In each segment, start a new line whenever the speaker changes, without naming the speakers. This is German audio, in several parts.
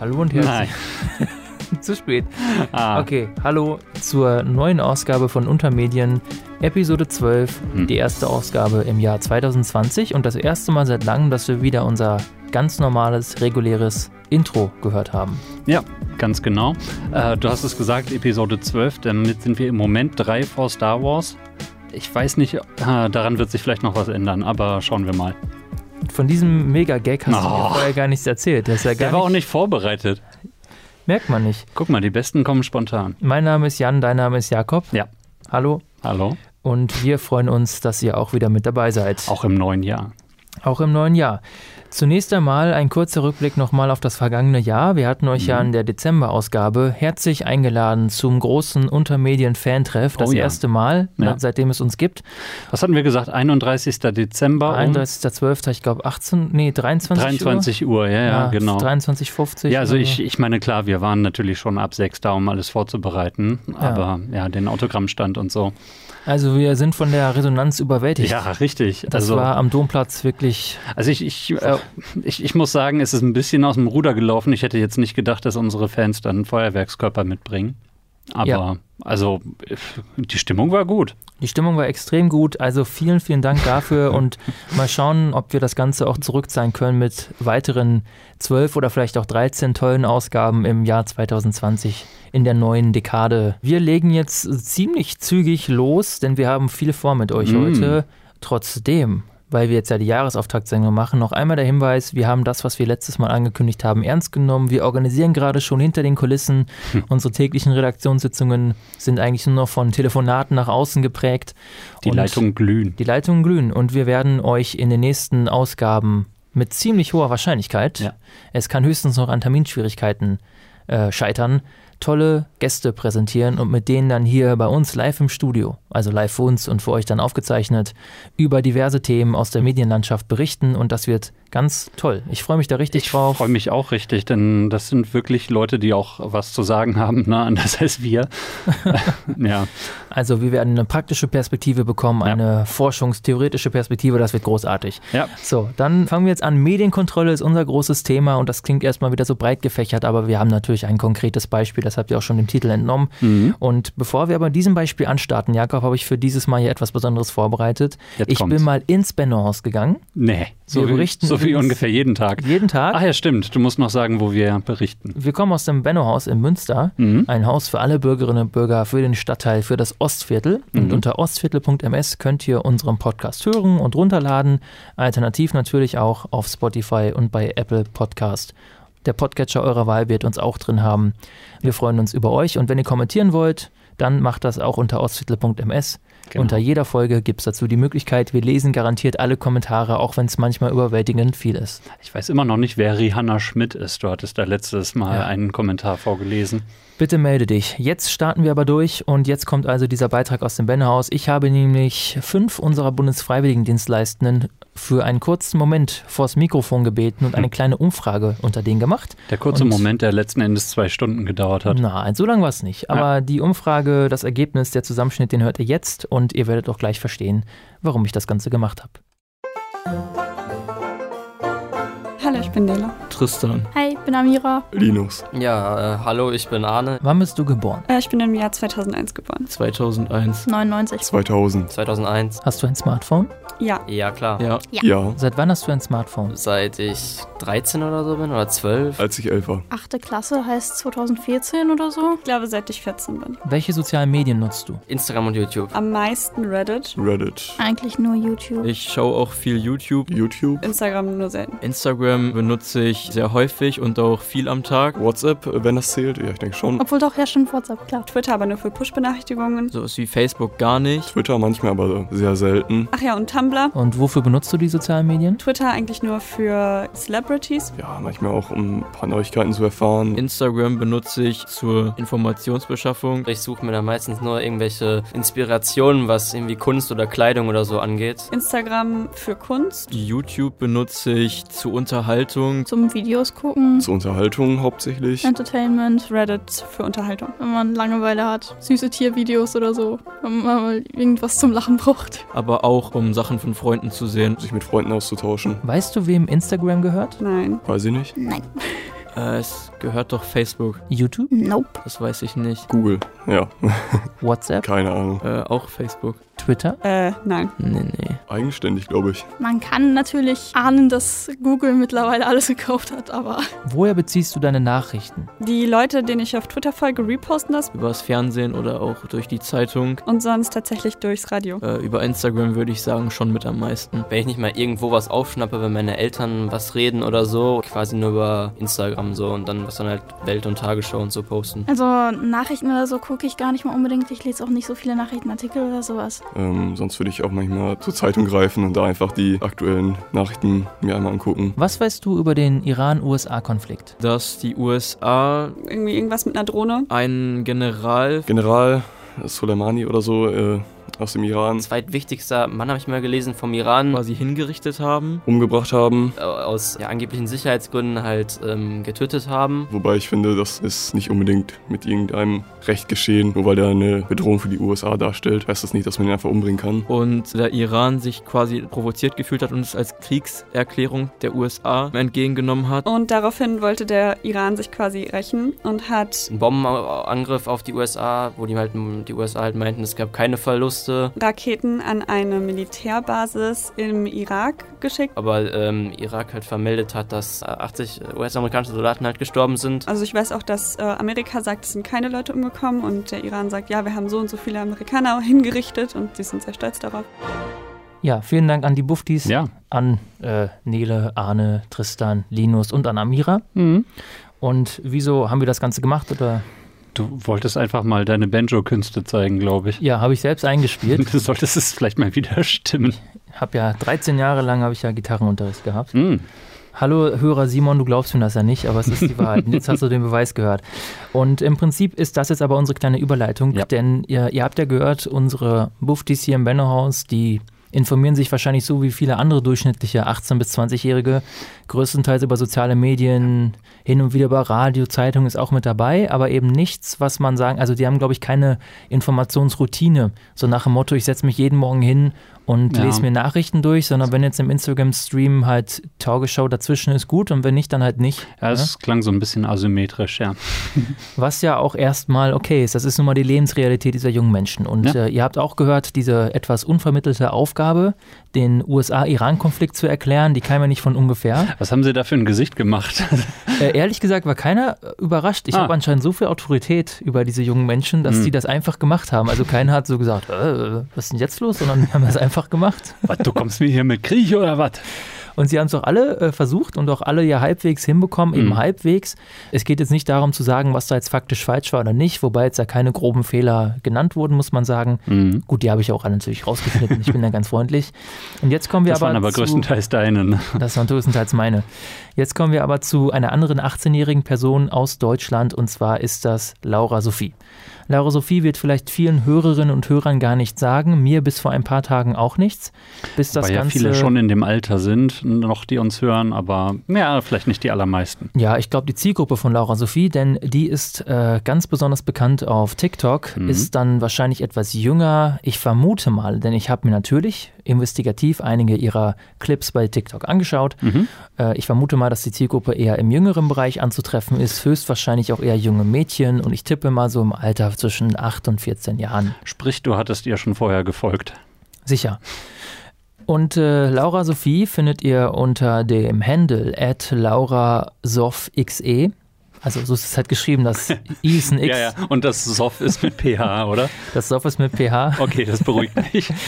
Hallo und herzlich. Zu spät. Ah. Okay, hallo zur neuen Ausgabe von Untermedien, Episode 12, hm. die erste Ausgabe im Jahr 2020 und das erste Mal seit langem, dass wir wieder unser ganz normales, reguläres Intro gehört haben.
Ja, ganz genau. Äh, du hast es gesagt, Episode 12, damit sind wir im Moment drei vor Star Wars. Ich weiß nicht, äh, daran wird sich vielleicht noch was ändern, aber schauen wir mal.
Von diesem Mega-Gag hast oh. du mir vorher gar nichts erzählt.
Das ja Der war auch nicht vorbereitet.
Merkt man nicht.
Guck mal, die Besten kommen spontan.
Mein Name ist Jan, dein Name ist Jakob.
Ja.
Hallo.
Hallo.
Und wir freuen uns, dass ihr auch wieder mit dabei seid.
Auch im neuen Jahr.
Auch im neuen Jahr. Zunächst einmal ein kurzer Rückblick nochmal auf das vergangene Jahr. Wir hatten euch mhm. ja in der Dezemberausgabe herzlich eingeladen zum großen Untermedien-Fantreff. Das oh, ja. erste Mal, ja. seitdem es uns gibt.
Was hatten wir gesagt? 31. Dezember?
31.12. Um ich glaube 18, nee, 23
23 Uhr. Uhr, ja, ja, genau.
23.50
Ja, also ich, ich meine, klar, wir waren natürlich schon ab sechs da, um alles vorzubereiten. Aber ja, den Autogrammstand und so.
Also wir sind von der Resonanz überwältigt.
Ja, richtig.
Das also, war am Domplatz wirklich.
Also ich, ich, äh, ich, ich muss sagen, es ist ein bisschen aus dem Ruder gelaufen. Ich hätte jetzt nicht gedacht, dass unsere Fans dann Feuerwerkskörper mitbringen. Aber ja. also die Stimmung war gut.
Die Stimmung war extrem gut. Also vielen, vielen Dank dafür und mal schauen, ob wir das Ganze auch zurückzahlen können mit weiteren zwölf oder vielleicht auch 13 tollen Ausgaben im Jahr 2020 in der neuen Dekade. Wir legen jetzt ziemlich zügig los, denn wir haben viel vor mit euch mm. heute. Trotzdem weil wir jetzt ja die Jahresauftaktsendung machen, noch einmal der Hinweis, wir haben das, was wir letztes Mal angekündigt haben, ernst genommen. Wir organisieren gerade schon hinter den Kulissen. Hm. Unsere täglichen Redaktionssitzungen sind eigentlich nur noch von Telefonaten nach außen geprägt.
Die Leitungen glühen.
Die Leitungen glühen und wir werden euch in den nächsten Ausgaben mit ziemlich hoher Wahrscheinlichkeit, ja. es kann höchstens noch an Terminschwierigkeiten äh, scheitern, tolle Gäste präsentieren und mit denen dann hier bei uns live im Studio, also live für uns und für euch dann aufgezeichnet, über diverse Themen aus der Medienlandschaft berichten. Und das wird ganz toll. Ich freue mich da richtig
ich
drauf.
Ich freue mich auch richtig, denn das sind wirklich Leute, die auch was zu sagen haben, ne? anders als wir.
ja. Also wir werden eine praktische Perspektive bekommen, eine ja. forschungstheoretische Perspektive, das wird großartig.
Ja.
So, dann fangen wir jetzt an. Medienkontrolle ist unser großes Thema und das klingt erstmal wieder so breit gefächert, aber wir haben natürlich ein konkretes Beispiel, das habt ihr auch schon im Titel entnommen. Mhm. Und bevor wir aber diesem Beispiel anstarten, Jakob, habe ich für dieses Mal hier etwas Besonderes vorbereitet.
Jetzt
ich
kommt's.
bin mal ins Bennohaus gegangen.
Nee. So wir berichten so wie ungefähr jeden Tag.
Jeden Tag.
Ach ja, stimmt. Du musst noch sagen, wo wir berichten.
Wir kommen aus dem Benno-Haus in Münster. Mhm. Ein Haus für alle Bürgerinnen und Bürger, für den Stadtteil, für das Ostviertel. Mhm. Und unter ostviertel.ms könnt ihr unseren Podcast hören und runterladen. Alternativ natürlich auch auf Spotify und bei Apple Podcast. Der Podcatcher eurer Wahl wird uns auch drin haben. Wir freuen uns über euch und wenn ihr kommentieren wollt, dann macht das auch unter ostviertel.ms. Genau. Unter jeder Folge gibt es dazu die Möglichkeit, wir lesen garantiert alle Kommentare, auch wenn es manchmal überwältigend viel ist.
Ich weiß immer noch nicht, wer Rihanna Schmidt ist. Du hattest da letztes Mal ja. einen Kommentar vorgelesen.
Bitte melde dich. Jetzt starten wir aber durch und jetzt kommt also dieser Beitrag aus dem Bennehaus. Ich habe nämlich fünf unserer Bundesfreiwilligendienstleistenden für einen kurzen Moment vors Mikrofon gebeten und eine kleine Umfrage unter denen gemacht.
Der kurze und Moment, der letzten Endes zwei Stunden gedauert hat.
Nein, so lang war es nicht. Aber ja. die Umfrage, das Ergebnis, der Zusammenschnitt, den hört ihr jetzt und ihr werdet auch gleich verstehen, warum ich das Ganze gemacht habe.
Hallo, ich bin Nela.
Tristan.
Hi, ich bin Amira.
Linus.
Ja, äh, hallo, ich bin Arne.
Wann bist du geboren?
Äh, ich bin im Jahr 2001 geboren.
2001.
99.
2000.
2001.
Hast du ein Smartphone?
Ja.
Ja, klar.
Ja.
ja.
ja.
Seit wann hast du ein Smartphone?
Seit ich 13 oder so bin oder 12.
Als ich 11 war.
Achte Klasse heißt 2014 oder so. Ich glaube, seit ich 14 bin.
Welche sozialen Medien nutzt du?
Instagram und YouTube.
Am meisten Reddit.
Reddit.
Eigentlich nur YouTube.
Ich schaue auch viel YouTube.
YouTube.
Instagram nur selten.
Instagram benutze ich sehr häufig und auch viel am Tag.
WhatsApp, wenn das zählt, ja, ich denke schon.
Obwohl doch, ja, schon WhatsApp, klar. Twitter aber nur für Push-Benachrichtigungen.
So ist wie Facebook gar nicht.
Twitter manchmal, aber sehr selten.
Ach ja, und Tumblr.
Und wofür benutzt du die sozialen Medien?
Twitter eigentlich nur für Celebrities.
Ja, manchmal auch, um ein paar Neuigkeiten zu erfahren.
Instagram benutze ich zur Informationsbeschaffung.
Ich suche mir da meistens nur irgendwelche Inspirationen, was irgendwie Kunst oder Kleidung oder so angeht.
Instagram für Kunst.
YouTube benutze ich zur Unterhaltung.
Zum Videos gucken.
Zur Unterhaltung hauptsächlich.
Entertainment, Reddit für Unterhaltung. Wenn man Langeweile hat. Süße Tiervideos oder so. Wenn man mal irgendwas zum Lachen braucht.
Aber auch, um Sachen von Freunden Freunden zu sehen.
Sich mit Freunden auszutauschen.
Weißt du, wem Instagram gehört?
Nein.
Weiß ich nicht.
Nein.
Äh, es gehört doch Facebook.
YouTube?
Nope.
Das weiß ich nicht.
Google, ja,
WhatsApp?
keine Ahnung.
Äh, auch Facebook.
Twitter?
Äh, nein.
Nee, nee.
Eigenständig, glaube ich.
Man kann natürlich ahnen, dass Google mittlerweile alles gekauft hat, aber
Woher beziehst du deine Nachrichten?
die Leute, denen ich auf Twitter folge, reposten das
Übers Fernsehen oder auch durch die Zeitung.
und sonst tatsächlich durchs Radio.
Äh, über Instagram würde ich sagen schon mit am meisten.
Wenn ich nicht mal irgendwo was aufschnappe, wenn meine Eltern was reden oder so, quasi nur über Instagram so und dann was dann halt Welt und Tagesschau und so posten.
Also Nachrichten oder so gucke ich gar nicht mal unbedingt. Ich lese auch nicht so viele Nachrichtenartikel oder sowas.
Ähm, sonst würde ich auch manchmal zur Zeitung greifen und da einfach die aktuellen Nachrichten mir einmal angucken.
Was weißt du über den Iran-USA-Konflikt?
Dass die USA
Irgendwie irgendwas mit einer Drohne.
einen General
General Soleimani oder so äh, aus dem Iran
Zweitwichtigster Mann habe ich mal gelesen vom Iran.
quasi hingerichtet haben.
umgebracht haben.
äh, aus ja, angeblichen Sicherheitsgründen halt ähm, getötet haben.
Wobei ich finde, das ist nicht unbedingt mit irgendeinem Recht geschehen. Nur weil der eine Bedrohung für die USA darstellt, heißt das nicht, dass man ihn einfach umbringen kann.
Und der Iran sich quasi provoziert gefühlt hat und es als Kriegserklärung der USA entgegengenommen hat.
Und daraufhin wollte der Iran sich quasi rächen und hat
Ein Bombenangriff auf die USA, wo die, halt, die USA halt meinten, es gab keine Verluste.
Raketen an eine Militärbasis im Irak geschickt.
Aber ähm, Irak halt vermeldet hat, dass äh, 80 US-amerikanische Soldaten halt gestorben sind.
Also ich weiß auch, dass äh, Amerika sagt, es sind keine Leute umgekommen und der Iran sagt, ja, wir haben so und so viele Amerikaner hingerichtet und sie sind sehr stolz darauf.
Ja, vielen Dank an die Buftis,
Ja.
an äh, Nele, Arne, Tristan, Linus und an Amira.
Mhm.
Und wieso haben wir das Ganze gemacht? Oder
Du wolltest einfach mal deine Banjo-Künste zeigen, glaube ich.
ja, habe ich selbst eingespielt.
Du solltest es vielleicht mal wieder stimmen.
Habe ja 13 Jahre lang habe ich ja Gitarrenunterricht gehabt.
Mhm.
Hallo Hörer Simon, du glaubst mir das ja nicht, aber es ist die Wahrheit. Jetzt hast du den Beweis gehört. Und im Prinzip ist das jetzt aber unsere kleine Überleitung,
Ja.
denn ihr, ihr habt ja gehört, unsere Buftis hier im Bennohaus, die informieren sich wahrscheinlich so wie viele andere durchschnittliche 18- bis 20-Jährige, größtenteils über soziale Medien, hin und wieder über Radio, Zeitung ist auch mit dabei, aber eben nichts, was man sagen, also die haben, glaube ich, keine Informationsroutine, so nach dem Motto, ich setze mich jeden Morgen hin und
Ja.
lese mir Nachrichten durch, sondern wenn jetzt im Instagram-Stream halt Tagesschau dazwischen ist, gut und wenn nicht, dann halt nicht.
Ja, es klang so ein bisschen asymmetrisch, ja.
Was ja auch erstmal okay ist. Das ist nun mal die Lebensrealität dieser jungen Menschen. Und
Ja.
äh, ihr habt auch gehört, diese etwas unvermittelte Aufgabe, den USA-Iran-Konflikt zu erklären, die kam ja nicht von ungefähr.
Was haben sie da für ein Gesicht gemacht?
Äh, ehrlich gesagt war keiner äh, überrascht. Ich
Ah.
habe anscheinend so viel Autorität über diese jungen Menschen, dass
Hm.
die das einfach gemacht haben. Also keiner hat so gesagt, äh, was ist denn jetzt los, sondern die haben das einfach gemacht.
was, du kommst mir hier mit Krieg oder was?
Und sie haben es doch alle äh, versucht und auch alle ja halbwegs hinbekommen, eben
Mhm.
halbwegs. Es geht jetzt nicht darum zu sagen, was da jetzt faktisch falsch war oder nicht, wobei jetzt ja keine groben Fehler genannt wurden, muss man sagen.
Mhm.
Gut, die habe ich auch alle natürlich rausgeschnitten, ich bin da ganz freundlich. Und jetzt kommen wir
Das
aber,
waren aber
zu,
größtenteils deine. ne?
das waren größtenteils meine. Jetzt kommen wir aber zu einer anderen 18-jährigen Person aus Deutschland und zwar ist das Laura Sophie. Laura Sophie wird vielleicht vielen Hörerinnen und Hörern gar nichts sagen, mir bis vor ein paar Tagen auch nichts. Bis das
Weil ja
Ganze
viele schon in dem Alter sind, noch die uns hören, aber ja, vielleicht nicht die allermeisten.
Ja, ich glaube, die Zielgruppe von Laura Sophie, denn die ist äh, ganz besonders bekannt auf TikTok,
Mhm.
ist dann wahrscheinlich etwas jünger. Ich vermute mal, denn ich habe mir natürlich investigativ einige ihrer Clips bei TikTok angeschaut.
Mhm.
Äh, ich vermute mal, dass die Zielgruppe eher im jüngeren Bereich anzutreffen ist, höchstwahrscheinlich auch eher junge Mädchen und ich tippe mal so im Alter zwischen 8 und 14 Jahren.
Sprich, du hattest ihr schon vorher gefolgt.
Sicher. Und äh, Laura Sophie findet ihr unter dem Handle at laurasophxe. Also so ist es halt geschrieben, das I ist ein X,
Ja, ja. Und das Sof ist mit PH, oder?
das Sof ist mit PH.
Okay, das beruhigt mich.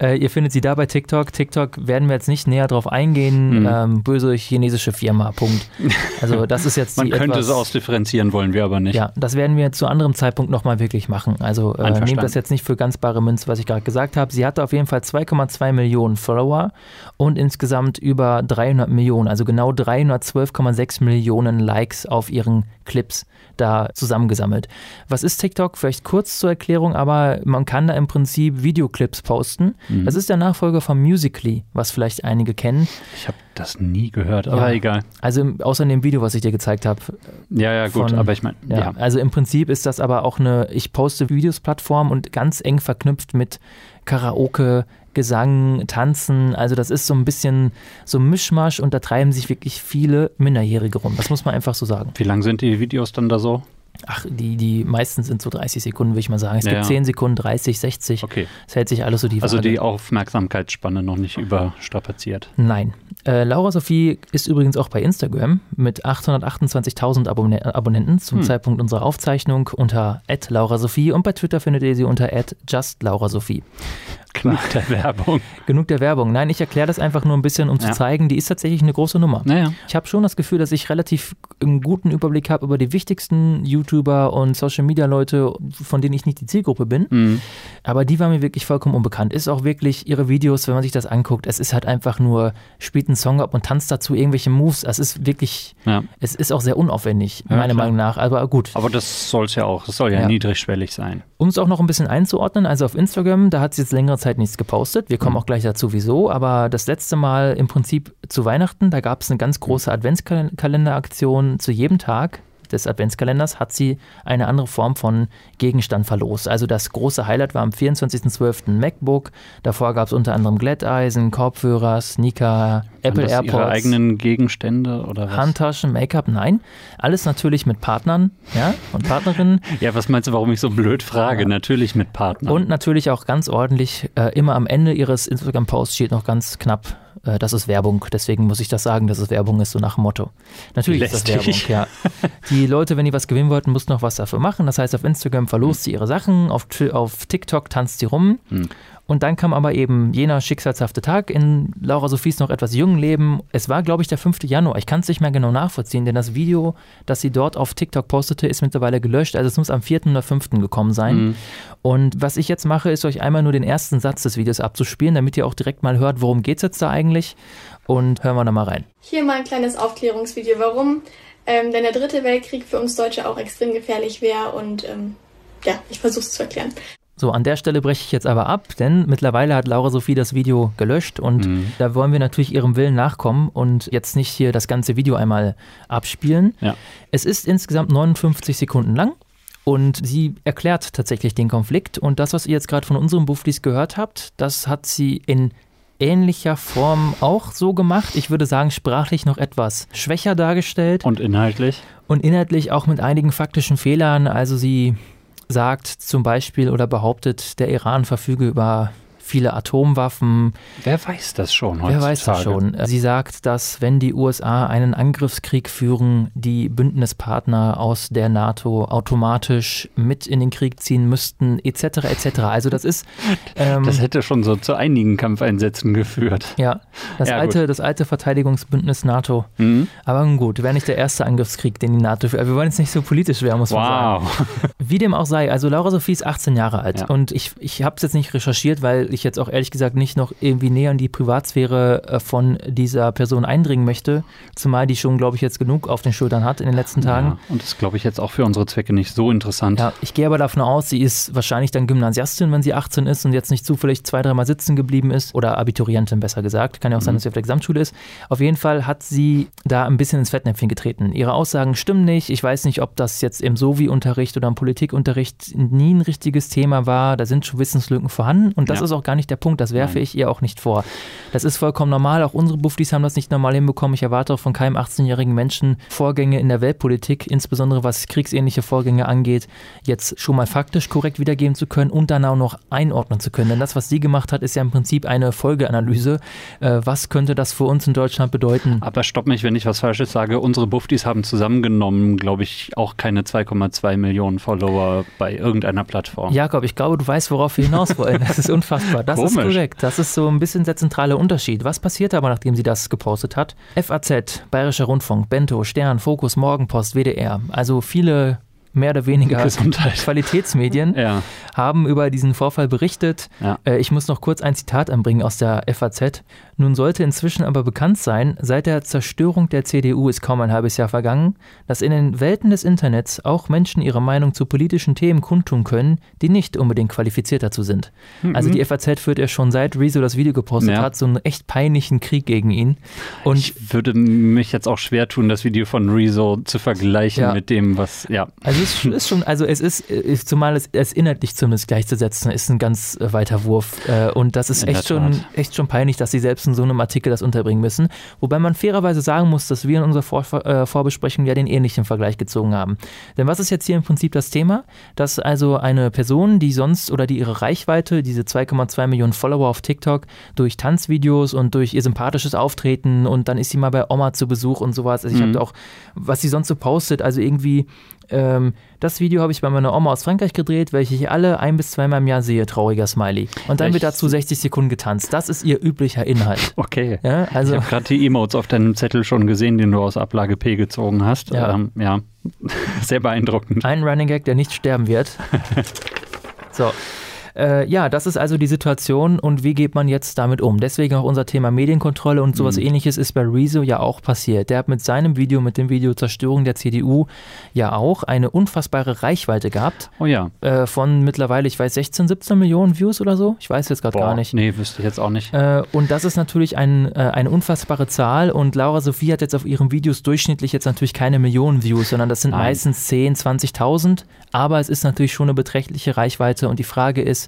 Äh, ihr findet sie da bei TikTok. TikTok werden wir jetzt nicht näher drauf eingehen.
Mhm.
Ähm, böse chinesische Firma, Punkt. Also das ist jetzt
Man könnte
etwas,
es ausdifferenzieren, wollen wir aber nicht.
Ja, das werden wir zu anderem Zeitpunkt nochmal wirklich machen. Also äh, nehmt das jetzt nicht für ganz bare Münze, was ich gerade gesagt habe. Sie hatte auf jeden Fall 2,2 Millionen Follower und insgesamt über 300 Millionen, also genau 312,6 Millionen Likes auf ihren Clips da zusammengesammelt. Was ist TikTok? Vielleicht kurz zur Erklärung, aber man kann da im Prinzip Videoclips posten
Mhm.
Das ist der Nachfolger von Musically, was vielleicht einige kennen.
Ich habe das nie gehört, aber
Ja.
egal.
Also außer in dem Video, was ich dir gezeigt habe.
Ja, ja, gut,
Von-
aber ich meine,
Ja,
ja.
Also im Prinzip ist das aber auch eine, ich poste Videos-Plattform und ganz eng verknüpft mit Karaoke, Gesang, Tanzen. Also das ist so ein bisschen so ein Mischmasch und da treiben sich wirklich viele Minderjährige rum. Das muss man einfach so sagen.
Wie lang sind die Videos dann da so?
Ach, die, die meisten sind so 30 Sekunden, würde ich mal sagen. Es
Ja,
gibt
ja.
10 Sekunden, 30, 60.
Okay.
Es hält sich alles so die
Also
Waage.
die Aufmerksamkeitsspanne noch nicht überstrapaziert.
Nein. Äh, Laura Sophie ist übrigens auch bei Instagram mit 828.000 Abonne Abonnenten zum
Hm.
Zeitpunkt unserer Aufzeichnung unter @laurasophie und bei Twitter findet ihr sie unter @justlaurasophie.
Genug der Werbung.
Genug der Werbung. Nein, ich erkläre das einfach nur ein bisschen, um zu
Ja.
zeigen, die ist tatsächlich eine große Nummer.
Naja.
Ich habe schon das Gefühl, dass ich relativ einen guten Überblick habe über die wichtigsten YouTuber und Social Media Leute, von denen ich nicht die Zielgruppe bin.
Mhm.
Aber die war mir wirklich vollkommen unbekannt. Ist auch wirklich ihre Videos, wenn man sich das anguckt, es ist halt einfach nur, spielt einen Song ab und tanzt dazu irgendwelche Moves. Es ist wirklich,
Ja.
es ist auch sehr unaufwendig,
Ja,
meiner
klar.
Meinung nach. Aber gut.
Aber das soll es ja auch. Es soll ja,
Ja.
niedrigschwellig sein.
Um es auch noch ein bisschen einzuordnen, also auf Instagram, da hat sie jetzt längere Zeit nichts gepostet. Wir kommen
Mhm.
auch gleich dazu, wieso. Aber das letzte Mal im Prinzip zu Weihnachten, da gab es eine ganz große Adventskalenderaktion zu jedem Tag des Adventskalenders hat sie eine andere Form von Gegenstand verlost. Also das große Highlight war am 24.12. MacBook. Davor gab es unter anderem Glätteisen, Kopfhörer, Sneaker, Apple
das
AirPods.
Ihre eigenen Gegenstände oder was?
Handtaschen, Make-up, nein. Alles natürlich mit Partnern ja, und Partnerinnen.
Ja, was meinst du, warum ich so blöd frage?
Ja.
Natürlich mit Partnern.
Und natürlich auch ganz ordentlich, äh, immer am Ende ihres Instagram-Posts steht noch ganz knapp, äh, das ist Werbung. Deswegen muss ich das sagen, dass es Werbung ist, so nach dem Motto. Natürlich ist das Werbung,
Lästig.
ja. Die Leute, wenn die was gewinnen wollten, mussten noch was dafür machen. Das heißt, auf Instagram verlost sie ihre Sachen, auf, auf TikTok tanzt sie rum.
Hm.
Und dann kam aber eben jener schicksalshafte Tag in Laura Sophies noch etwas jungen Leben. Es war, glaube ich, der 5. Januar. Ich kann es nicht mehr genau nachvollziehen, denn das Video, das sie dort auf TikTok postete, ist mittlerweile gelöscht. Also es muss am 4. oder 5. gekommen sein.
Mhm.
Und was ich jetzt mache, ist euch einmal nur den ersten Satz des Videos abzuspielen, damit ihr auch direkt mal hört, worum geht es jetzt da eigentlich. Und hören wir da mal rein.
Hier mal ein kleines Aufklärungsvideo, warum ähm, denn der dritte Weltkrieg für uns Deutsche auch extrem gefährlich wäre und ähm, ja, ich versuche es zu erklären.
So, an der Stelle breche ich jetzt aber ab, denn mittlerweile hat Laura Sophie das Video gelöscht und
Mhm.
da wollen wir natürlich ihrem Willen nachkommen und jetzt nicht hier das ganze Video einmal abspielen.
Ja.
Es ist insgesamt 59 Sekunden lang und sie erklärt tatsächlich den Konflikt und das, was ihr jetzt gerade von unseren Bufflis gehört habt, das hat sie in ähnlicher Form auch so gemacht. Ich würde sagen, sprachlich noch etwas schwächer dargestellt
Und inhaltlich?
und inhaltlich auch mit einigen faktischen Fehlern. Also sie sagt zum Beispiel oder behauptet, der Iran verfüge über viele Atomwaffen.
Wer weiß das schon
Wer weiß das
heutzutage?
schon? Sie sagt, dass wenn die USA einen Angriffskrieg führen, die Bündnispartner aus der NATO automatisch mit in den Krieg ziehen müssten, etc. etc. Also das ist ähm,
Das hätte schon so zu einigen Kampfeinsätzen geführt.
ja das
Ja,
alte, das alte Verteidigungsbündnis NATO.
Mhm.
Aber gut, wäre nicht der erste Angriffskrieg, den die NATO führt. Wir wollen jetzt nicht so politisch werden, muss man sagen.
Wow.
Wie dem auch sei, also Laura Sophie ist 18 Jahre alt
Ja.
und ich, ich habe es jetzt nicht recherchiert, weil ich jetzt auch ehrlich gesagt nicht noch irgendwie näher in die Privatsphäre äh, von dieser Person eindringen möchte, zumal die schon, glaube ich, jetzt genug auf den Schultern hat in den letzten Tagen.
Ja, und das glaube ich jetzt auch für unsere Zwecke nicht so interessant.
Ja, ich gehe aber davon aus, sie ist wahrscheinlich dann Gymnasiastin, wenn sie 18 ist und jetzt nicht zufällig zwei, dreimal sitzen geblieben ist. Oder Abiturientin, besser gesagt. Kann ja auch sein,
Mhm.
dass sie auf der Gesamtschule ist. Auf jeden Fall hat sie da ein bisschen ins Fettnäpfchen getreten. Ihre Aussagen stimmen nicht. Ich weiß nicht, ob das jetzt im Sovi-Unterricht oder im Politikunterricht nie ein richtiges Thema war. Da sind schon Wissenslücken vorhanden. Und das
Ja.
ist auch gar nicht der Punkt. Das werfe
Nein.
ich ihr auch nicht vor. Das ist vollkommen normal. Auch unsere Bufflis haben das nicht normal hinbekommen. Ich erwarte auch von keinem 18-jährigen Menschen Vorgänge in der Weltpolitik, insbesondere was kriegsähnliche Vorgänge angeht, jetzt schon mal faktisch korrekt wiedergeben zu können und dann auch noch einordnen zu können. Denn das, was sie gemacht hat, ist ja im Prinzip eine Folgeanalyse. Äh, was könnte das für uns in Deutschland bedeuten?
Aber stopp mich, wenn ich was Falsches sage. Unsere Buffdies haben zusammengenommen, glaube ich, auch keine 2,2 Millionen Follower bei irgendeiner Plattform.
Jakob, ich glaube, du weißt, worauf wir hinaus wollen. Das ist unfassbar. Das ist
Komisch.
korrekt. Das ist so ein bisschen der zentrale Unterschied. Was passiert aber, nachdem sie das gepostet hat? FAZ, Bayerischer Rundfunk, Bento, Stern, Fokus, Morgenpost, WDR. Also viele mehr oder weniger
Gesundheit.
Qualitätsmedien
Ja.
haben über diesen Vorfall berichtet.
Ja.
Äh, Ich muss noch kurz ein Zitat anbringen aus der FAZ. Nun sollte inzwischen aber bekannt sein, seit der Zerstörung der CDU ist kaum ein halbes Jahr vergangen, dass in den Welten des Internets auch Menschen ihre Meinung zu politischen Themen kundtun können, die nicht unbedingt qualifiziert dazu sind. Also die FAZ führt ja schon seit Rezo das Video gepostet
Mhm. Ja.
hat, so einen echt peinlichen Krieg gegen ihn. Und
ich würde mich jetzt auch schwer tun, das Video von Rezo zu vergleichen mit dem, was, ja.
Also ist, ist schon, also es ist, ist zumal es, es inhaltlich zumindest gleichzusetzen, ist ein ganz äh, weiter Wurf. Äh, und das ist
In
echt schon, echt schon peinlich, dass sie selbst in so einem Artikel das unterbringen müssen. Wobei man fairerweise sagen muss, dass wir in unserer Vor äh, Vorbesprechung ja den ähnlichen Vergleich gezogen haben. Denn was ist jetzt hier im Prinzip das Thema? Dass also eine Person, die sonst oder die ihre Reichweite, diese 2,2 Millionen Follower auf TikTok, durch Tanzvideos und durch ihr sympathisches Auftreten und dann ist sie mal bei Oma zu Besuch und sowas. Also ich
Mhm.
habe auch, was sie sonst so postet, also irgendwie ähm, das Video habe ich bei meiner Oma aus Frankreich gedreht, welche ich alle ein bis zweimal im Jahr sehe, trauriger Smiley. Und dann
Echt?
wird dazu 60 Sekunden getanzt. Das ist ihr üblicher Inhalt.
Okay.
Ja, also
ich habe gerade die Emotes auf deinem Zettel schon gesehen, den du aus Ablage P gezogen hast.
Ja.
Ähm, ja. Sehr beeindruckend.
ein Running Gag, der nicht sterben wird. So. Äh, ja, das ist also die Situation und wie geht man jetzt damit um? Deswegen auch unser Thema Medienkontrolle und sowas
Mhm.
ähnliches ist bei Rezo ja auch passiert. Der hat mit seinem Video, mit dem Video Zerstörung der CDU ja auch eine unfassbare Reichweite gehabt
Oh ja.
äh, von mittlerweile, ich weiß, 16, 17 Millionen Views oder so. Ich weiß jetzt gerade gar nicht.
Nee, wüsste ich jetzt auch nicht.
Äh, und das ist natürlich ein, äh, eine unfassbare Zahl. Und Laura Sophie hat jetzt auf ihren Videos durchschnittlich jetzt natürlich keine Millionen Views, sondern das sind
Nein.
meistens 10, 20.000. Aber es ist natürlich schon eine beträchtliche Reichweite. Und die Frage ist,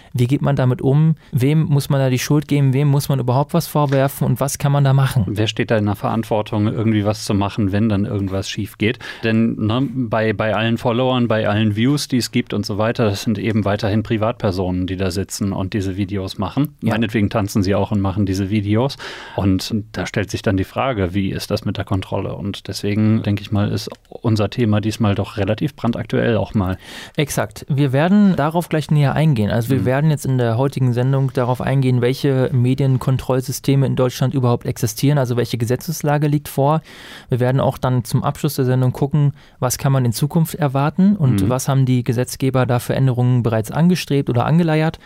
wie geht man damit um? Wem muss man da die Schuld geben? Wem muss man überhaupt was vorwerfen? Und was kann man da machen?
Wer steht da in der Verantwortung, irgendwie was zu machen, wenn dann irgendwas schief geht? Denn ne, bei, bei allen Followern, bei allen Views, die es gibt und so weiter, das sind eben weiterhin Privatpersonen, die da sitzen und diese Videos machen.
Ja.
Meinetwegen tanzen sie auch und machen diese Videos. Und da stellt sich dann die Frage, wie ist das mit der Kontrolle? Und deswegen denke ich mal, ist unser Thema diesmal doch relativ brandaktuell auch mal.
Exakt. Wir werden darauf gleich näher eingehen. Also wir
Mhm.
werden jetzt in der heutigen Sendung darauf eingehen, welche Medienkontrollsysteme in Deutschland überhaupt existieren, also welche Gesetzeslage liegt vor. Wir werden auch dann zum Abschluss der Sendung gucken, was kann man in Zukunft erwarten und
Mhm.
was haben die Gesetzgeber da für Änderungen bereits angestrebt oder angeleiert.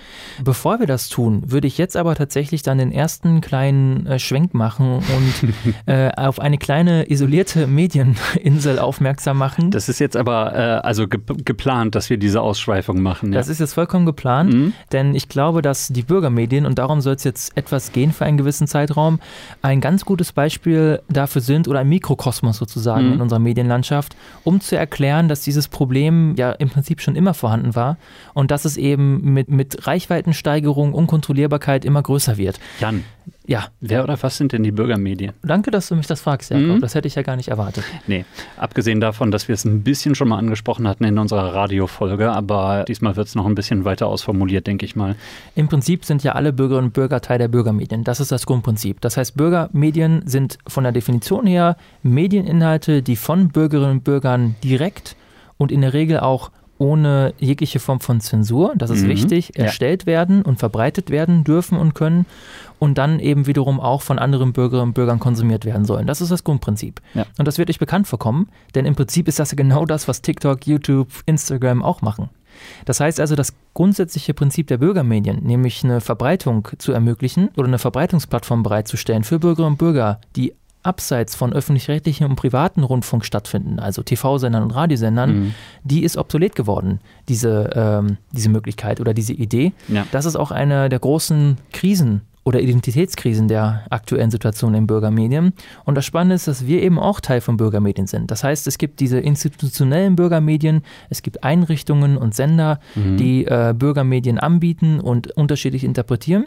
Bevor wir das tun, würde ich jetzt aber tatsächlich dann den ersten kleinen äh, Schwenk machen und äh, auf eine kleine isolierte Medieninsel aufmerksam machen.
Das ist jetzt aber äh, also ge geplant, dass wir diese Ausschweifung machen. Ja?
Das ist jetzt vollkommen geplant,
Mhm.
Denn ich glaube, dass die Bürgermedien, und darum soll es jetzt etwas gehen für einen gewissen Zeitraum, ein ganz gutes Beispiel dafür sind oder ein Mikrokosmos sozusagen
Mhm.
in unserer Medienlandschaft, um zu erklären, dass dieses Problem ja im Prinzip schon immer vorhanden war und dass es eben mit, mit Reichweitensteigerung, Unkontrollierbarkeit immer größer wird.
Jan,
Ja,
wer oder was sind denn die Bürgermedien?
danke, dass du mich das fragst, Jakob.
Mhm.
Das hätte ich ja gar nicht erwartet.
Nee, abgesehen davon, dass wir es ein bisschen schon mal angesprochen hatten in unserer Radiofolge, aber diesmal wird es noch ein bisschen weiter ausformuliert, denke ich mal.
Im Prinzip sind ja alle Bürgerinnen und Bürger Teil der Bürgermedien. Das ist das Grundprinzip. Das heißt, Bürgermedien sind von der Definition her Medieninhalte, die von Bürgerinnen und Bürgern direkt und in der Regel auch ohne jegliche Form von Zensur, das ist
Mhm.
wichtig,
Ja.
erstellt werden und verbreitet werden dürfen und können und dann eben wiederum auch von anderen Bürgerinnen und Bürgern konsumiert werden sollen. Das ist das Grundprinzip.
Ja.
Und das wird euch bekannt vorkommen, denn im Prinzip ist das genau das, was TikTok, YouTube, Instagram auch machen. Das heißt also, das grundsätzliche Prinzip der Bürgermedien, nämlich eine Verbreitung zu ermöglichen oder eine Verbreitungsplattform bereitzustellen für Bürgerinnen und Bürger, die abseits von öffentlich-rechtlichem und privaten Rundfunk stattfinden, also TV-Sendern und Radiosendern,
Mhm.
die ist obsolet geworden, diese, ähm, diese Möglichkeit oder diese Idee.
Ja.
Das ist auch eine der großen Krisen oder Identitätskrisen der aktuellen Situation in Bürgermedien. Und das Spannende ist, dass wir eben auch Teil von Bürgermedien sind. Das heißt, es gibt diese institutionellen Bürgermedien, es gibt Einrichtungen und Sender,
Mhm.
die äh, Bürgermedien anbieten und unterschiedlich interpretieren.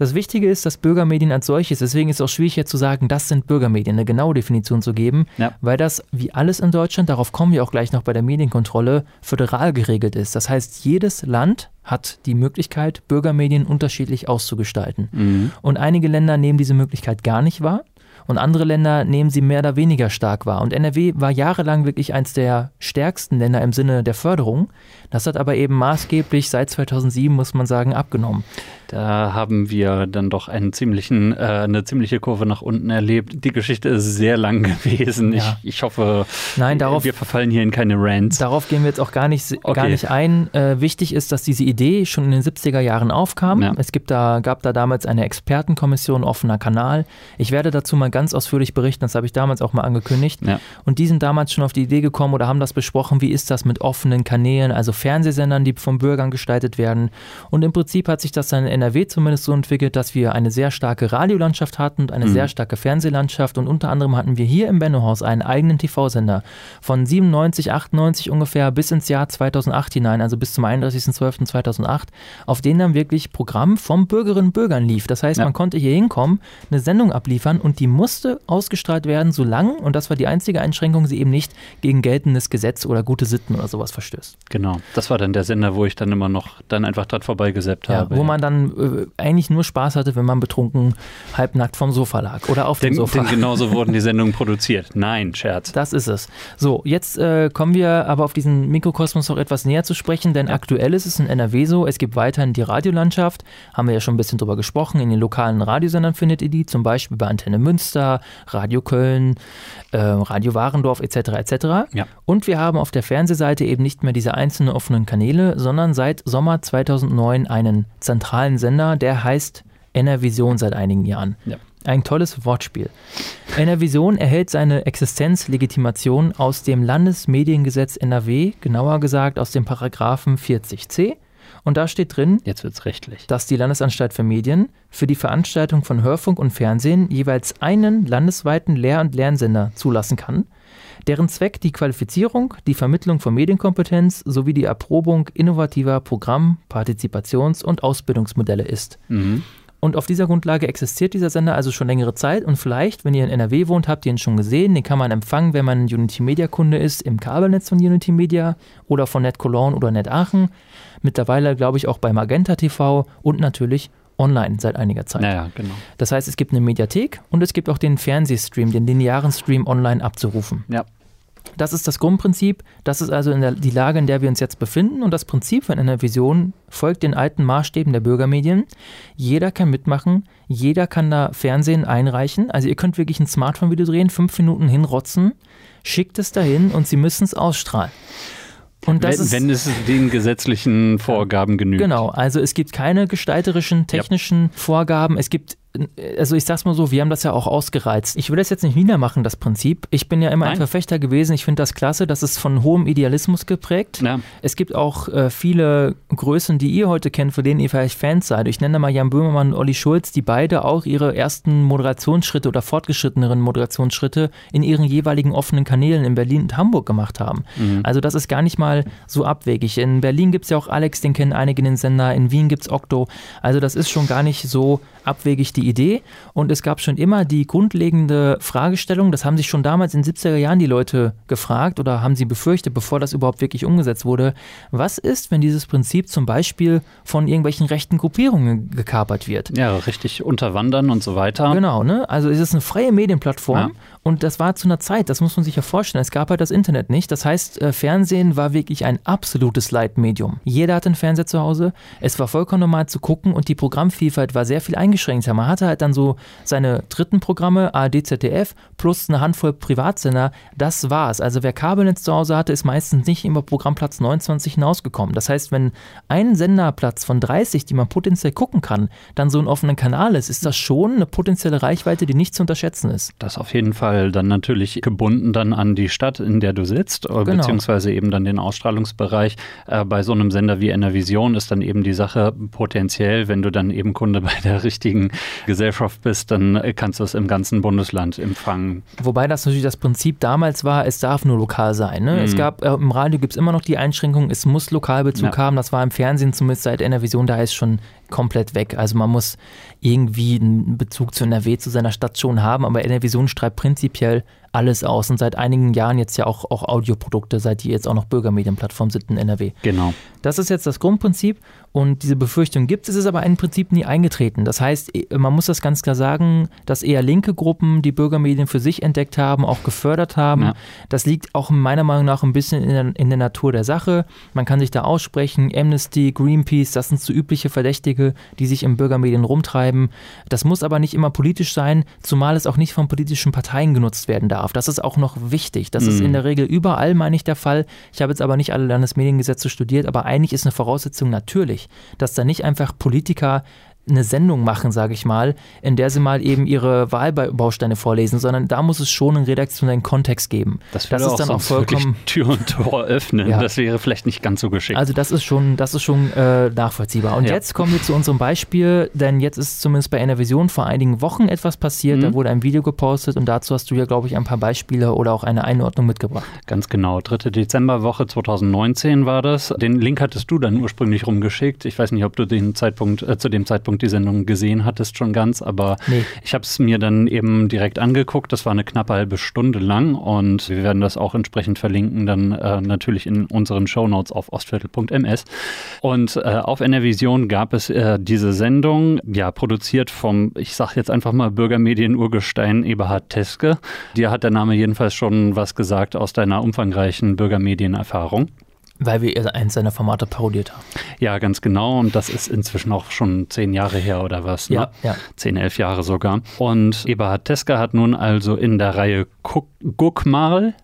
Das Wichtige ist, dass Bürgermedien als solches, deswegen ist es auch schwierig jetzt zu sagen, das sind Bürgermedien, eine genaue Definition zu geben,
Ja.
weil das wie alles in Deutschland, darauf kommen wir auch gleich noch bei der Medienkontrolle, föderal geregelt ist. Das heißt, jedes Land hat die Möglichkeit, Bürgermedien unterschiedlich auszugestalten.
Mhm.
Und einige Länder nehmen diese Möglichkeit gar nicht wahr und andere Länder nehmen sie mehr oder weniger stark wahr. Und NRW war jahrelang wirklich eins der stärksten Länder im Sinne der Förderung. Das hat aber eben maßgeblich seit 2007, muss man sagen, abgenommen.
Da haben wir dann doch einen ziemlichen, äh, eine ziemliche Kurve nach unten erlebt. Die Geschichte ist sehr lang gewesen.
Ja.
Ich, ich hoffe,
Nein, darauf,
wir verfallen hier in keine Rants.
darauf gehen wir jetzt auch gar nicht, gar
Okay.
nicht ein. Äh, wichtig ist, dass diese Idee schon in den 70er Jahren aufkam.
Ja.
Es gibt da, gab da damals eine Expertenkommission, offener Kanal. Ich werde dazu mal ganz ausführlich berichten, das habe ich damals auch mal angekündigt.
Ja.
Und die sind damals schon auf die Idee gekommen oder haben das besprochen, wie ist das mit offenen Kanälen, also Fernsehsendern, die von Bürgern gestaltet werden. Und im Prinzip hat sich das dann in NRW zumindest so entwickelt, dass wir eine sehr starke Radiolandschaft hatten und eine
Mhm.
sehr starke Fernsehlandschaft. Und unter anderem hatten wir hier im Bennohaus einen eigenen TV-Sender von 97, 98 ungefähr bis ins Jahr 2008 hinein, also bis zum 31.12.2008, auf denen dann wirklich Programm vom Bürgerinnen und Bürgern lief. Das heißt,
Ja.
man konnte hier hinkommen, eine Sendung abliefern und die musste ausgestrahlt werden, solange, und das war die einzige Einschränkung, sie eben nicht gegen geltendes Gesetz oder gute Sitten oder sowas verstößt.
Genau, das war dann der Sender, wo ich dann immer noch dann einfach dran vorbeigesappt
Ja,
habe.
wo man dann äh, eigentlich nur Spaß hatte, wenn man betrunken halbnackt vom Sofa lag oder auf dem Sofa.
denn genauso wurden die Sendungen produziert. Nein, Scherz.
Das ist es. So, jetzt äh, kommen wir aber auf diesen Mikrokosmos noch etwas näher zu sprechen, denn aktuell ist es in NRW so, es gibt weiterhin die Radiolandschaft, haben wir ja schon ein bisschen drüber gesprochen, in den lokalen Radiosendern findet ihr die, zum Beispiel bei Antenne Münster, Radio Köln, äh, Radio Warendorf etc. etc.
Ja.
Und wir haben auf der Fernsehseite eben nicht mehr diese einzelnen offenen Kanäle, sondern seit Sommer 2009 einen zentralen Sender, der heißt NRVision seit einigen Jahren.
Ja.
Ein tolles Wortspiel. NRVision erhält seine Existenzlegitimation aus dem Landesmediengesetz NRW, genauer gesagt aus dem Paragraphen 40c. Und da steht drin,
Jetzt wird's rechtlich.
dass die Landesanstalt für Medien für die Veranstaltung von Hörfunk und Fernsehen jeweils einen landesweiten Lehr- und Lernsender zulassen kann, deren Zweck die Qualifizierung, die Vermittlung von Medienkompetenz sowie die Erprobung innovativer Programm-, Partizipations- und Ausbildungsmodelle ist.
Mhm.
Und auf dieser Grundlage existiert dieser Sender also schon längere Zeit und vielleicht, wenn ihr in NRW wohnt, habt ihr ihn schon gesehen. Den kann man empfangen, wenn man ein Unity Media Kunde ist, im Kabelnetz von Unity Media oder von Net Cologne oder Net Aachen. Mittlerweile, glaube ich, auch bei Magenta TV und natürlich online seit einiger Zeit.
Naja, genau.
Das heißt, es gibt eine Mediathek und es gibt auch den Fernsehstream, den linearen Stream online abzurufen.
Ja.
Das ist das Grundprinzip. Das ist also der, die Lage, in der wir uns jetzt befinden. Und das Prinzip von einer Vision folgt den alten Maßstäben der Bürgermedien. Jeder kann mitmachen, jeder kann da Fernsehen einreichen. Also ihr könnt wirklich ein Smartphone-Video drehen, fünf Minuten hinrotzen, schickt es dahin und sie müssen es ausstrahlen. Und das
wenn,
ist,
wenn es den gesetzlichen Vorgaben genügt.
Genau, also es gibt keine gestalterischen, technischen Vorgaben. Es gibt, also ich sag's mal so, wir haben das ja auch ausgereizt. Ich will das jetzt nicht niedermachen, das Prinzip. Ich bin ja immer ein
Nein.
Verfechter gewesen. Ich finde das klasse. Das ist von hohem Idealismus geprägt.
Ja,
Es gibt auch äh, viele Größen, die ihr heute kennt, für denen ihr vielleicht Fans seid. Ich nenne mal Jan Böhmermann und Olli Schulz, die beide auch ihre ersten Moderationsschritte oder fortgeschritteneren Moderationsschritte in ihren jeweiligen offenen Kanälen in Berlin und Hamburg gemacht haben.
Mhm.
Also das ist gar nicht mal so abwegig. In Berlin gibt es ja auch Alex, den kennen einige in den Sender. In Wien gibt es Okto. Also das ist schon gar nicht so abwegig die Idee. Und es gab schon immer die grundlegende Fragestellung, das haben sich schon damals in den 70er Jahren die Leute gefragt oder haben sie befürchtet, bevor das überhaupt wirklich umgesetzt wurde. Was ist, wenn dieses Prinzip zum Beispiel von irgendwelchen rechten Gruppierungen gekapert wird?
ja, richtig unterwandern und so weiter.
Genau, ne? Also es ist eine freie Medienplattform
Ja.
Und das war zu einer Zeit, das muss man sich ja vorstellen. Es gab halt das Internet nicht. Das heißt, äh, Fernsehen war wirklich ein absolutes Leitmedium. Jeder hatte einen Fernseher zu Hause. Es war vollkommen normal zu gucken und die Programmvielfalt war sehr viel eingeschränkter. Man hatte halt dann so seine dritten Programme, ARD, ZDF, plus eine Handvoll Privatsender. Das war's. Also wer Kabelnetz zu Hause hatte, ist meistens nicht über Programmplatz 29 hinausgekommen. Das heißt, wenn ein Senderplatz von 30, die man potenziell gucken kann, dann so ein offener Kanal ist, ist das schon eine potenzielle Reichweite, die nicht zu unterschätzen ist.
Das auf jeden Fall dann natürlich gebunden dann an die Stadt, in der du sitzt, äh,
Genau.
beziehungsweise eben dann den Ausstrahlungsbereich. Äh, bei so einem Sender wie Enervision ist dann eben die Sache potenziell, wenn du dann eben Kunde bei der richtigen Gesellschaft bist, dann äh, kannst du es im ganzen Bundesland empfangen.
Wobei das natürlich das Prinzip damals war, es darf nur lokal sein. Ne?
Mhm.
Es gab, äh, im Radio gibt es immer noch die Einschränkung, es muss Lokalbezug
Ja.
haben. Das war im Fernsehen zumindest seit Enervision, da ist schon komplett weg. Also man muss irgendwie einen Bezug zu NRW, zu seiner Stadt schon haben, aber Enervision streibt prinzipiell alles aus und seit einigen Jahren jetzt ja auch, auch Audioprodukte, seit die jetzt auch noch Bürgermedienplattform sind in NRW.
Genau.
Das ist jetzt das Grundprinzip und diese Befürchtung gibt es, es ist aber im Prinzip nie eingetreten. Das heißt, man muss das ganz klar sagen, dass eher linke Gruppen die Bürgermedien für sich entdeckt haben, auch gefördert haben.
Ja.
Das liegt auch meiner Meinung nach ein bisschen in der, in der Natur der Sache. Man kann sich da aussprechen, Amnesty, Greenpeace, das sind so übliche Verdächtige die sich im Bürgermedien rumtreiben. Das muss aber nicht immer politisch sein, zumal es auch nicht von politischen Parteien genutzt werden darf. Das ist auch noch wichtig. Das mhm. ist in der Regel überall, meine ich, der Fall. Ich habe jetzt aber nicht alle Landesmediengesetze studiert, aber eigentlich ist eine Voraussetzung natürlich, dass da nicht einfach Politiker eine Sendung machen, sage ich mal, in der sie mal eben ihre Wahlbausteine vorlesen, sondern da muss es schon einen redaktionellen Kontext geben.
Das, würde das ist dann auch vollkommen Tür und Tor öffnen. Ja. Das wäre vielleicht nicht ganz so geschickt.
Also das ist schon, das ist schon äh, nachvollziehbar. Und ja. jetzt kommen wir zu unserem Beispiel, denn jetzt ist zumindest bei Enervision vor einigen Wochen etwas passiert. Mhm. Da wurde ein Video gepostet und dazu hast du ja, glaube ich, ein paar Beispiele oder auch eine Einordnung mitgebracht.
Ganz genau. Dritte Dezemberwoche 2019 war das. Den Link hattest du dann ursprünglich rumgeschickt. Ich weiß nicht, ob du den Zeitpunkt äh, zu dem Zeitpunkt die Sendung gesehen hattest schon ganz, aber nee. ich habe es mir dann eben direkt angeguckt. Das war eine knappe halbe Stunde lang und wir werden das auch entsprechend verlinken, dann äh, natürlich in unseren Shownotes auf ostviertel.ms. Und äh, auf NRVision gab es äh, diese Sendung, ja, produziert vom, ich sage jetzt einfach mal Bürgermedien-Urgestein Eberhard Teske. Dir hat der Name jedenfalls schon was gesagt aus deiner umfangreichen Bürgermedienerfahrung.
Weil wir eins seiner Formate parodiert haben.
Ja, ganz genau. Und das ist inzwischen auch schon zehn Jahre her oder was. Ne?
Ja, ja.
Zehn, elf Jahre sogar. Und Eberhard Teska hat nun also in der Reihe Guckmal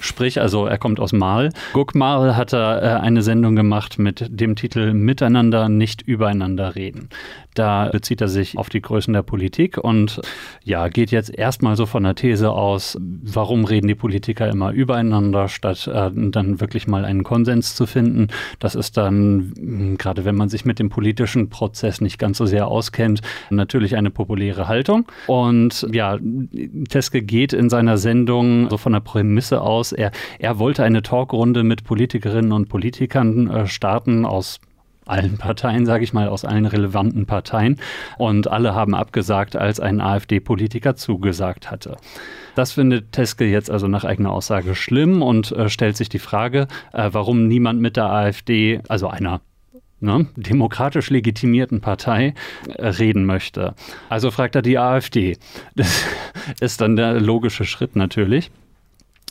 Sprich, also er kommt aus Mal. Guckmal hat er äh, eine Sendung gemacht mit dem Titel Miteinander, nicht übereinander reden. Da bezieht er sich auf die Größen der Politik und ja, geht jetzt erstmal so von der These aus, warum reden die Politiker immer übereinander, statt äh, dann wirklich mal einen Konsens zu finden. Das ist dann, hm, gerade wenn man sich mit dem politischen Prozess nicht ganz so sehr auskennt, natürlich eine populäre Haltung. Und ja, Teske geht in seiner Sendung so von der Prämisse aus, er, er wollte eine Talkrunde mit Politikerinnen und Politikern äh, starten aus allen Parteien, sage ich mal, aus allen relevanten Parteien. Und alle haben abgesagt, als ein AfD-Politiker zugesagt hatte. Das findet Teske jetzt also nach eigener Aussage schlimm und äh, stellt sich die Frage, äh, warum niemand mit der AfD, also einer Ne, demokratisch legitimierten Partei äh, reden möchte. Also fragt er die AfD. Das ist dann der logische Schritt natürlich.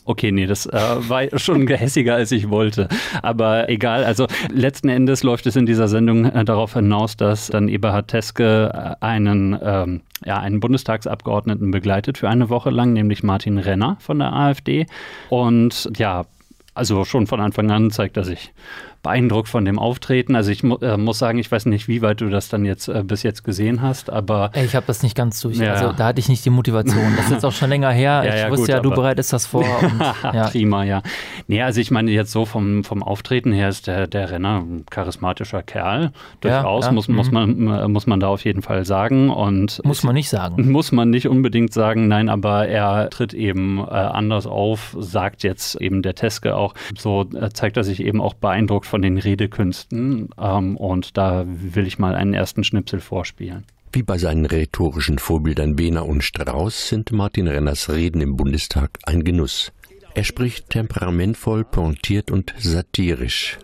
Okay, nee, das äh, war schon gehässiger, als ich wollte. Aber egal, also letzten Endes läuft es in dieser Sendung äh, darauf hinaus, dass dann Eberhard Teske äh, einen, ähm, ja, einen Bundestagsabgeordneten begleitet für eine Woche lang, nämlich Martin Renner von der AfD. Und ja, also schon von Anfang an zeigt er sich beeindruckt von dem Auftreten. Also ich mu äh, muss sagen, ich weiß nicht, wie weit du das dann jetzt äh, bis jetzt gesehen hast, aber.
Ich habe das nicht ganz durch. Ja. Also da hatte ich nicht die Motivation. Das ist jetzt auch schon länger her. ja, ich ja, wusste gut, ja, du bereitest das vor.
Und, ja. Prima, ja. Nee, also ich meine jetzt so vom, vom Auftreten her ist der, der Renner ein charismatischer Kerl. Durchaus muss, muss, mhm. man, äh, muss man da auf jeden Fall sagen. Und
muss man nicht sagen.
Muss man nicht unbedingt sagen, nein, aber er tritt eben äh, anders auf, sagt jetzt eben der Teske auch. So äh, zeigt er sich eben auch beeindruckt von den Redekünsten. Ähm, und da will ich mal einen ersten Schnipsel vorspielen.
Wie bei seinen rhetorischen Vorbildern Wehner und Strauß sind Martin Renners Reden im Bundestag ein Genuss. Er spricht temperamentvoll, pointiert und satirisch.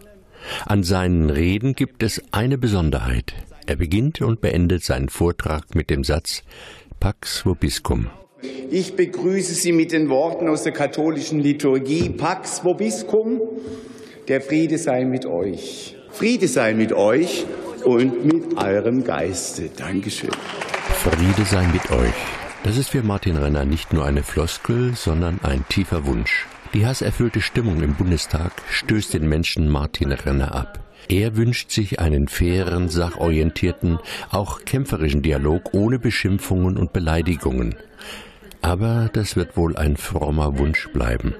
An seinen Reden gibt es eine Besonderheit. Er beginnt und beendet seinen Vortrag mit dem Satz Pax vobiscum.
Ich begrüße Sie mit den Worten aus der katholischen Liturgie Pax vobiscum, der Friede sei mit euch. Friede sei mit euch und mit eurem Geiste. Dankeschön.
Friede sei mit euch. Das ist für Martin Renner nicht nur eine Floskel, sondern ein tiefer Wunsch. Die hasserfüllte Stimmung im Bundestag stößt den Menschen Martin Renner ab. Er wünscht sich einen fairen, sachorientierten, auch kämpferischen Dialog ohne Beschimpfungen und Beleidigungen. Aber das wird wohl ein frommer Wunsch bleiben.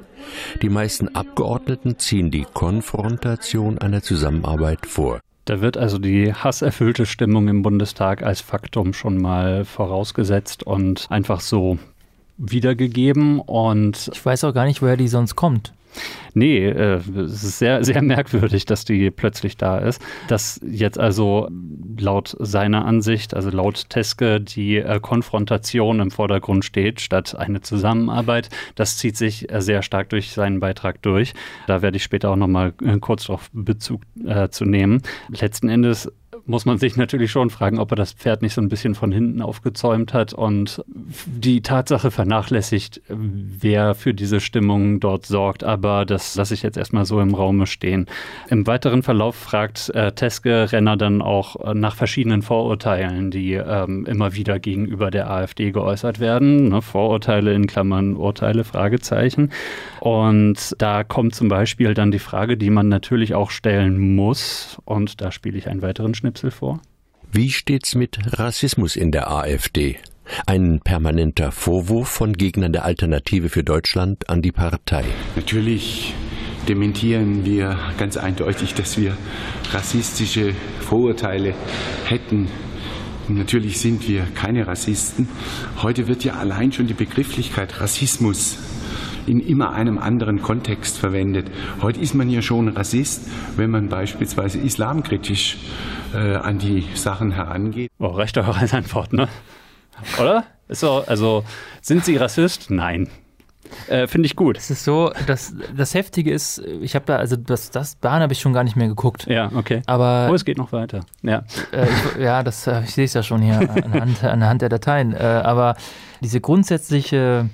Die meisten Abgeordneten ziehen die Konfrontation einer Zusammenarbeit vor.
Da wird also die hasserfüllte Stimmung im Bundestag als Faktum schon mal vorausgesetzt und einfach so wiedergegeben. Und
ich weiß auch gar nicht, woher die sonst kommt.
Nee, äh, es ist sehr, sehr merkwürdig, dass die plötzlich da ist. Dass jetzt also laut seiner Ansicht, also laut Teske, die äh, Konfrontation im Vordergrund steht, statt eine Zusammenarbeit. Das zieht sich äh, sehr stark durch seinen Beitrag durch. Da werde ich später auch nochmal äh, kurz darauf Bezug äh, zu nehmen. Letzten Endes muss man sich natürlich schon fragen, ob er das Pferd nicht so ein bisschen von hinten aufgezäumt hat und die Tatsache vernachlässigt, wer für diese Stimmung dort sorgt. Aber das lasse ich jetzt erstmal so im Raume stehen. Im weiteren Verlauf fragt äh, Teske Renner dann auch äh, nach verschiedenen Vorurteilen, die ähm, immer wieder gegenüber der AfD geäußert werden. Ne? Vorurteile in Klammern, Urteile, Fragezeichen. Und da kommt zum Beispiel dann die Frage, die man natürlich auch stellen muss. Und da spiele ich einen weiteren Schnipsel vor.
Wie steht's mit Rassismus in der AfD? Ein permanenter Vorwurf von Gegnern der Alternative für Deutschland an die Partei.
Natürlich dementieren wir ganz eindeutig, dass wir rassistische Vorurteile hätten. Natürlich sind wir keine Rassisten. Heute wird ja allein schon die Begrifflichkeit Rassismus in immer einem anderen Kontext verwendet. Heute ist man ja schon Rassist, wenn man beispielsweise islamkritisch äh, an die Sachen herangeht.
Oh, reicht doch als Antwort, ne? Oder? So, also, sind Sie Rassist? Nein. Äh, Finde ich gut.
Es ist so, das, das Heftige ist, ich habe da, also das, das Bahn habe ich schon gar nicht mehr geguckt.
Ja, okay.
Aber
oh, es geht noch weiter. Ja,
äh, ich, ja das, ich sehe es ja schon hier anhand, anhand der Dateien. Äh, aber diese grundsätzliche,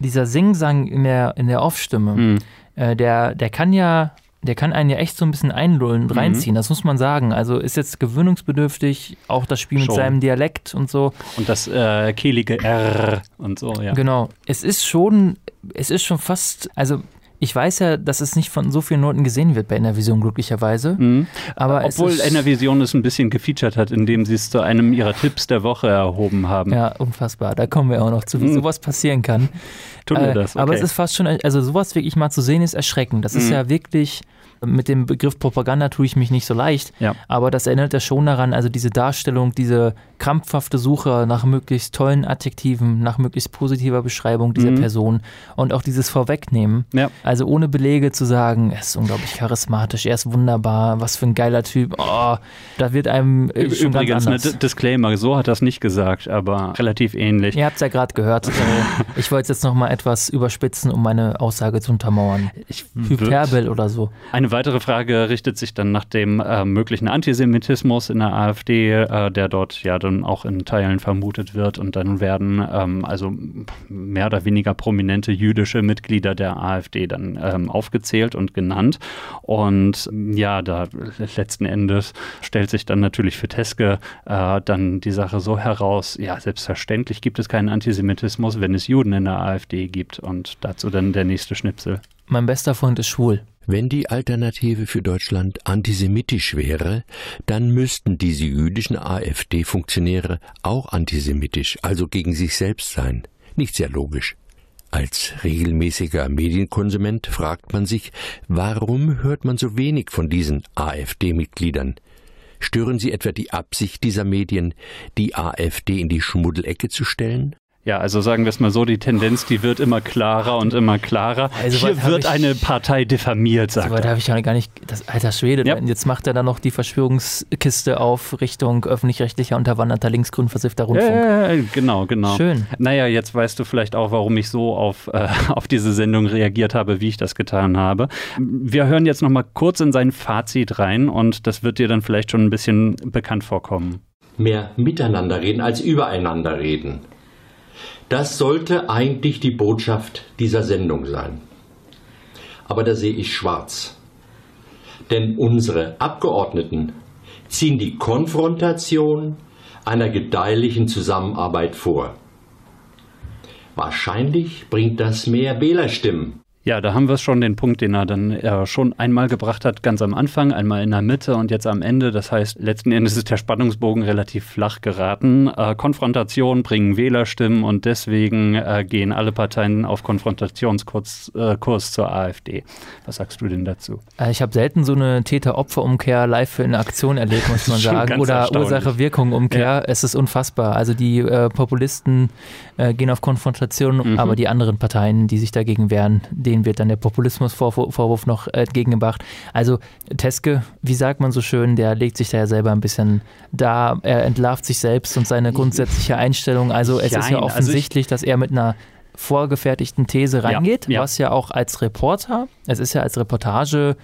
dieser Singsang in der, in der Off-Stimme,
Mhm.
äh, der, der kann ja, der kann einen ja echt so ein bisschen einlullen und
Mhm.
reinziehen, das muss man sagen. Also ist jetzt gewöhnungsbedürftig, auch das Spiel mit
Schon.
seinem Dialekt und so.
Und das äh, kehlige R und so, ja.
Genau. Es ist schon, es ist schon fast, also ich weiß ja, dass es nicht von so vielen Leuten gesehen wird bei Innervision glücklicherweise.
Mhm.
Aber es
Obwohl
ist,
Enervision es ein bisschen gefeatured hat, indem sie es zu einem ihrer Tipps der Woche erhoben haben.
Ja, unfassbar. Da kommen wir auch noch zu, wie
Mhm.
sowas passieren kann.
Tun wir
Äh,
das. Okay.
Aber es ist fast schon, also sowas wirklich mal zu sehen, ist erschreckend. Das ist
Mhm.
ja wirklich, mit dem Begriff Propaganda tue ich mich nicht so leicht,
Ja.
aber das erinnert ja schon daran, also diese Darstellung, diese krampfhafte Suche nach möglichst tollen Adjektiven, nach möglichst positiver Beschreibung dieser
Mhm.
Person und auch dieses Vorwegnehmen.
Ja.
Also ohne Belege zu sagen, er ist unglaublich charismatisch, er ist wunderbar, was für ein geiler Typ. Oh, da wird einem äh, schon
Übrigens,
ganz
ne,
anders.
D- Disclaimer, so hat er es nicht gesagt, aber relativ ähnlich.
Ihr habt es ja gerade gehört. Ich wollte es jetzt noch mal etwas überspitzen, um meine Aussage zu untermauern.
Ich
Hyperbel oder so.
Eine weitere Frage richtet sich dann nach dem äh, möglichen Antisemitismus in der AfD, äh, der dort ja dann auch in Teilen vermutet wird. Und dann werden ähm, also mehr oder weniger prominente jüdische Mitglieder der AfD dann ähm, aufgezählt und genannt. Und ja, da letzten Endes stellt sich dann natürlich für Teske äh, dann die Sache so heraus, ja, selbstverständlich gibt es keinen Antisemitismus, wenn es Juden in der AfD gibt. Und dazu dann der nächste Schnipsel.
Mein bester Freund ist schwul.
Wenn die Alternative für Deutschland antisemitisch wäre, dann müssten diese jüdischen AfD-Funktionäre auch antisemitisch, also gegen sich selbst sein. Nicht sehr logisch. Als regelmäßiger Medienkonsument fragt man sich, warum hört man so wenig von diesen AfD-Mitgliedern? Stören sie etwa die Absicht dieser Medien, die AfD in die Schmuddelecke zu stellen?
Ja, also sagen wir es mal so, die Tendenz, die wird immer klarer und immer klarer.
Also,
Hier wird
ich-
eine Partei diffamiert, sagt
Aber da
er.
habe ich ja gar nicht. Das, alter Schwede,
Ja.
jetzt macht er dann noch die Verschwörungskiste auf Richtung öffentlich-rechtlicher unterwanderter linksgrün versiffter Rundfunk.
Ja, ja, genau, genau.
Schön.
Naja, jetzt weißt du vielleicht auch, warum ich so auf, äh, auf diese Sendung reagiert habe, wie ich das getan habe. Wir hören jetzt noch mal kurz in sein Fazit rein und das wird dir dann vielleicht schon ein bisschen bekannt vorkommen.
mehr miteinander reden als übereinander reden. Das sollte eigentlich die Botschaft dieser Sendung sein. Aber da sehe ich schwarz. Denn unsere Abgeordneten ziehen die Konfrontation einer gedeihlichen Zusammenarbeit vor. Wahrscheinlich bringt das mehr Wählerstimmen.
Ja, da haben wir schon den Punkt, den er dann äh, schon einmal gebracht hat, ganz am Anfang, einmal in der Mitte und jetzt am Ende. Das heißt, letzten Endes ist der Spannungsbogen relativ flach geraten. Äh, Konfrontationen bringen Wählerstimmen und deswegen äh, gehen alle Parteien auf Konfrontationskurs äh, Kurs zur AfD. Was sagst du denn dazu?
Äh, Ich habe selten so eine Täter-Opfer-Umkehr live in Aktion erlebt, muss man sagen. Oder. Ursache-Wirkung-Umkehr.
Ja.
Es ist unfassbar. Also die äh, Populisten gehen auf Konfrontation,
Mhm.
aber die anderen Parteien, die sich dagegen wehren, denen wird dann der Populismusvorwurf noch äh, entgegengebracht. Also Teske, wie sagt man so schön, der legt sich da ja selber ein bisschen da, er entlarvt sich selbst und seine grundsätzliche Einstellung. Also es ist
Jein,
ja
also ich-
offensichtlich, dass er mit einer vorgefertigten These reingeht,
ja.
was ja auch als Reporter, es ist ja als Reportage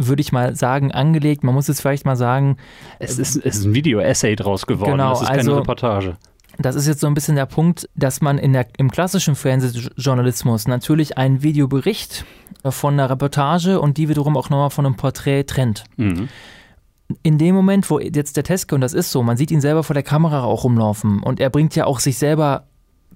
würde ich mal sagen, angelegt. Man muss es vielleicht mal sagen.
Es ist, es ist ein Video-Essay draus geworden.
Genau,
das ist keine
also-
Reportage.
Das ist jetzt so ein bisschen der Punkt, dass man in der, im klassischen Fernsehjournalismus natürlich einen Videobericht äh, von einer Reportage und die wiederum auch nochmal von einem Porträt trennt.
Mhm.
In dem Moment, wo jetzt der Teske, und das ist so, man sieht ihn selber vor der Kamera auch rumlaufen und er bringt ja auch sich selber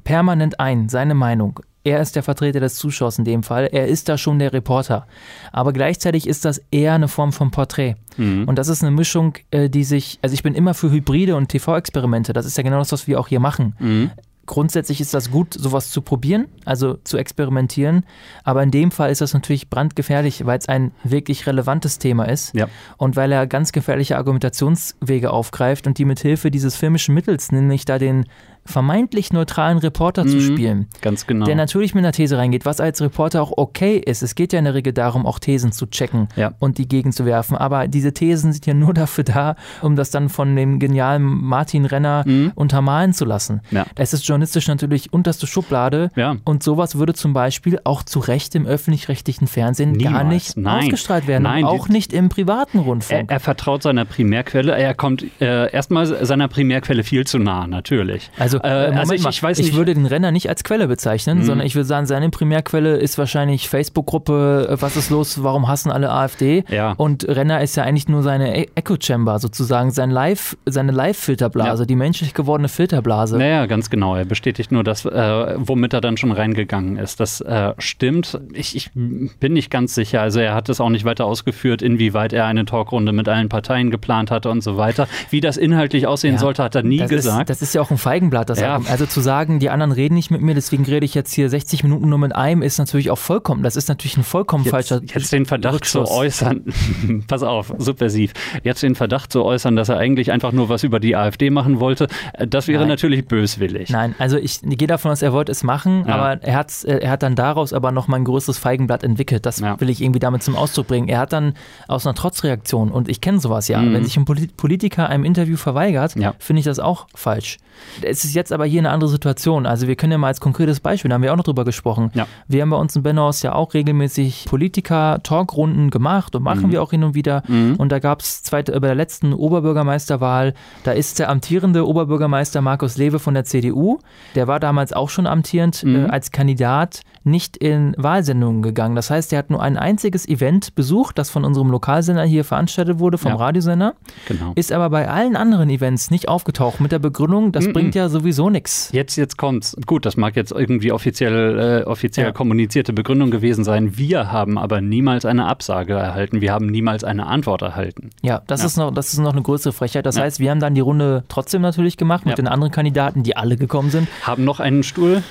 permanent ein, seine Meinung. Er ist der Vertreter des Zuschauers in dem Fall. Er ist da schon der Reporter. Aber gleichzeitig ist das eher eine Form von Porträt.
Mhm.
Und das ist eine Mischung, äh, die sich, also ich bin immer für Hybride und TV-Experimente. Das ist ja genau das, was wir auch hier machen.
Mhm.
Grundsätzlich ist das gut, sowas zu probieren, also zu experimentieren. Aber in dem Fall ist das natürlich brandgefährlich, weil es ein wirklich relevantes Thema ist
Ja.
und weil er ganz gefährliche Argumentationswege aufgreift und die mit Hilfe dieses filmischen Mittels, nämlich da den vermeintlich neutralen Reporter zu
Mhm.
spielen,
Ganz genau.
der natürlich mit einer These reingeht, was als Reporter auch okay ist. Es geht ja in der Regel darum, auch Thesen zu checken
Ja.
und die gegenzuwerfen. Aber diese Thesen sind ja nur dafür da, um das dann von dem genialen Martin Renner
Mhm.
untermalen zu lassen.
Ja.
Es ist journalistisch natürlich unterste Schublade.
Ja.
Und sowas würde zum Beispiel auch zu Recht im öffentlich-rechtlichen Fernsehen gar
Niemals.
nicht
Nein.
ausgestrahlt werden.
Nein,
auch nicht im privaten
Er,
Rundfunk.
er vertraut seiner Primärquelle. Er kommt äh, erstmal seiner Primärquelle viel zu nah, natürlich.
Also,
äh,
äh, Moment
also ich, ich weiß
ich
nicht.
würde den Renner nicht als Quelle bezeichnen,
Mhm.
sondern ich würde sagen, seine Primärquelle ist wahrscheinlich Facebook-Gruppe, äh, was ist los, warum hassen alle AfD?
Ja.
Und Renner ist ja eigentlich nur seine E- Echo-Chamber sozusagen, sein Live, seine Live-Filterblase,
Ja.
die menschlich gewordene Filterblase.
Naja, ganz genau. Er bestätigt nur das, äh, womit er dann schon reingegangen ist. Das äh, stimmt. Ich, ich bin nicht ganz sicher. Also er hat es auch nicht weiter ausgeführt, inwieweit er eine Talkrunde mit allen Parteien geplant hatte und so weiter. Wie das inhaltlich aussehen
Ja,
sollte, hat er nie
das
gesagt.
Ist, das ist ja auch ein Feigenblatt. Das
Ja.
Also zu sagen, die anderen reden nicht mit mir, deswegen rede ich jetzt hier 60 Minuten nur mit einem, ist natürlich auch vollkommen, das ist natürlich ein vollkommen falscher
jetzt, jetzt den Verdacht zu
Rückschluss.
äußern, pass auf, subversiv, jetzt den Verdacht zu äußern, dass er eigentlich einfach nur was über die AfD machen wollte, äh, das wäre
Nein.
natürlich böswillig.
Nein, also ich gehe davon aus, er wollte es machen,
Ja.
aber er, hat's, äh, er hat dann daraus aber nochmal ein größeres Feigenblatt entwickelt. Das
Ja.
will ich irgendwie damit zum Ausdruck bringen. Er hat dann aus einer Trotzreaktion, und ich kenne sowas ja,
Mhm.
wenn sich ein Polit Politiker einem Interview verweigert, finde ich das auch falsch. Es ist jetzt aber hier eine andere Situation. Also wir können ja mal als konkretes Beispiel, da haben wir auch noch drüber gesprochen.
Ja.
Wir haben bei uns in Benhaus ja auch regelmäßig Politiker-Talkrunden gemacht und machen
Mhm.
wir auch hin und wieder.
Mhm.
Und da gab es bei der letzten Oberbürgermeisterwahl, da ist der amtierende Oberbürgermeister Markus Lewe von der CDU, der war damals auch schon amtierend,
Mhm.
äh, als Kandidat nicht in Wahlsendungen gegangen. Das heißt, er hat nur ein einziges Event besucht, das von unserem Lokalsender hier veranstaltet wurde, vom
Ja.
Radiosender,
Genau.
ist aber bei allen anderen Events nicht aufgetaucht mit der Begründung, das
Mhm.
bringt ja sowieso nichts.
Jetzt, jetzt kommt's. Gut, das mag jetzt irgendwie offiziell, äh, offiziell
Ja.
kommunizierte Begründung gewesen sein. Wir haben aber niemals eine Absage erhalten. Wir haben niemals eine Antwort erhalten.
Ja, das,
Ja.
Ist noch, das ist noch eine größere Frechheit. Das
Ja.
heißt, wir haben dann die Runde trotzdem natürlich gemacht mit den anderen Kandidaten, die alle gekommen sind.
Haben noch einen Stuhl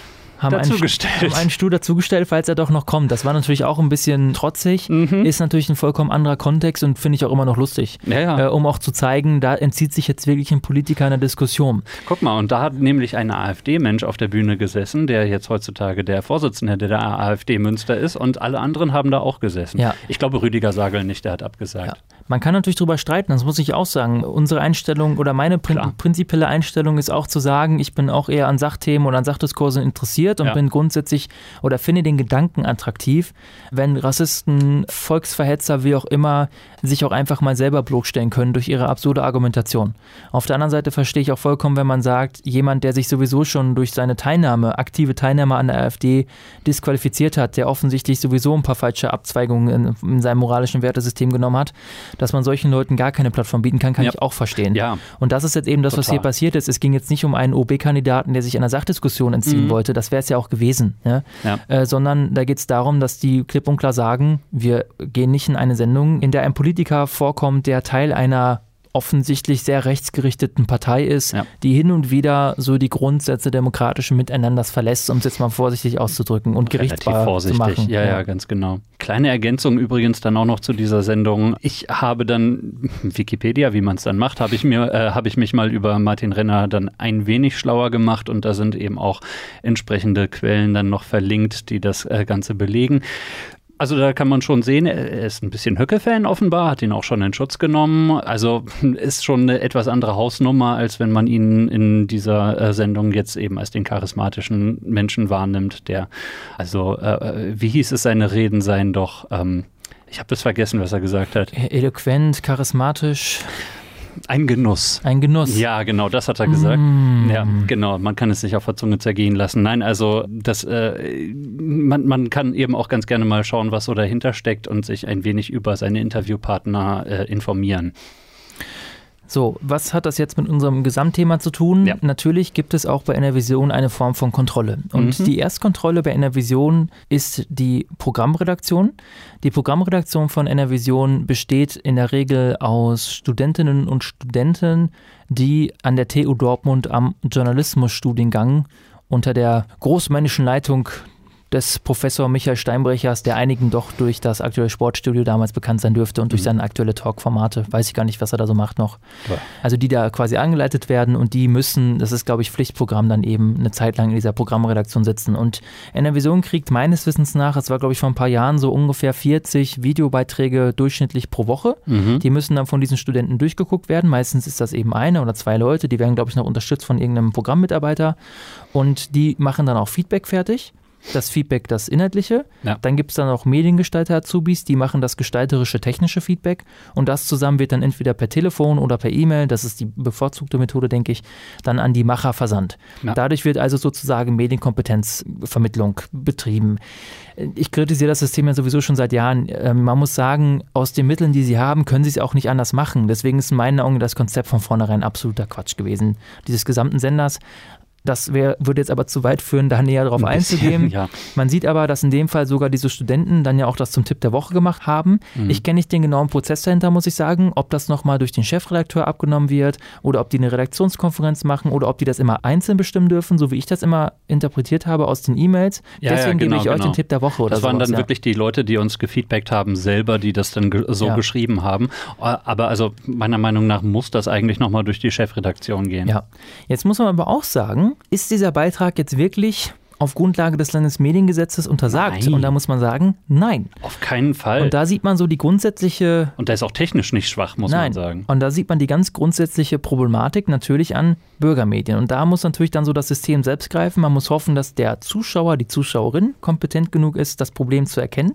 haben einen, haben einen Stuhl dazugestellt, falls er doch noch kommt. Das war natürlich auch ein bisschen trotzig,
Mhm.
ist natürlich ein vollkommen anderer Kontext und finde ich auch immer noch lustig.
Ja, ja.
Äh, um auch zu zeigen, da entzieht sich jetzt wirklich ein Politiker einer Diskussion.
Guck mal, und da hat nämlich ein AfD-Mensch auf der Bühne gesessen, der jetzt heutzutage der Vorsitzende der AfD Münster ist und alle anderen haben da auch gesessen.
Ja.
Ich glaube, Rüdiger Sagel nicht, der hat abgesagt.
Man kann natürlich drüber streiten, das muss ich auch sagen. Unsere Einstellung oder meine prin prinzipielle Einstellung ist auch zu sagen, ich bin auch eher an Sachthemen und an Sachdiskursen interessiert und
Ja.
bin grundsätzlich oder finde den Gedanken attraktiv, wenn Rassisten, Volksverhetzer, wie auch immer, sich auch einfach mal selber bloßstellen können durch ihre absurde Argumentation. Auf der anderen Seite verstehe ich auch vollkommen, wenn man sagt, jemand, der sich sowieso schon durch seine Teilnahme, aktive Teilnahme an der AfD disqualifiziert hat, der offensichtlich sowieso ein paar falsche Abzweigungen in, in seinem moralischen Wertesystem genommen hat, dass man solchen Leuten gar keine Plattform bieten kann, kann
Ja.
ich auch verstehen.
Ja.
Und das ist jetzt eben das, was
Total.
hier passiert ist. Es ging jetzt nicht um einen OB-Kandidaten, der sich einer Sachdiskussion entziehen
Mhm.
wollte, das wäre es ja auch gewesen?
Ja.
Äh, sondern da geht es darum, dass die klipp und klar sagen, wir gehen nicht in eine Sendung, in der ein Politiker vorkommt, der Teil einer offensichtlich sehr rechtsgerichteten Partei ist,
Ja.
die hin und wieder so die Grundsätze demokratischen Miteinanders verlässt, um es jetzt mal vorsichtig auszudrücken und
Relativ
gerichtsbar
vorsichtig.
zu machen.
Ja, ja, ganz genau. Kleine Ergänzung übrigens dann auch noch zu dieser Sendung. Ich habe dann Wikipedia, wie man es dann macht, habe ich mir, äh, habe ich mich mal über Martin Renner dann ein wenig schlauer gemacht und da sind eben auch entsprechende Quellen dann noch verlinkt, die das äh, Ganze belegen. Also da kann man schon sehen, er ist ein bisschen Höcke-Fan offenbar, hat ihn auch schon in Schutz genommen. Also ist schon eine etwas andere Hausnummer, als wenn man ihn in dieser äh, Sendung jetzt eben als den charismatischen Menschen wahrnimmt, der, also äh, wie hieß es, seine Reden seien doch, ähm, Ich habe das vergessen, was er gesagt hat.
Eloquent, charismatisch.
Ein Genuss.
Ein Genuss.
Ja, genau, das hat er gesagt.
Mm.
Ja, genau, man kann es sich auf der Zunge zergehen lassen. Nein, also das, äh, man, man kann eben auch ganz gerne mal schauen, was so dahinter steckt und sich ein wenig über seine Interviewpartner äh, informieren.
So, was hat das jetzt mit unserem Gesamtthema zu tun?
Ja.
Natürlich gibt es auch bei Enervision eine Form von Kontrolle. Und
Mhm.
die Erstkontrolle bei Enervision ist die Programmredaktion. Die Programmredaktion von Enervision besteht in der Regel aus Studentinnen und Studenten, die an der TU Dortmund am Journalismusstudiengang unter der großmännischen Leitung des Professor Michael Steinbrechers, der einigen doch durch das aktuelle Sportstudio damals bekannt sein dürfte und durch seine aktuelle Talkformate. Weiß ich gar nicht, was er da so macht noch.
Ja.
Also die da quasi angeleitet werden und die müssen, das ist glaube ich Pflichtprogramm, dann eben eine Zeit lang in dieser Programmredaktion sitzen. Und NRVision kriegt meines Wissens nach, es war glaube ich vor ein paar Jahren so ungefähr 40 Videobeiträge durchschnittlich pro Woche.
Mhm.
Die müssen dann von diesen Studenten durchgeguckt werden. Meistens ist das eben eine oder zwei Leute, die werden glaube ich noch unterstützt von irgendeinem Programmmitarbeiter und die machen dann auch Feedback fertig. Das Feedback, das inhaltliche.
Ja.
Dann gibt es dann auch Mediengestalter-Azubis, die machen das gestalterische, technische Feedback. Und das zusammen wird dann entweder per Telefon oder per E-Mail, das ist die bevorzugte Methode, denke ich, dann an die Macher versandt.
Ja.
Dadurch wird also sozusagen Medienkompetenzvermittlung betrieben. Ich kritisiere das System ja sowieso schon seit Jahren. Ähm, Man muss sagen, aus den Mitteln, die sie haben, können sie es auch nicht anders machen. Deswegen ist in meinen Augen das Konzept von vornherein absoluter Quatsch gewesen. Dieses gesamten Senders. Das wär, würde jetzt aber zu weit führen, da näher drauf
Ein bisschen,
einzugehen.
ja.
Man sieht aber, dass in dem Fall sogar diese Studenten dann ja auch das zum Tipp der Woche gemacht haben.
Mhm.
Ich kenne nicht den genauen Prozess dahinter, muss ich sagen, ob das nochmal durch den Chefredakteur abgenommen wird oder ob die eine Redaktionskonferenz machen oder ob die das immer einzeln bestimmen dürfen, so wie ich das immer interpretiert habe aus den E-Mails.
Ja, ja,
Deswegen
genau,
gebe ich euch
genau.
den Tipp der Woche oder
Das waren
sowas,
dann
ja.
wirklich die Leute, die uns gefeedbackt haben, selber, die das dann ge so
Ja.
geschrieben haben. Äh, Aber also meiner Meinung nach muss das eigentlich nochmal durch die Chefredaktion gehen.
Ja, jetzt muss man aber auch sagen, ist dieser Beitrag jetzt wirklich auf Grundlage des Landesmediengesetzes untersagt?
Nein.
Und da muss man sagen, nein.
Auf keinen Fall.
Und da sieht man so die grundsätzliche
Und der ist auch technisch nicht schwach, muss
Nein.
man sagen.
Und da sieht man die ganz grundsätzliche Problematik natürlich an Bürgermedien. Und da muss natürlich dann so das System selbst greifen. Man muss hoffen, dass der Zuschauer, die Zuschauerin kompetent genug ist, das Problem zu erkennen,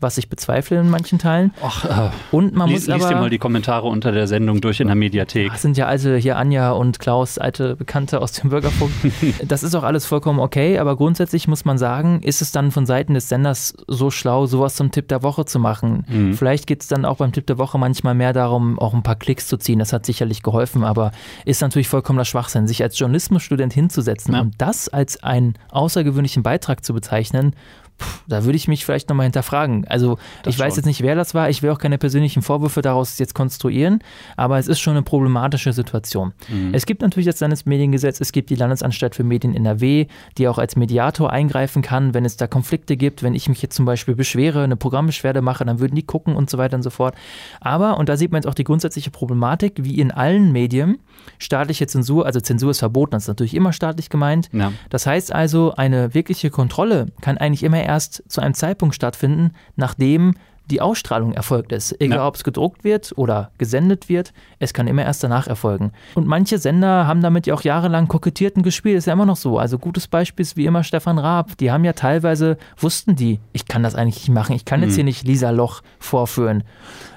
was ich bezweifle in manchen Teilen.
Ach, äh,
Und man
lies,
muss
lies dir
aber
mal die Kommentare unter der Sendung durch in der Mediathek.
das sind ja alte, hier Anja und Klaus, alte Bekannte aus dem Bürgerfunk. das ist auch alles vollkommen okay, aber grundsätzlich muss man sagen, ist es dann von Seiten des Senders so schlau, sowas zum Tipp der Woche zu machen.
Mhm.
Vielleicht geht es dann auch beim Tipp der Woche manchmal mehr darum, auch ein paar Klicks zu ziehen. Das hat sicherlich geholfen, aber ist natürlich vollkommener Schwachsinn, sich als Journalismusstudent hinzusetzen
Ja.
und das als einen außergewöhnlichen Beitrag zu bezeichnen. Puh, Da würde ich mich vielleicht nochmal hinterfragen. Also,
Das
ich weiß
schon.
jetzt nicht, wer das war. Ich will auch keine persönlichen Vorwürfe daraus jetzt konstruieren, aber es ist schon eine problematische Situation.
Mhm.
Es gibt natürlich das Landesmediengesetz, es gibt die Landesanstalt für Medien NRW, die auch als Mediator eingreifen kann, wenn es da Konflikte gibt. Wenn ich mich jetzt zum Beispiel beschwere, eine Programmbeschwerde mache, dann würden die gucken und so weiter und so fort. Aber, und da sieht man jetzt auch die grundsätzliche Problematik, wie in allen Medien, staatliche Zensur, also Zensur ist verboten, das ist natürlich immer staatlich gemeint.
Ja.
Das heißt also, eine wirkliche Kontrolle kann eigentlich immer erst zu einem Zeitpunkt stattfinden, nachdem die Ausstrahlung erfolgt ist. Egal,
Ja.
ob es gedruckt wird oder gesendet wird, es kann immer erst danach erfolgen. Und manche Sender haben damit ja auch jahrelang kokettiert und gespielt, ist ja immer noch so. Also gutes Beispiel ist wie immer Stefan Raab. Die haben ja teilweise, wussten die, ich kann das eigentlich nicht machen, ich kann jetzt
Mhm.
hier nicht Lisa Loch vorführen.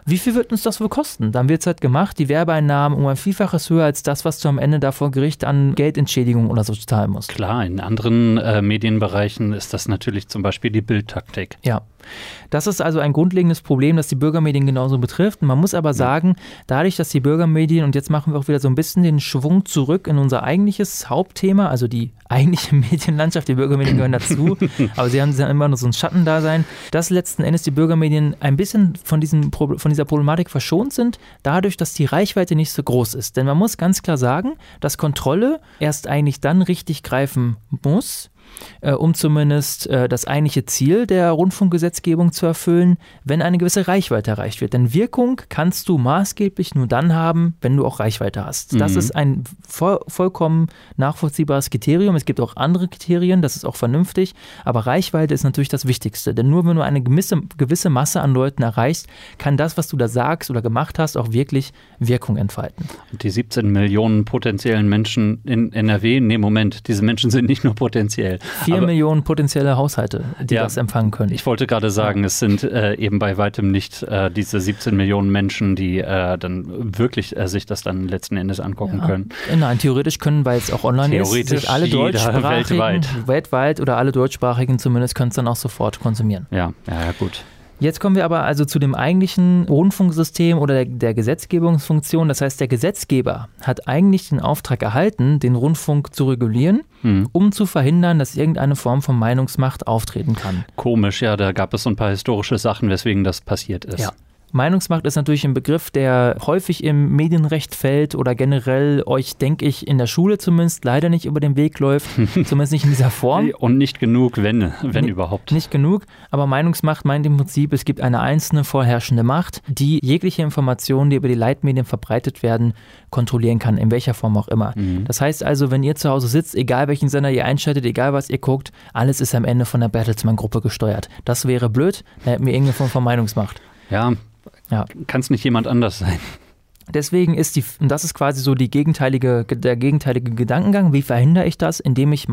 Wie viel wird uns das wohl kosten? Dann wird es halt gemacht, die Werbeeinnahmen um ein Vielfaches höher als das, was du am Ende da vor Gericht an Geldentschädigung oder so zahlen musst.
Klar, in anderen äh, Medienbereichen ist das natürlich zum Beispiel die Bildtaktik.
Ja. Das ist also ein grundlegendes Problem, das die Bürgermedien genauso betrifft. Man muss aber sagen, dadurch, dass die Bürgermedien, und jetzt machen wir auch wieder so ein bisschen den Schwung zurück in unser eigentliches Hauptthema, also die eigentliche Medienlandschaft, die Bürgermedien gehören dazu, aber sie haben immer nur so ein Schattendasein, dass letzten Endes die Bürgermedien ein bisschen von, diesem, von dieser Problematik verschont sind, dadurch, dass die Reichweite nicht so groß ist. Denn man muss ganz klar sagen, dass Kontrolle erst eigentlich dann richtig greifen muss, äh, um zumindest äh, das eigentliche Ziel der Rundfunkgesetzgebung zu erfüllen, wenn eine gewisse Reichweite erreicht wird. Denn Wirkung kannst du maßgeblich nur dann haben, wenn du auch Reichweite hast. Das
Mhm.
ist ein voll, vollkommen nachvollziehbares Kriterium. Es gibt auch andere Kriterien, das ist auch vernünftig, aber Reichweite ist natürlich das Wichtigste. Denn nur wenn du eine gewisse, gewisse Masse an Leuten erreichst, kann das, was du da sagst oder gemacht hast, auch wirklich Wirkung entfalten.
Und die 17 Millionen potenziellen Menschen in NRW, nee, Moment, diese Menschen sind nicht nur potenziell. Fall.
Vier Aber Millionen potenzielle Haushalte, die ja, das empfangen können.
Ich wollte gerade sagen, es sind äh, eben bei weitem nicht äh, diese 17 Millionen Menschen, die äh, dann wirklich äh, sich das dann letzten Endes angucken ja. können.
Nein, theoretisch können, weil es auch online ist, sich alle deutschsprachigen weltweit. weltweit oder alle deutschsprachigen zumindest können es dann auch sofort konsumieren.
Ja, ja, ja gut.
Jetzt kommen wir aber also zu dem eigentlichen Rundfunksystem oder der, der, Gesetzgebungsfunktion. Das heißt, der Gesetzgeber hat eigentlich den Auftrag erhalten, den Rundfunk zu regulieren, mhm. um zu verhindern, dass irgendeine Form von Meinungsmacht auftreten kann.
Komisch, ja, da gab es so ein paar historische Sachen, weswegen das passiert ist.
Ja. Meinungsmacht ist natürlich ein Begriff, der häufig im Medienrecht fällt oder generell euch, denke ich, in der Schule zumindest leider nicht über den Weg läuft, zumindest nicht in dieser Form.
Und nicht genug, wenn, wenn N überhaupt.
Nicht genug, aber Meinungsmacht meint im Prinzip, es gibt eine einzelne vorherrschende Macht, die jegliche Informationen, die über die Leitmedien verbreitet werden, kontrollieren kann, in welcher Form auch immer. Mhm. Das heißt also, wenn ihr zu Hause sitzt, egal welchen Sender ihr einschaltet, egal was ihr guckt, alles ist am Ende von der Bertelsmann-Gruppe gesteuert. Das wäre blöd, da hätten wir irgendeine Form von Meinungsmacht.
Ja, ja. Kann es nicht jemand anders sein?
Deswegen ist die, und das ist quasi so die gegenteilige, der gegenteilige Gedankengang. Wie verhindere ich das? Indem ich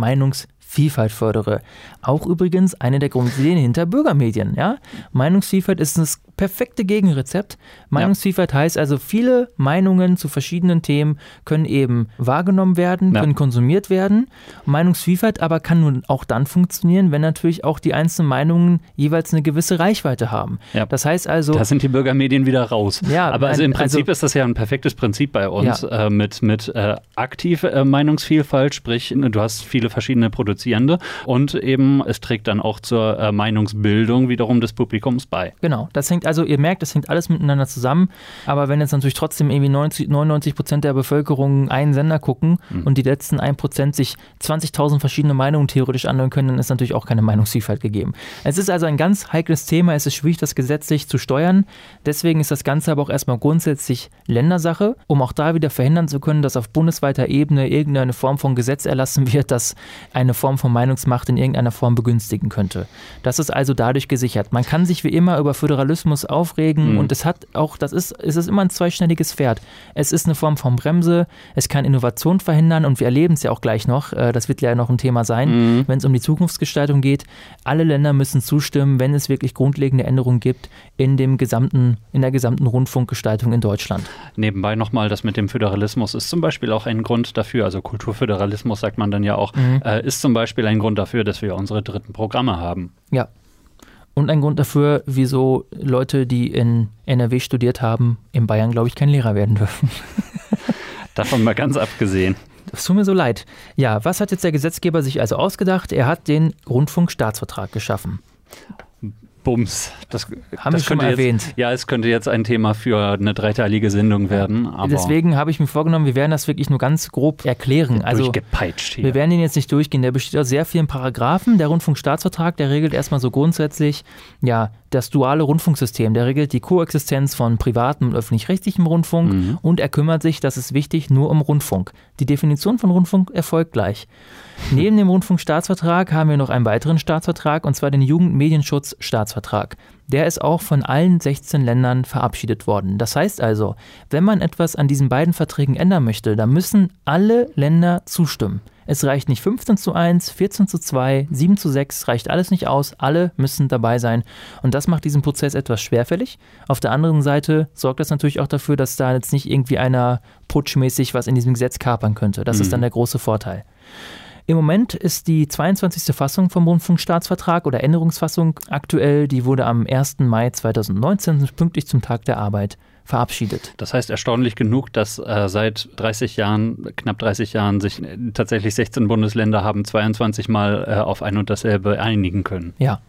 Meinungsvielfalt fördere. Auch übrigens eine der Grundideen hinter Bürgermedien. Ja? Meinungsvielfalt ist das perfekte Gegenrezept. Meinungsvielfalt ja. heißt also, viele Meinungen zu verschiedenen Themen können eben wahrgenommen werden, ja. können konsumiert werden. Meinungsvielfalt aber kann nun auch dann funktionieren, wenn natürlich auch die einzelnen Meinungen jeweils eine gewisse Reichweite haben. Ja. Das heißt also.
Da sind die Bürgermedien wieder raus. Ja, aber also im Prinzip also, ist das ja ein perfektes Prinzip bei uns äh, mit, mit äh, aktive äh, Meinungsvielfalt, sprich, du hast viele verschiedene Produzierende und eben es trägt dann auch zur äh, Meinungsbildung wiederum des Publikums bei.
Genau, das hängt also, ihr merkt, das hängt alles miteinander zusammen. Aber wenn jetzt natürlich trotzdem irgendwie 90, 99 Prozent der Bevölkerung einen Sender gucken mhm. und die letzten 1 Prozent sich 20.000 verschiedene Meinungen theoretisch anhören können, dann ist natürlich auch keine Meinungsvielfalt gegeben. Es ist also ein ganz heikles Thema. Es ist schwierig, das gesetzlich zu steuern. Deswegen ist das Ganze aber auch erstmal grundsätzlich Ländersache, um auch da wieder verhindern zu können, dass auf bundesweiter Ebene irgendeine Form von Gesetz erlassen wird, das eine Form von Meinungsmacht in irgendeiner Form begünstigen könnte. Das ist also dadurch gesichert. Man kann sich wie immer über Föderalismus aufregen mhm. und es hat auch, das ist, es ist immer ein zweischneidiges Pferd. Es ist eine Form von Bremse, es kann Innovation verhindern und wir erleben es ja auch gleich noch, äh, das wird ja noch ein Thema sein, mhm. wenn es um die Zukunftsgestaltung geht. Alle Länder müssen zustimmen, wenn es wirklich grundlegende Änderungen gibt in dem gesamten, in der gesamten Rundfunkgestaltung in Deutschland.
Nebenbei nochmal, das mit dem Föderalismus ist zum Beispiel auch ein Grund dafür, also Kulturföderalismus sagt man dann ja auch, mhm. äh, ist zum Beispiel ein Grund dafür, dass wir unsere dritten Programme haben.
Ja, und ein Grund dafür, wieso Leute, die in NRW studiert haben, in Bayern, glaube ich, kein Lehrer werden dürfen.
Davon mal ganz abgesehen.
Das tut mir so leid. Ja, was hat jetzt der Gesetzgeber sich also ausgedacht? Er hat den Rundfunkstaatsvertrag geschaffen.
Bums. Das,
Haben das wir schon
jetzt,
erwähnt.
Ja, es könnte jetzt ein Thema für eine dreiteilige Sendung werden.
Deswegen habe ich mir vorgenommen, wir werden das wirklich nur ganz grob erklären. Also,
durchgepeitscht hier.
Wir werden ihn jetzt nicht durchgehen. Der besteht aus sehr vielen Paragraphen. Der Rundfunkstaatsvertrag, der regelt erstmal so grundsätzlich, ja, das duale Rundfunksystem. Der regelt die Koexistenz von privatem und öffentlich-rechtlichem Rundfunk mhm. und er kümmert sich, das ist wichtig, nur um Rundfunk. Die Definition von Rundfunk erfolgt gleich. Neben dem Rundfunkstaatsvertrag haben wir noch einen weiteren Staatsvertrag und zwar den Jugendmedienschutzstaatsvertrag. Der ist auch von allen 16 Ländern verabschiedet worden. Das heißt also, wenn man etwas an diesen beiden Verträgen ändern möchte, dann müssen alle Länder zustimmen. Es reicht nicht 15 zu 1, 14 zu 2, 7 zu 6, reicht alles nicht aus. Alle müssen dabei sein. Und das macht diesen Prozess etwas schwerfällig. Auf der anderen Seite sorgt das natürlich auch dafür, dass da jetzt nicht irgendwie einer putschmäßig was in diesem Gesetz kapern könnte. Das mhm. ist dann der große Vorteil. Im Moment ist die 22. Fassung vom Rundfunkstaatsvertrag oder Änderungsfassung aktuell. Die wurde am 1. Mai 2019 pünktlich zum Tag der Arbeit verabschiedet.
Das heißt erstaunlich genug, dass äh, seit 30 Jahren, knapp 30 Jahren, sich tatsächlich 16 Bundesländer haben 22 Mal äh, auf ein und dasselbe einigen können.
Ja.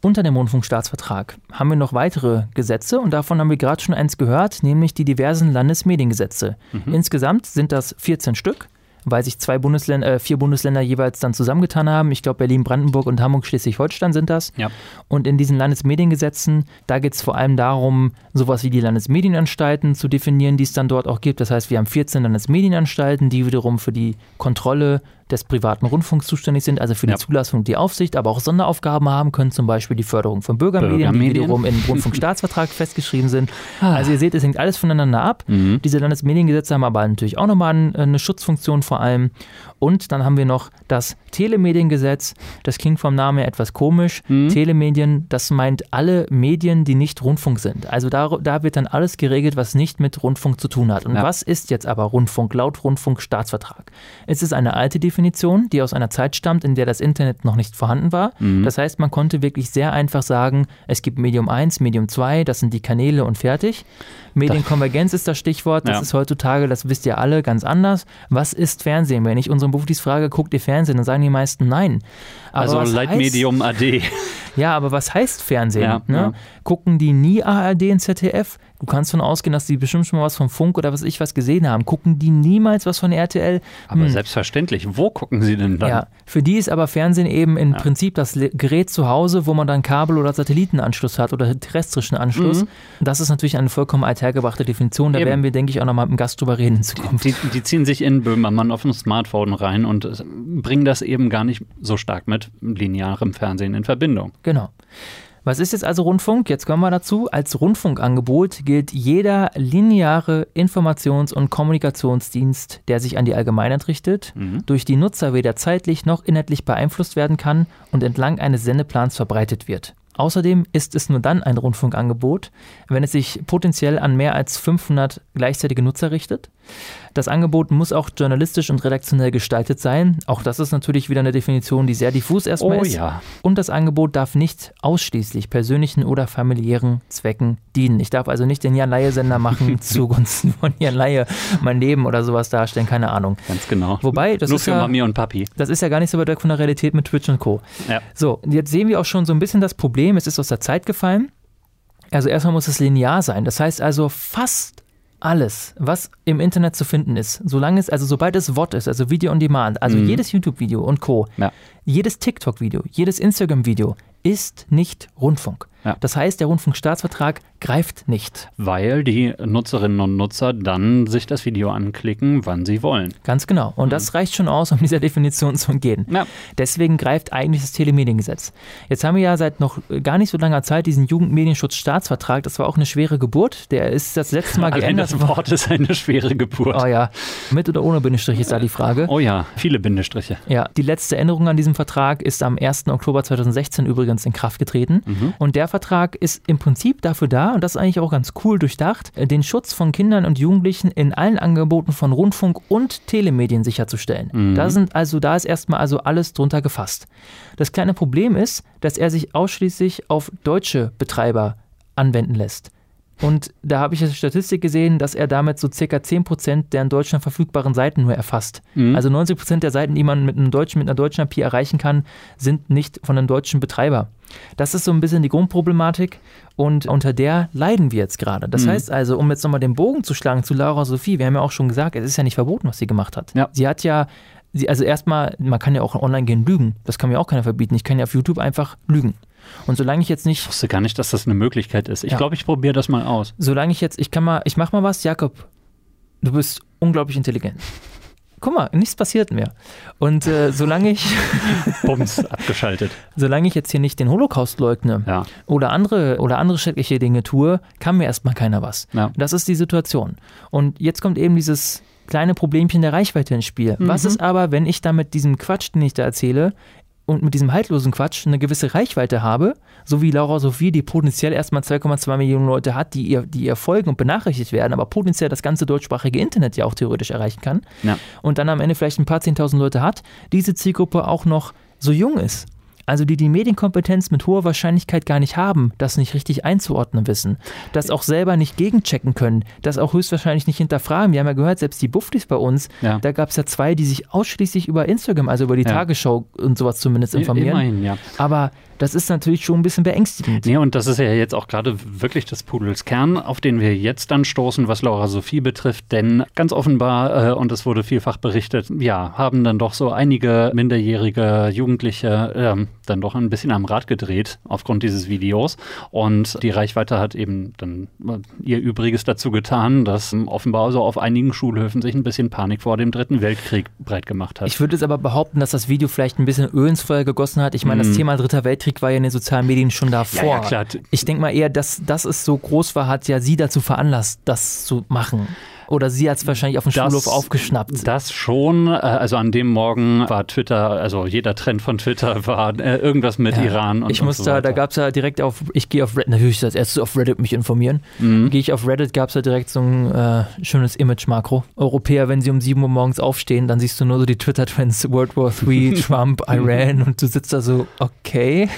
Unter dem Rundfunkstaatsvertrag haben wir noch weitere Gesetze und davon haben wir gerade schon eins gehört, nämlich die diversen Landesmediengesetze. Mhm. Insgesamt sind das 14 Stück weil sich zwei Bundesländer, äh, vier Bundesländer jeweils dann zusammengetan haben. Ich glaube, Berlin, Brandenburg und Hamburg, Schleswig-Holstein sind das.
Ja.
Und in diesen Landesmediengesetzen, da geht es vor allem darum, sowas wie die Landesmedienanstalten zu definieren, die es dann dort auch gibt. Das heißt, wir haben 14 Landesmedienanstalten, die wiederum für die Kontrolle des privaten Rundfunks zuständig sind, also für die
Ja.
Zulassung, die Aufsicht, aber auch Sonderaufgaben haben können, zum Beispiel die Förderung von Bürgermedien, die
Bürgermedien.
wiederum im Rundfunkstaatsvertrag festgeschrieben sind.
Ah.
Also ihr seht, es hängt alles voneinander ab.
Mhm.
Diese Landesmediengesetze haben aber natürlich auch nochmal ein- eine Schutzfunktion vor allem. Und dann haben wir noch das Telemediengesetz. Das klingt vom Namen her etwas komisch.
Mhm.
Telemedien, das meint alle Medien, die nicht Rundfunk sind. Also da, da wird dann alles geregelt, was nicht mit Rundfunk zu tun hat. Und
Ja.
was ist jetzt aber Rundfunk laut Rundfunkstaatsvertrag? Es ist eine alte Definition, die aus einer Zeit stammt, in der das Internet noch nicht vorhanden war.
Mhm.
Das heißt, man konnte wirklich sehr einfach sagen, es gibt Medium 1, Medium 2, das sind die Kanäle und fertig. Medienkonvergenz ist das Stichwort, das
Ja.
ist heutzutage, das wisst ihr alle, ganz anders. Was ist Fernsehen? Wenn ich unseren Buftis frage, guckt ihr Fernsehen, dann sagen die meisten nein. Aber
Also Leitmedium AD.
Ja, aber was heißt Fernsehen?
Ja,
ne?
ja.
Gucken die nie ARD und ZDF? Du kannst davon ausgehen, dass die bestimmt schon mal was vom Funk oder was ich was gesehen haben. Gucken die niemals was von RTL?
Aber
Hm.
selbstverständlich. Wo gucken Sie denn dann?
Ja, für die ist aber Fernsehen eben im
Ja.
Prinzip das Gerät zu Hause, wo man dann Kabel- oder Satellitenanschluss hat oder terrestrischen Anschluss.
Mhm.
Das ist natürlich eine vollkommen althergebrachte Definition. Da
Eben.
werden wir, denke ich, auch nochmal mit dem Gast drüber reden in Zukunft.
Die, die ziehen sich in Böhmermann auf dem Smartphone rein und äh, bringen das eben gar nicht so stark mit linearem Fernsehen in Verbindung.
Genau. Was ist jetzt also Rundfunk? Jetzt kommen wir dazu. Als Rundfunkangebot gilt jeder lineare Informations- und Kommunikationsdienst, der sich an die Allgemeinheit richtet,
Mhm.
durch die Nutzer weder zeitlich noch inhaltlich beeinflusst werden kann und entlang eines Sendeplans verbreitet wird. Außerdem ist es nur dann ein Rundfunkangebot, wenn es sich potenziell an mehr als 500 gleichzeitige Nutzer richtet. Das Angebot muss auch journalistisch und redaktionell gestaltet sein. Auch das ist natürlich wieder eine Definition, die sehr diffus erstmal
Oh
ist.
ja.
Und das Angebot darf nicht ausschließlich persönlichen oder familiären Zwecken dienen. Ich darf also nicht den Jan-Laie-Sender machen zugunsten von Jan Laie, mein Leben oder sowas darstellen, keine Ahnung.
Ganz genau.
Wobei, das
Nur
ist
für
ja,
Mami und Papi.
das ist ja gar nicht so weit weg von der Realität mit Twitch und Co.
Ja.
So, jetzt sehen wir auch schon so ein bisschen das Problem. Es ist aus der Zeit gefallen. Also erstmal muss es linear sein. Das heißt also fast alles, was im Internet zu finden ist, solange es, also sobald es Wort ist, also Video on Demand, also
Mhm.
jedes YouTube-Video und Co.,
Ja.
Jedes TikTok-Video, jedes Instagram-Video ist nicht Rundfunk.
Ja.
Das heißt, der Rundfunkstaatsvertrag greift nicht.
Weil die Nutzerinnen und Nutzer dann sich das Video anklicken, wann sie wollen.
Ganz genau. Und das reicht schon aus, um dieser Definition zu entgehen.
Ja.
Deswegen greift eigentlich das Telemediengesetz. Jetzt haben wir ja seit noch gar nicht so langer Zeit diesen Jugendmedienschutzstaatsvertrag. Das war auch eine schwere Geburt. Der ist das letzte Mal
Allein
geändert
das
worden.
Wort ist eine schwere Geburt.
Oh ja, mit oder ohne Bindestrich ist da die Frage.
Oh ja, viele Bindestriche.
Ja, die letzte Änderung an diesem Vertrag ist am 1. Oktober 2016 übrigens in Kraft getreten.
Mhm.
Und der Vertrag ist im Prinzip dafür da, und das ist eigentlich auch ganz cool durchdacht, den Schutz von Kindern und Jugendlichen in allen Angeboten von Rundfunk und Telemedien sicherzustellen.
Mhm.
Da sind also, da ist erstmal also alles drunter gefasst. Das kleine Problem ist, dass er sich ausschließlich auf deutsche Betreiber anwenden lässt. Und da habe ich eine Statistik gesehen, dass er damit so circa 10% der in Deutschland verfügbaren Seiten nur erfasst.
Mhm.
Also 90% der Seiten, die man mit einem deutschen, mit einer deutschen IP erreichen kann, sind nicht von einem deutschen Betreiber. Das ist so ein bisschen die Grundproblematik und unter der leiden wir jetzt gerade. Das
Mhm.
heißt also, um jetzt nochmal den Bogen zu schlagen zu Laura Sophie, wir haben ja auch schon gesagt, es ist ja nicht verboten, was sie gemacht hat.
Ja.
Sie hat ja, also erstmal, man kann ja auch online gehen lügen. Das kann mir auch keiner verbieten. Ich kann ja auf YouTube einfach lügen. Und solange ich jetzt nicht
Ich wusste gar nicht, dass das eine Möglichkeit ist. Ich
Ja.
glaube, ich probiere das mal aus.
solange ich jetzt, ich kann mal, ich mach mal was, Jakob, du bist unglaublich intelligent. Guck mal, nichts passiert mehr. Und äh, solange ich,
Bums, abgeschaltet.
solange ich jetzt hier nicht den Holocaust leugne
Ja.
oder andere oder andere schreckliche Dinge tue, kann mir erstmal keiner was.
Ja.
Das ist die Situation. Und jetzt kommt eben dieses kleine Problemchen der Reichweite ins Spiel.
Mhm.
Was ist aber, wenn ich da mit diesem Quatsch, den ich da erzähle, und mit diesem haltlosen Quatsch eine gewisse Reichweite habe, so wie Laura Sophie, die potenziell erstmal 2,2 Millionen Leute hat, die ihr, die ihr folgen und benachrichtigt werden, aber potenziell das ganze deutschsprachige Internet ja auch theoretisch erreichen kann
Ja.
und dann am Ende vielleicht ein paar 10.000 Leute hat, diese Zielgruppe auch noch so jung ist. Also die die Medienkompetenz mit hoher Wahrscheinlichkeit gar nicht haben, das nicht richtig einzuordnen wissen, das auch selber nicht gegenchecken können, das auch höchstwahrscheinlich nicht hinterfragen. Wir haben ja gehört, selbst die Buffdis bei uns,
Ja.
da gab es ja zwei, die sich ausschließlich über Instagram, also über die
Ja.
Tagesschau und sowas zumindest informieren.
Immerhin, ja.
Aber das ist natürlich schon ein bisschen beängstigend.
Nee, und das ist ja jetzt auch gerade wirklich des Pudels Kern, auf den wir jetzt dann stoßen, was Laura Sophie betrifft. Denn ganz offenbar, äh, und es wurde vielfach berichtet, ja, haben dann doch so einige minderjährige Jugendliche ähm, dann doch ein bisschen am Rad gedreht aufgrund dieses Videos. Und die Reichweite hat eben dann äh, ihr Übriges dazu getan, dass ähm, offenbar so auf einigen Schulhöfen sich ein bisschen Panik vor dem Dritten Weltkrieg breit gemacht hat.
Ich würde jetzt aber behaupten, dass das Video vielleicht ein bisschen Öl ins Feuer gegossen hat. Ich meine, das
Mhm.
Thema Dritter Weltkrieg war ja in den sozialen Medien schon davor.
Ja, ja, klar.
Ich denke mal eher, dass, dass es so groß war, hat ja sie dazu veranlasst, das zu machen. Oder sie hat es wahrscheinlich auf dem
Das-
Schulhof aufgeschnappt.
Das schon. äh, Also an dem Morgen war Twitter, also jeder Trend von Twitter war äh, irgendwas mit
Ja.
Iran und
ich
und
muss
so
da, gab es ja direkt auf, ich gehe auf Reddit, natürlich als erstes auf Reddit mich informieren.
Mhm.
Gehe ich auf Reddit, gab es ja direkt so ein äh, schönes Image-Makro. Europäer, wenn sie um 7 Uhr morgens aufstehen, dann siehst du nur so die Twitter-Trends, World War III, Trump, Iran und du sitzt da so, okay.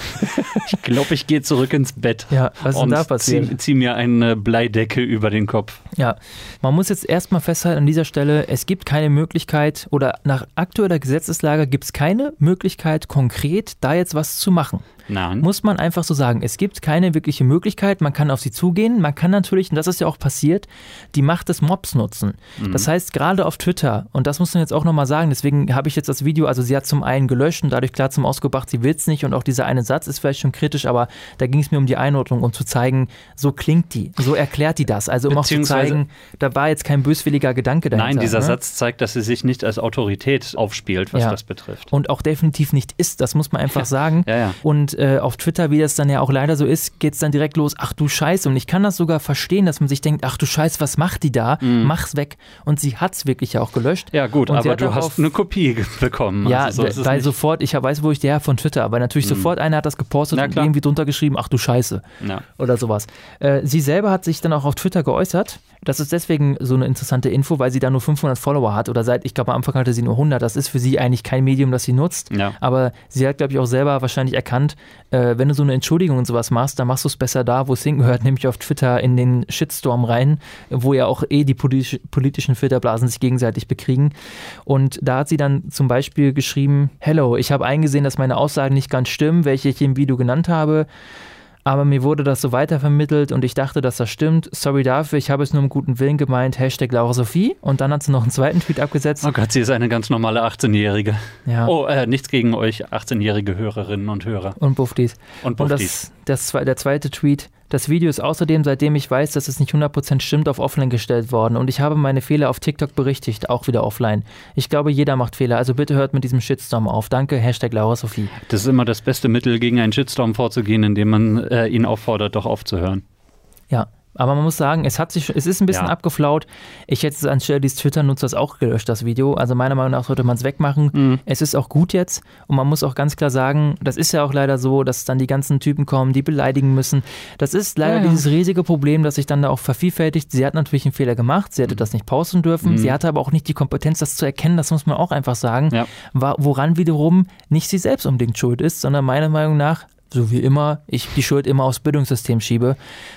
Ich glaube, ich gehe zurück ins Bett.
Ja, was ist denn da passiert?
Zieh, zieh mir eine Bleidecke über den Kopf.
Ja, man muss jetzt erstmal festhalten an dieser Stelle, es gibt keine Möglichkeit oder nach aktueller Gesetzeslage gibt es keine Möglichkeit, konkret da jetzt was zu machen.
Nein.
Muss man einfach so sagen. Es gibt keine wirkliche Möglichkeit, man kann auf sie zugehen, man kann natürlich, und das ist ja auch passiert, die Macht des Mobs nutzen.
Mhm.
Das heißt, gerade auf Twitter, und das muss man jetzt auch nochmal sagen, deswegen habe ich jetzt das Video, also sie hat zum einen gelöscht und dadurch klar zum Ausgebracht, sie will es nicht und auch dieser eine Satz ist vielleicht schon kritisch, aber da ging es mir um die Einordnung, um zu zeigen, so klingt die, so erklärt die das. Also um auch zu zeigen, da war jetzt kein böswilliger Gedanke dahinter.
Nein, dieser
ne?
Satz zeigt, dass sie sich nicht als Autorität aufspielt, was
Ja.
das betrifft.
und auch definitiv nicht ist. Das muss man einfach sagen.
Ja, ja.
Und äh, auf Twitter, wie das dann ja auch leider so ist, geht es dann direkt los, ach du Scheiße. Und ich kann das sogar verstehen, dass man sich denkt, ach du Scheiße, was macht die da? Mach's weg. Und sie hat es wirklich ja auch gelöscht.
Mhm. Ja, gut, aber du hast eine Kopie bekommen.
Ja,
also so
weil sofort, ich weiß, wo ich der von Twitter, aber natürlich sofort einer hat das gepostet und irgendwie drunter geschrieben, ach du Scheiße
Ja.
oder sowas. Äh, sie selber hat sich dann auch auf Twitter geäußert. Das ist deswegen so eine interessante Info, weil sie da nur 500 Follower hat oder seit, ich glaube, am Anfang hatte sie nur 100. Das ist für sie eigentlich kein Medium, das sie nutzt.
Ja.
Aber sie hat, glaube ich, auch selber wahrscheinlich erkannt, äh, wenn du so eine Entschuldigung und sowas machst, dann machst du es besser da, wo es hingehört, nämlich auf Twitter in den Shitstorm rein, wo ja auch eh die politisch, politischen Filterblasen sich gegenseitig bekriegen. Und da hat sie dann zum Beispiel geschrieben, Hello, ich habe eingesehen, dass meine Aussagen nicht ganz stimmen, welche ich im Video genannt habe. Aber mir wurde das so weitervermittelt und ich dachte, dass das stimmt. Sorry dafür, ich habe es nur im guten Willen gemeint. Hashtag Laura Sophie. Und dann hat sie noch einen zweiten Tweet abgesetzt.
Oh Gott, sie ist eine ganz normale 18-Jährige.
Ja.
Oh, äh, nichts gegen euch 18-jährige Hörerinnen und Hörer.
Und Buffdies.
Und
Und
Buffdies.
das, das, zwe- der zweite Tweet. Das Video ist außerdem, seitdem ich weiß, dass es nicht 100% stimmt, auf offline gestellt worden. Und ich habe meine Fehler auf TikTok berichtigt, auch wieder offline. Ich glaube, jeder macht Fehler, also bitte hört mit diesem Shitstorm auf. Danke, Hashtag Laura Sophie.
Das ist immer das beste Mittel, gegen einen Shitstorm vorzugehen, indem man äh, ihn auffordert, doch aufzuhören.
Ja, aber man muss sagen, es hat sich, es ist ein bisschen
Ja.
abgeflaut. Ich hätte es anstelle dieses Twitter-Nutzers auch gelöscht, das Video. Also meiner Meinung nach sollte man es wegmachen.
Mhm.
Es ist auch gut jetzt und man muss auch ganz klar sagen, das ist ja auch leider so, dass dann die ganzen Typen kommen, die beleidigen müssen. Das ist leider
Ja, ja.
dieses riesige Problem, das sich dann da auch vervielfältigt. Sie hat natürlich einen Fehler gemacht, sie hätte das nicht posten dürfen.
Mhm.
Sie hatte aber auch nicht die Kompetenz, das zu erkennen, das muss man auch einfach sagen. Woran wiederum nicht sie selbst unbedingt schuld ist, sondern meiner Meinung nach so wie immer, ich die Schuld immer aufs Bildungssystem schiebe.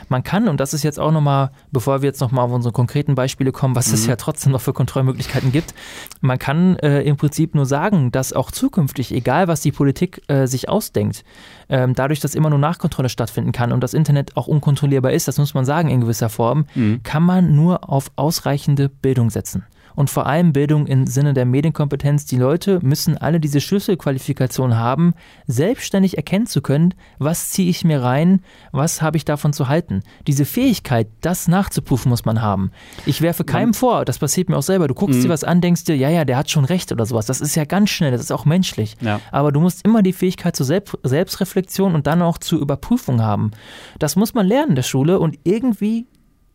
Man kann, und das ist jetzt auch nochmal, bevor wir jetzt nochmal auf unsere konkreten Beispiele kommen, was es
Mhm.
ja trotzdem noch für Kontrollmöglichkeiten gibt, man kann äh, im Prinzip nur sagen, dass auch zukünftig, egal was die Politik äh, sich ausdenkt, ähm, dadurch, dass immer nur Nachkontrolle stattfinden kann und das Internet auch unkontrollierbar ist, das muss man sagen in gewisser Form,
Mhm.
kann man nur auf ausreichende Bildung setzen. Und vor allem Bildung im Sinne der Medienkompetenz. Die Leute müssen alle diese Schlüsselqualifikationen haben, selbstständig erkennen zu können, was ziehe ich mir rein, was habe ich davon zu halten. Diese Fähigkeit, das nachzuprüfen, muss man haben. Ich werfe keinem vor, das passiert mir auch selber. Du guckst
Mhm.
dir was an, denkst dir, ja, ja, der hat schon recht oder sowas. Das ist ja ganz schnell, das ist auch menschlich.
Ja.
Aber du musst immer die Fähigkeit zur Selbst Selbstreflexion und dann auch zur Überprüfung haben. Das muss man lernen in der Schule und irgendwie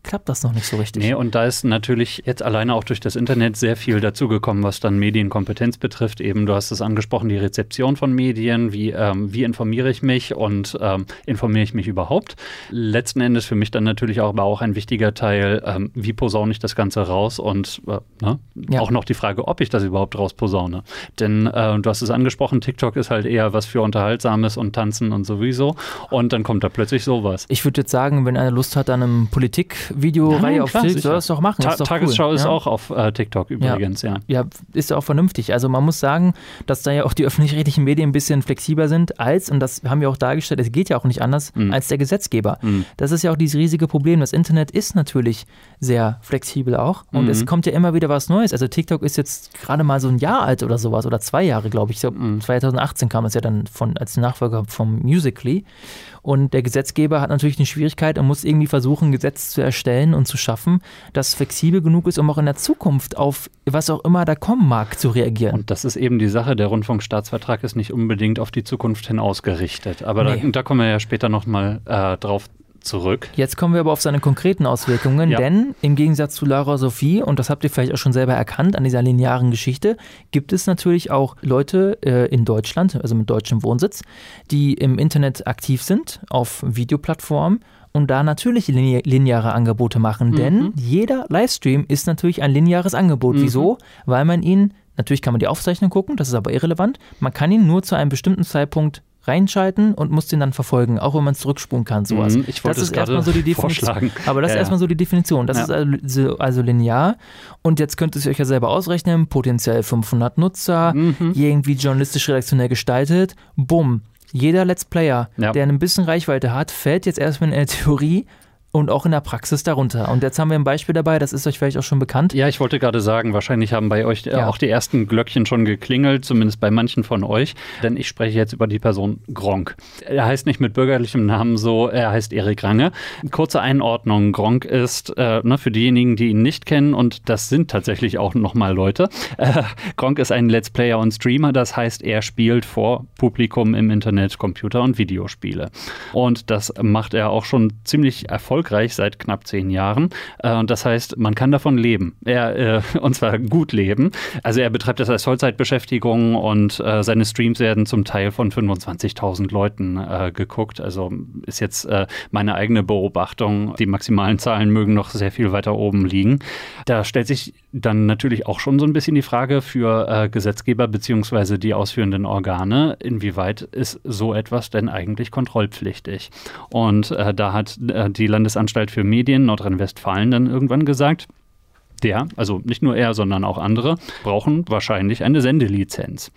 klappt das noch nicht so richtig.
Nee, und da ist natürlich jetzt alleine auch durch das Internet sehr viel dazugekommen, was dann Medienkompetenz betrifft. Eben, du hast es angesprochen, die Rezeption von Medien, wie, ähm, wie informiere ich mich und ähm, informiere ich mich überhaupt. Letzten Endes für mich dann natürlich auch, aber auch ein wichtiger Teil, ähm, wie posaune ich das Ganze raus und äh, ne?
Ja.
auch noch die Frage, ob ich das überhaupt rausposaune. Denn äh, du hast es angesprochen, TikTok ist halt eher was für Unterhaltsames und Tanzen und sowieso. Und dann kommt da plötzlich sowas.
Ich würde jetzt sagen, wenn einer Lust hat an einem Politik TikTok-Videoreihe
Ja,
auf TikTok, soll das doch machen.
Ta
ist doch
Tagesschau
cool.
ist
ja.
auch auf äh, TikTok übrigens, ja.
Ja, ist ja auch vernünftig. Also man muss sagen, dass da ja auch die öffentlich-rechtlichen Medien ein bisschen flexibler sind als, und das haben wir auch dargestellt, es geht ja auch nicht anders,
Mhm.
als der Gesetzgeber.
Mhm.
Das ist ja auch dieses riesige Problem. Das Internet ist natürlich sehr flexibel auch und
Mhm.
es kommt ja immer wieder was Neues. Also TikTok ist jetzt gerade mal so ein Jahr alt oder sowas oder zwei Jahre, glaube ich. So,
Mhm.
2018 kam es ja dann von, als Nachfolger vom Musically. Und der Gesetzgeber hat natürlich eine Schwierigkeit und muss irgendwie versuchen, ein Gesetz zu erstellen und zu schaffen, das flexibel genug ist, um auch in der Zukunft auf was auch immer da kommen mag zu reagieren.
Und das ist eben die Sache, der Rundfunkstaatsvertrag ist nicht unbedingt auf die Zukunft hin ausgerichtet. Aber
Nee.
da, da kommen wir ja später nochmal äh, drauf zurück.
Jetzt kommen wir aber auf seine konkreten Auswirkungen,
Ja.
denn im Gegensatz zu Lara Sophie, und das habt ihr vielleicht auch schon selber erkannt an dieser linearen Geschichte, gibt es natürlich auch Leute äh, in Deutschland, also mit deutschem Wohnsitz, die im Internet aktiv sind, auf Videoplattformen und da natürlich line lineare Angebote machen,
Mhm.
denn jeder Livestream ist natürlich ein lineares Angebot.
Mhm.
Wieso? Weil man ihn, natürlich kann man die Aufzeichnung gucken, das ist aber irrelevant, man kann ihn nur zu einem bestimmten Zeitpunkt reinschalten und muss den dann verfolgen, auch wenn man zurückspulen kann, sowas.
Mhm, ich wollte
das
es
ist erstmal so die Definition.
vorschlagen.
Aber das
Ja,
ist erstmal so die Definition. Das
Ja.
ist also, also linear. Und jetzt könnt ihr euch ja selber ausrechnen, potenziell 500 Nutzer,
Mhm.
irgendwie journalistisch-redaktionell gestaltet. Bumm. Jeder Let's Player,
Ja.
der ein bisschen Reichweite hat, fällt jetzt erstmal in der Theorie und auch in der Praxis darunter. Und jetzt haben wir ein Beispiel dabei, das ist euch vielleicht auch schon bekannt.
Ja, ich wollte gerade sagen, wahrscheinlich haben bei euch äh,
Ja.
auch die ersten Glöckchen schon geklingelt, zumindest bei manchen von euch, denn ich spreche jetzt über die Person Gronk. Er heißt nicht mit bürgerlichem Namen so, er heißt Erik Range. Kurze Einordnung, Gronk ist, äh, ne, für diejenigen, die ihn nicht kennen, und das sind tatsächlich auch nochmal Leute, äh, Gronk ist ein Let's Player und Streamer, das heißt, er spielt vor Publikum im Internet Computer- und Videospiele. Und das macht er auch schon ziemlich erfolgreich seit knapp zehn Jahren. Äh, Und das heißt, man kann davon leben. Er, äh, und zwar gut leben. Also er betreibt das als Vollzeitbeschäftigung und äh, seine Streams werden zum Teil von 25.000 Leuten geguckt. Also ist jetzt meine eigene Beobachtung. Die maximalen Zahlen mögen noch sehr viel weiter oben liegen. Da stellt sich dann natürlich auch schon so ein bisschen die Frage für äh, Gesetzgeber beziehungsweise die ausführenden Organe, inwieweit ist so etwas denn eigentlich kontrollpflichtig? Und äh, da hat äh, die Landesanstalt für Medien Nordrhein-Westfalen dann irgendwann gesagt, der, also nicht nur er, sondern auch andere, brauchen wahrscheinlich eine Sendelizenz.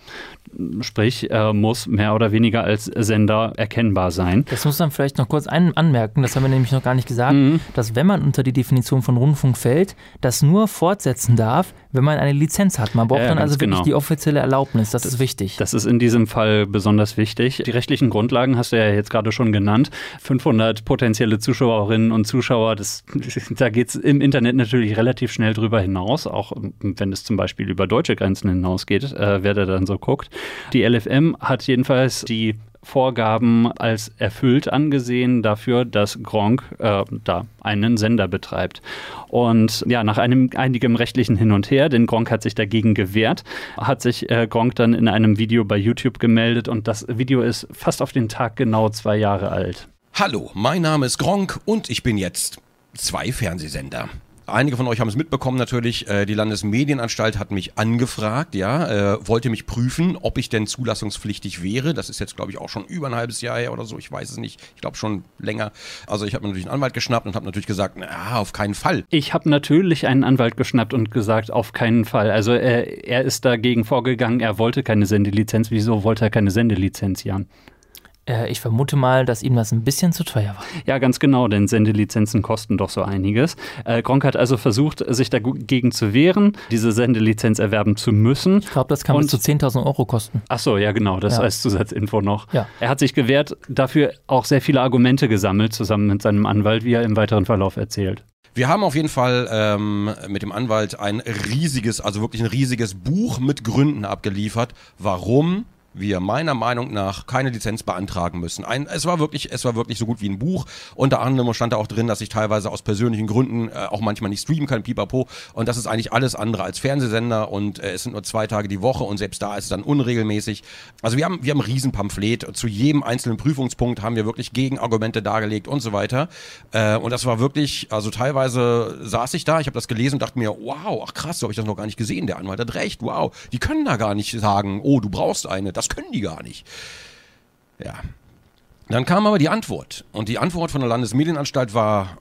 Sprich, er muss mehr oder weniger als Sender erkennbar sein.
Das muss man vielleicht noch kurz ein anmerken, das haben wir nämlich noch gar nicht gesagt,
Mhm.
dass wenn man unter die Definition von Rundfunk fällt, das nur fortsetzen darf, wenn man eine Lizenz hat. Man braucht
Ja,
dann also wirklich
genau.
die offizielle Erlaubnis, das, ist wichtig.
Das ist in diesem Fall besonders wichtig. Die rechtlichen Grundlagen hast du ja jetzt gerade schon genannt. 500 potenzielle Zuschauerinnen und Zuschauer, das, da geht es im Internet natürlich relativ schnell drüber hinaus, auch wenn es zum Beispiel über deutsche Grenzen hinausgeht, äh, wer da dann so guckt. Die LFM hat jedenfalls die Vorgaben als erfüllt angesehen dafür, dass Gronk äh, da einen Sender betreibt. Und ja, nach einem einigem rechtlichen Hin und Her, denn Gronk hat sich dagegen gewehrt, hat sich äh, Gronk dann in einem Video bei YouTube gemeldet und das Video ist fast auf den Tag genau zwei Jahre alt.
Hallo, mein Name ist Gronk und ich bin jetzt zwei Fernsehsender. Einige von euch haben es mitbekommen natürlich, äh, die Landesmedienanstalt hat mich angefragt, ja, äh, wollte mich prüfen, ob ich denn zulassungspflichtig wäre. Das ist jetzt, glaube ich, auch schon über ein halbes Jahr her oder so, ich weiß es nicht. Ich glaube schon länger. Also ich habe mir natürlich einen Anwalt geschnappt und habe natürlich gesagt, na, auf keinen Fall.
Ich habe natürlich einen Anwalt geschnappt und gesagt, auf keinen Fall. Also er, er ist dagegen vorgegangen, er wollte keine Sendelizenz. Wieso wollte er keine Sendelizenz, Jan?
Äh, ich vermute mal, dass ihm das ein bisschen zu teuer war.
Ja, ganz genau, denn Sendelizenzen kosten doch so einiges. Äh, Gronk hat also versucht, sich dagegen zu wehren, diese Sendelizenz erwerben zu müssen.
Ich glaube, das kann bis zu 10.000 Euro kosten.
Ach so, ja genau, das
Ja.
als Zusatzinfo noch.
Ja.
Er hat sich gewehrt, dafür auch sehr viele Argumente gesammelt, zusammen mit seinem Anwalt, wie er im weiteren Verlauf erzählt.
Wir haben auf jeden Fall ähm, mit dem Anwalt ein riesiges, also wirklich ein riesiges Buch mit Gründen abgeliefert, warum wir meiner Meinung nach keine Lizenz beantragen müssen. Ein, es war wirklich, es war wirklich so gut wie ein Buch. Unter anderem stand da auch drin, dass ich teilweise aus persönlichen Gründen äh, auch manchmal nicht streamen kann, pipapo. Und das ist eigentlich alles andere als Fernsehsender und äh, es sind nur zwei Tage die Woche und selbst da ist es dann unregelmäßig. Also wir haben, wir haben ein Riesenpamphlet. Zu jedem einzelnen Prüfungspunkt haben wir wirklich Gegenargumente dargelegt und so weiter. Äh, und das war wirklich, also teilweise saß ich da, ich habe das gelesen und dachte mir, wow, ach krass, so habe ich das noch gar nicht gesehen. Der Anwalt hat recht, wow. Die können da gar nicht sagen, oh, du brauchst eine. Können die gar nicht. Ja. Dann kam aber die Antwort. Und die Antwort von der Landesmedienanstalt war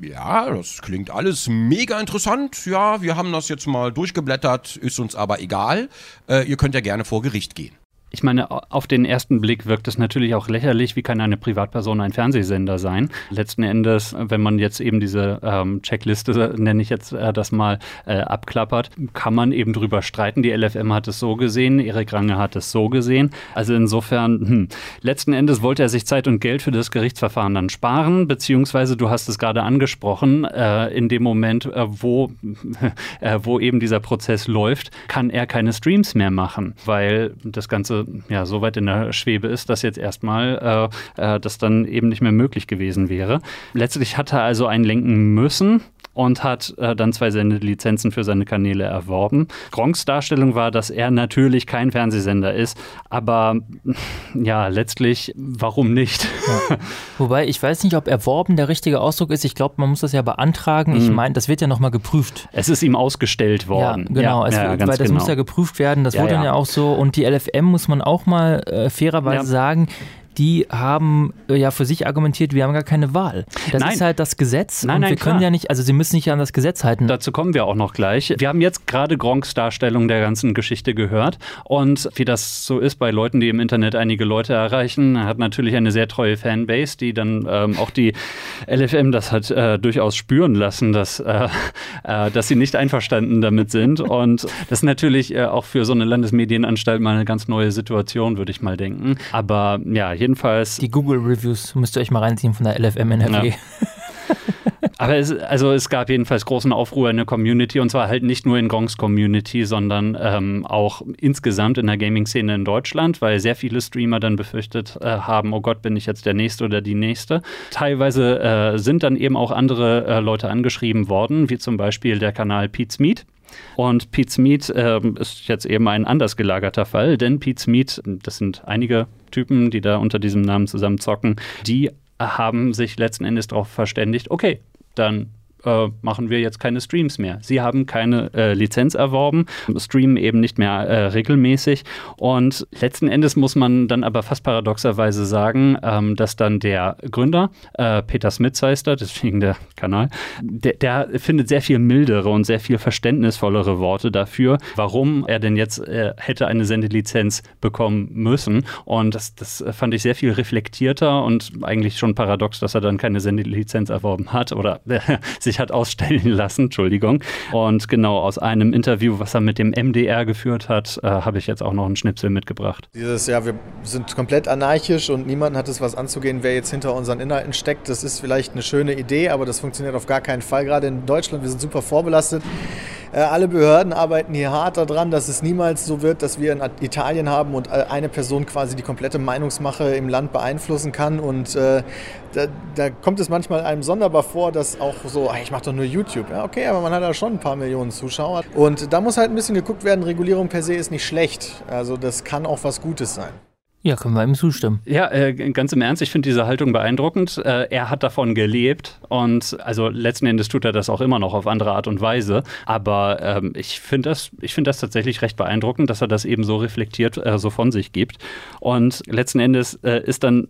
Ja, das klingt alles mega interessant. Ja, wir haben das jetzt mal durchgeblättert, ist uns aber egal. Äh, ihr könnt ja gerne vor Gericht gehen.
Ich meine, auf den ersten Blick wirkt es natürlich auch lächerlich, wie kann eine Privatperson ein Fernsehsender sein. Letzten Endes, wenn man jetzt eben diese ähm, Checkliste, nenne ich jetzt äh, das mal, äh, abklappert, kann man eben drüber streiten. Die LFM hat es so gesehen, Erik Range hat es so gesehen. Also insofern, hm, letzten Endes wollte er sich Zeit und Geld für das Gerichtsverfahren dann sparen, beziehungsweise du hast es gerade angesprochen, äh, in dem Moment, äh, wo, äh, wo eben dieser Prozess läuft, kann er keine Streams mehr machen, weil das Ganze ja so weit in der Schwebe ist, dass jetzt erstmal äh, äh, das dann eben nicht mehr möglich gewesen wäre. Letztlich hat er also einlenken müssen und hat äh, dann zwei Sendelizenzen für seine Kanäle erworben. Gronks Darstellung war, dass er natürlich kein Fernsehsender ist, aber ja, letztlich, warum nicht?
Ja. Wobei, ich weiß nicht, ob erworben der richtige Ausdruck ist. Ich glaube, man muss das ja beantragen. Ich
Mhm.
meine, das wird ja nochmal geprüft.
Es ist ihm ausgestellt worden.
Ja, genau,
Ja,
es,
ja,
weil das
genau.
muss ja geprüft werden. Das wurde dann
ja.
auch so. Und die LFM muss man auch mal äh, fairerweise sagen, die haben äh, ja für sich argumentiert, wir haben gar keine Wahl. Das
Nein.
ist halt das Gesetz
Nein,
und
nein,
wir können
klar.
ja nicht, also sie müssen sich an das Gesetz halten.
Dazu kommen wir auch noch gleich. Wir haben jetzt gerade Gronks Darstellung der ganzen Geschichte gehört. Und wie das so ist bei Leuten, die im Internet einige Leute erreichen, er hat natürlich eine sehr treue Fanbase, die dann ähm, auch die LFM das hat äh, durchaus spüren lassen, dass, äh, äh, dass sie nicht einverstanden damit sind. Und das ist natürlich äh, auch für so eine Landesmedienanstalt mal eine ganz neue Situation, würde ich mal denken. Aber ja, jedenfalls.
Die Google-Reviews müsst ihr euch mal reinziehen von der LFM NRW.
Ja. Aber es, also es gab jedenfalls großen Aufruhr in der Community und zwar halt nicht nur in Gongs Community, sondern ähm, auch insgesamt in der Gaming-Szene in Deutschland, weil sehr viele Streamer dann befürchtet äh, haben, oh Gott, bin ich jetzt der Nächste oder die Nächste. Teilweise äh, sind dann eben auch andere äh, Leute angeschrieben worden, wie zum Beispiel der Kanal Pete's Meat. Und Pete's Meat ähm, ist jetzt eben ein anders gelagerter Fall, denn Pete's Meat, das sind einige Typen, die da unter diesem Namen zusammen zocken, die haben sich letzten Endes darauf verständigt, okay, dann äh, machen wir jetzt keine Streams mehr. Sie haben keine äh, Lizenz erworben, streamen eben nicht mehr äh, regelmäßig und letzten Endes muss man dann aber fast paradoxerweise sagen, ähm, dass dann der Gründer, äh, Peter Smith heißt er, deswegen der Kanal, der, der findet sehr viel mildere und sehr viel verständnisvollere Worte dafür, warum er denn jetzt äh, hätte eine Sendelizenz bekommen müssen und das, das fand ich sehr viel reflektierter und eigentlich schon paradox, dass er dann keine Sendelizenz erworben hat oder sich hat ausstellen lassen, Entschuldigung. Und genau aus einem Interview, was er mit dem MDR geführt hat, äh, habe ich jetzt auch noch einen Schnipsel mitgebracht.
Dieses, ja, wir sind komplett anarchisch und niemand hat es was anzugehen, wer jetzt hinter unseren Inhalten steckt. Das ist vielleicht eine schöne Idee, aber das funktioniert auf gar keinen Fall. Gerade in Deutschland, wir sind super vorbelastet. Äh, alle Behörden arbeiten hier hart daran, dass es niemals so wird, dass wir in Italien haben und äh, eine Person quasi die komplette Meinungsmache im Land beeinflussen kann. Und äh, da, da kommt es manchmal einem sonderbar vor, dass auch so, "Ah, ich mache doch nur YouTube. Ja, okay, aber man hat ja schon ein paar Millionen Zuschauer. Und da muss halt ein bisschen geguckt werden, Regulierung per se ist nicht schlecht. Also das kann auch was Gutes sein.
Ja, können wir ihm zustimmen.
Ja, äh, ganz im Ernst, ich finde diese Haltung beeindruckend. Äh, er hat davon gelebt und also letzten Endes tut er das auch immer noch auf andere Art und Weise. Aber ähm, ich finde das, ich finde das tatsächlich recht beeindruckend, dass er das eben so reflektiert, äh, so von sich gibt. Und letzten Endes äh, ist dann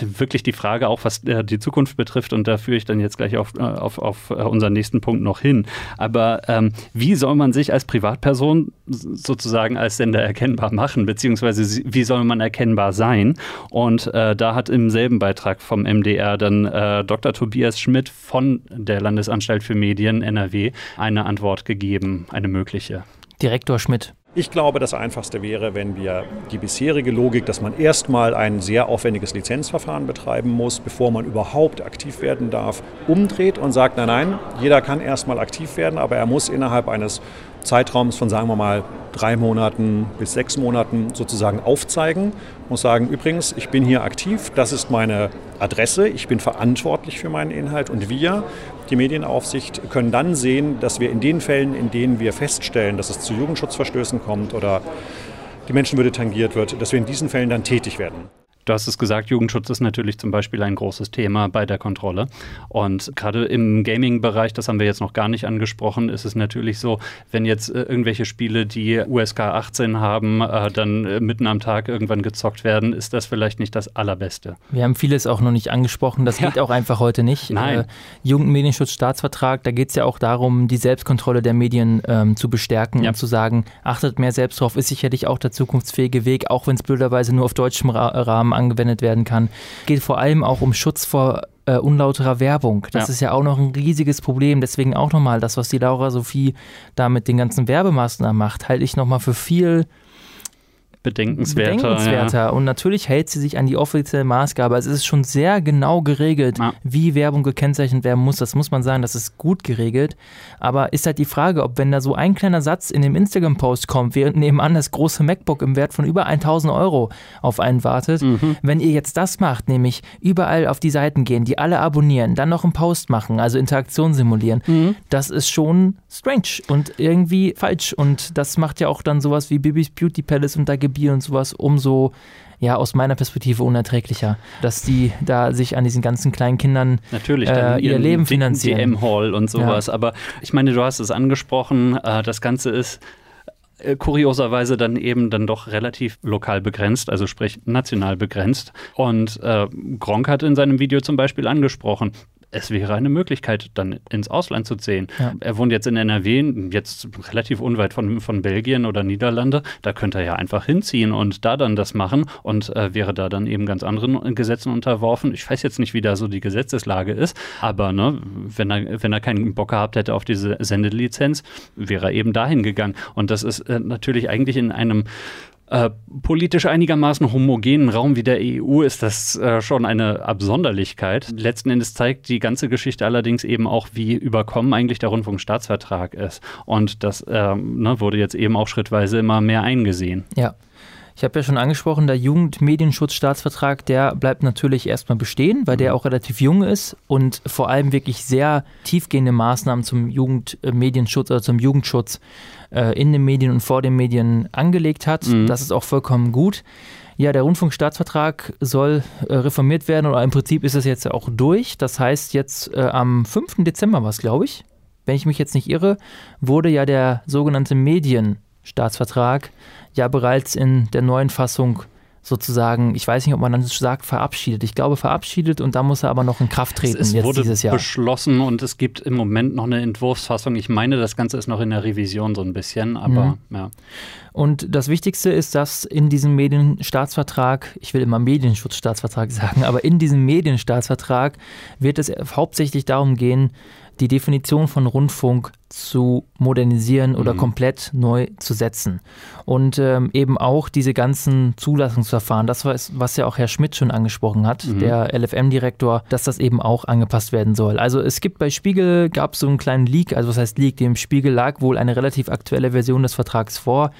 wirklich die Frage auch, was äh, die Zukunft betrifft. Und da führe ich dann jetzt gleich auf, äh, auf, auf unseren nächsten Punkt noch hin. Aber ähm, wie soll man sich als Privatperson sozusagen als Sender erkennbar machen, beziehungsweise wie soll man erkennbar sein? Und äh, da hat im selben Beitrag vom MDR dann äh, Dr. Tobias Schmidt von der Landesanstalt für Medien NRW eine Antwort gegeben, eine mögliche.
Direktor Schmidt.
Ich glaube, das Einfachste wäre, wenn wir die bisherige Logik, dass man erstmal ein sehr aufwendiges Lizenzverfahren betreiben muss, bevor man überhaupt aktiv werden darf, umdreht und sagt, nein, nein, jeder kann erstmal aktiv werden, aber er muss innerhalb eines Zeitraums von, sagen wir mal, drei Monaten bis sechs Monaten sozusagen aufzeigen, muss sagen, übrigens, ich bin hier aktiv, das ist meine Adresse, ich bin verantwortlich für meinen Inhalt. Und wir, die Medienaufsicht, können dann sehen, dass wir in den Fällen, in denen wir feststellen, dass es zu Jugendschutzverstößen kommt oder die Menschenwürde tangiert wird, dass wir in diesen Fällen dann tätig werden.
Du hast es gesagt, Jugendschutz ist natürlich zum Beispiel ein großes Thema bei der Kontrolle. Und gerade im Gaming-Bereich, das haben wir jetzt noch gar nicht angesprochen, ist es natürlich so, wenn jetzt äh, irgendwelche Spiele, die USK 18 haben, äh, dann äh, mitten am Tag irgendwann gezockt werden, ist das vielleicht nicht das Allerbeste.
Wir haben vieles auch noch nicht angesprochen, das ja. geht auch einfach heute nicht.
Nein. Äh,
Jugendmedienschutzstaatsvertrag, da geht es ja auch darum, die Selbstkontrolle der Medien ähm, zu bestärken ja. und zu sagen, achtet mehr selbst drauf, ist sicherlich auch der zukunftsfähige Weg, auch wenn es blöderweise nur auf deutschem Rahmen angewendet werden kann. Geht vor allem auch um Schutz vor äh, unlauterer Werbung. Das ja. ist ja auch noch ein riesiges Problem. Deswegen auch nochmal das, was die Laura Sophie da mit den ganzen Werbemaßnahmen macht, halte ich nochmal für viel
bedenkenswerter.
bedenkenswerter. Ja. Und natürlich hält sie sich an die offizielle Maßgabe. Also es ist schon sehr genau geregelt, ja. wie Werbung gekennzeichnet werden muss. Das muss man sagen, das ist gut geregelt. Aber ist halt die Frage, ob wenn da so ein kleiner Satz in dem Instagram-Post kommt, während nebenan das große MacBook im Wert von über 1000 Euro auf einen wartet, mhm. wenn ihr jetzt das macht, nämlich überall auf die Seiten gehen, die alle abonnieren, dann noch einen Post machen, also Interaktion simulieren, mhm. das ist schon strange und irgendwie falsch. Und das macht ja auch dann sowas wie Bibis Beauty Palace und da gibt Bier und sowas umso ja aus meiner Perspektive unerträglicher, dass die da sich an diesen ganzen kleinen Kindern
Natürlich, äh,
ihr Leben finanzieren.
DM Hall und sowas. Ja. Aber ich meine, du hast es angesprochen, äh, das Ganze ist äh, kurioserweise dann eben dann doch relativ lokal begrenzt, also sprich national begrenzt. Und äh, Gronk hat in seinem Video zum Beispiel angesprochen, es wäre eine Möglichkeit, dann ins Ausland zu ziehen. Ja. Er wohnt jetzt in NRW, jetzt relativ unweit von, von Belgien oder Niederlande. Da könnte er ja einfach hinziehen und da dann das machen und äh, wäre da dann eben ganz anderen Gesetzen unterworfen. Ich weiß jetzt nicht, wie da so die Gesetzeslage ist, aber ne, wenn, er, wenn er keinen Bock gehabt hätte auf diese Sendelizenz, wäre er eben dahin gegangen. Und das ist äh, natürlich eigentlich in einem äh, politisch einigermaßen homogenen Raum wie der EU ist das äh, schon eine Absonderlichkeit. Letzten Endes zeigt die ganze Geschichte allerdings eben auch, wie überkommen eigentlich der Rundfunkstaatsvertrag ist. Und das äh, ne, wurde jetzt eben auch schrittweise immer mehr eingesehen.
Ja. Ich habe ja schon angesprochen, der Jugendmedienschutzstaatsvertrag, der bleibt natürlich erstmal bestehen, weil der mhm. auch relativ jung ist und vor allem wirklich sehr tiefgehende Maßnahmen zum Jugendmedienschutz oder zum Jugendschutz äh, in den Medien und vor den Medien angelegt hat. Mhm. Das ist auch vollkommen gut. Ja, der Rundfunkstaatsvertrag soll äh, reformiert werden oder im Prinzip ist es jetzt auch durch. Das heißt, jetzt äh, am 5. Dezember war es, glaube ich, wenn ich mich jetzt nicht irre, wurde ja der sogenannte Medienstaatsvertrag ja bereits in der neuen Fassung sozusagen, ich weiß nicht, ob man dann sagt, verabschiedet. Ich glaube, verabschiedet und da muss er aber noch in Kraft treten
es, es
jetzt
wurde
dieses Jahr.
beschlossen und es gibt im Moment noch eine Entwurfsfassung. Ich meine, das Ganze ist noch in der Revision so ein bisschen, aber mhm. ja.
Und das Wichtigste ist, dass in diesem Medienstaatsvertrag, ich will immer Medienschutzstaatsvertrag sagen, aber in diesem Medienstaatsvertrag wird es hauptsächlich darum gehen, die Definition von Rundfunk zu modernisieren oder mhm. komplett neu zu setzen. Und ähm, eben auch diese ganzen Zulassungsverfahren, das war es, was ja auch Herr Schmidt schon angesprochen hat, mhm. der LFM-Direktor, dass das eben auch angepasst werden soll. Also es gibt bei Spiegel, gab es so einen kleinen Leak, also was heißt Leak, dem Spiegel lag wohl eine relativ aktuelle Version des Vertrags vor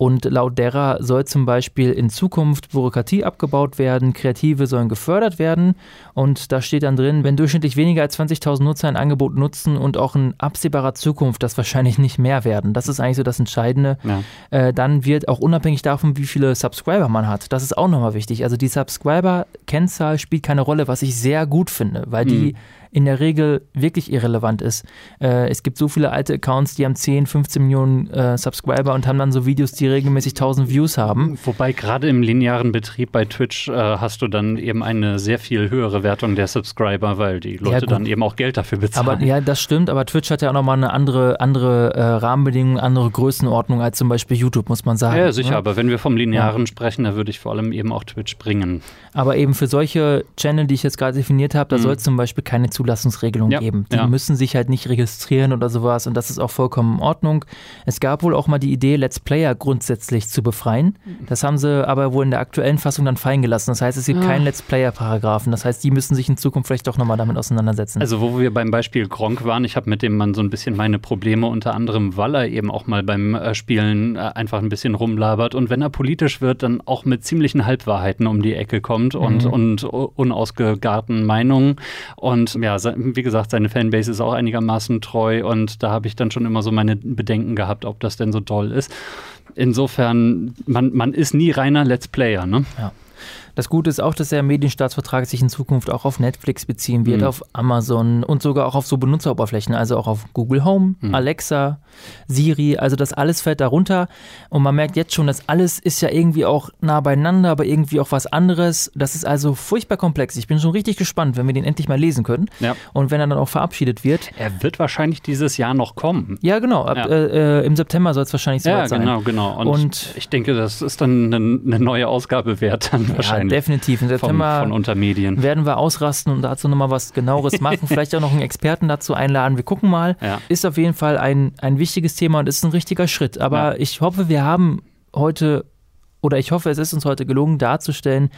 und laut derer soll zum Beispiel in Zukunft Bürokratie abgebaut werden, Kreative sollen gefördert werden. Und da steht dann drin, wenn durchschnittlich weniger als 20.000 Nutzer ein Angebot nutzen und auch in absehbarer Zukunft das wahrscheinlich nicht mehr werden, das ist eigentlich so das Entscheidende, ja. äh, dann wird auch unabhängig davon, wie viele Subscriber man hat, das ist auch nochmal wichtig. Also die Subscriber-Kennzahl spielt keine Rolle, was ich sehr gut finde, weil die mhm in der Regel wirklich irrelevant ist. Äh, es gibt so viele alte Accounts, die haben 10, 15 Millionen äh, Subscriber und haben dann so Videos, die regelmäßig 1000 Views haben.
Wobei gerade im linearen Betrieb bei Twitch äh, hast du dann eben eine sehr viel höhere Wertung der Subscriber, weil die Leute ja, dann eben auch Geld dafür bezahlen.
Aber ja, das stimmt, aber Twitch hat ja auch nochmal eine andere, andere äh, Rahmenbedingung, andere Größenordnung als zum Beispiel YouTube, muss man sagen.
Ja, sicher, ne? aber wenn wir vom linearen ja. sprechen, da würde ich vor allem eben auch Twitch bringen.
Aber eben für solche Channel, die ich jetzt gerade definiert habe, da mhm. soll es zum Beispiel keine Zulassungsregelung ja, geben. Die ja. müssen sich halt nicht registrieren oder sowas und das ist auch vollkommen in Ordnung. Es gab wohl auch mal die Idee, Let's Player grundsätzlich zu befreien. Das haben sie aber wohl in der aktuellen Fassung dann fallen gelassen. Das heißt, es gibt ah. keinen Let's Player-Paragraphen. Das heißt, die müssen sich in Zukunft vielleicht doch nochmal damit auseinandersetzen.
Also, wo wir beim Beispiel Gronk waren, ich habe mit dem Mann so ein bisschen meine Probleme, unter anderem, weil er eben auch mal beim äh, Spielen äh, einfach ein bisschen rumlabert und wenn er politisch wird, dann auch mit ziemlichen Halbwahrheiten um die Ecke kommt und, mhm. und unausgegarten Meinungen. Und ja, wie gesagt, seine Fanbase ist auch einigermaßen treu und da habe ich dann schon immer so meine Bedenken gehabt, ob das denn so toll ist. Insofern, man, man ist nie reiner Let's Player, ne?
Ja. Das Gute ist auch, dass der Medienstaatsvertrag sich in Zukunft auch auf Netflix beziehen wird,
Mhm.
auf Amazon und sogar auch auf so Benutzeroberflächen, also auch auf Google Home,
Mhm.
Alexa, Siri, also das alles fällt darunter. Und man merkt jetzt schon, dass alles ist ja irgendwie auch nah beieinander, aber irgendwie auch was anderes. Das ist also furchtbar komplex. Ich bin schon richtig gespannt, wenn wir den endlich mal lesen können
Ja.
und wenn er dann auch verabschiedet wird.
Er wird wahrscheinlich dieses Jahr noch kommen.
Ja, genau. Ab,
Ja.
Äh, äh, Im September soll es wahrscheinlich soweit
Ja,
sein.
genau, genau. Und,
Und-
ich denke, das ist dann eine, eine neue Ausgabe wert dann
Ja,
wahrscheinlich.
Definitiv. Im September
von, Untermedien.
werden wir ausrasten und dazu nochmal was genaueres machen. Vielleicht auch noch einen Experten dazu einladen. Wir gucken mal.
Ja.
Ist auf jeden Fall ein, ein wichtiges Thema und ist ein richtiger Schritt. Aber ich hoffe, wir haben heute oder ich hoffe, es ist uns heute gelungen darzustellen,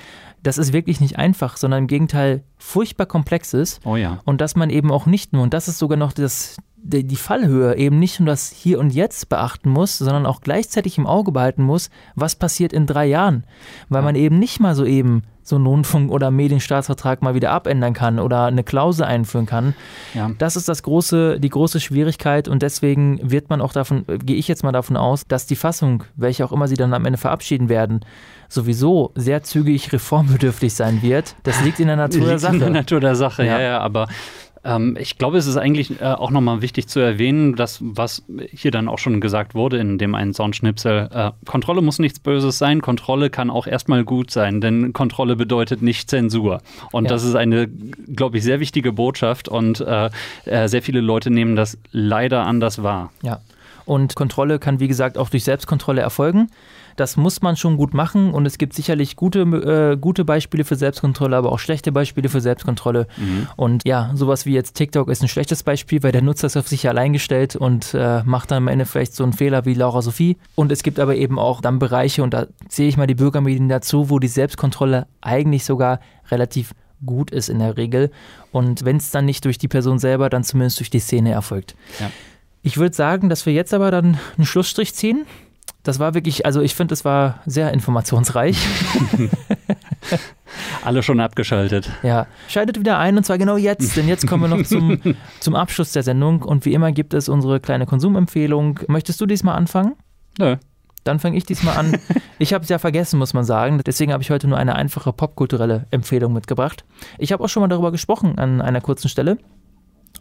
dass es wirklich nicht einfach, sondern im Gegenteil furchtbar komplex ist.
Oh ja.
Und dass man eben auch nicht nur, und das ist sogar noch das, die Fallhöhe, eben nicht nur das Hier und Jetzt beachten muss, sondern auch gleichzeitig im Auge behalten muss, was passiert in drei Jahren. Weil man eben nicht mal so eben so einen Rundfunk- oder Medienstaatsvertrag mal wieder abändern kann oder eine Klausel einführen kann.
Ja.
Das ist das große, die große Schwierigkeit und deswegen wird man auch davon, gehe ich jetzt mal davon aus, dass die Fassung, welche auch immer sie dann am Ende verabschieden werden, sowieso sehr zügig reformbedürftig sein wird. Das liegt in der Natur der
Liegt in der
Sache.
Natur der Sache, ja,
Ja.
ja, aber ähm, ich glaube, es ist eigentlich äh, auch nochmal wichtig zu erwähnen, dass was hier dann auch schon gesagt wurde in dem einen Soundschnipsel, äh, Kontrolle muss nichts Böses sein, Kontrolle kann auch erstmal gut sein, denn Kontrolle bedeutet nicht Zensur. Und
Ja.
das ist eine, glaube ich, sehr wichtige Botschaft und äh, äh, sehr viele Leute nehmen das leider anders wahr.
Ja. Und Kontrolle kann, wie gesagt, auch durch Selbstkontrolle erfolgen. Das muss man schon gut machen und es gibt sicherlich gute, äh, gute Beispiele für Selbstkontrolle, aber auch schlechte Beispiele für Selbstkontrolle.
Mhm.
Und ja, sowas wie jetzt TikTok ist ein schlechtes Beispiel, weil der Nutzer ist auf sich allein gestellt und äh, macht dann am Ende vielleicht so einen Fehler wie Laura Sophie. Und es gibt aber eben auch dann Bereiche, und da zähle ich mal die Bürgermedien dazu, wo die Selbstkontrolle eigentlich sogar relativ gut ist in der Regel. Und wenn es dann nicht durch die Person selber, dann zumindest durch die Szene erfolgt.
Ja.
Ich würde sagen, dass wir jetzt aber dann einen Schlussstrich ziehen. Das war wirklich, also ich finde, es war sehr informationsreich.
Alle schon abgeschaltet.
Ja, schaltet wieder ein und zwar genau jetzt, denn jetzt kommen wir noch zum, zum Abschluss der Sendung und wie immer gibt es unsere kleine Konsumempfehlung. Möchtest du diesmal anfangen?
Nö.
Dann fange ich diesmal an. Ich habe es ja vergessen, muss man sagen. Deswegen habe ich heute nur eine einfache popkulturelle Empfehlung mitgebracht. Ich habe auch schon mal darüber gesprochen an einer kurzen Stelle.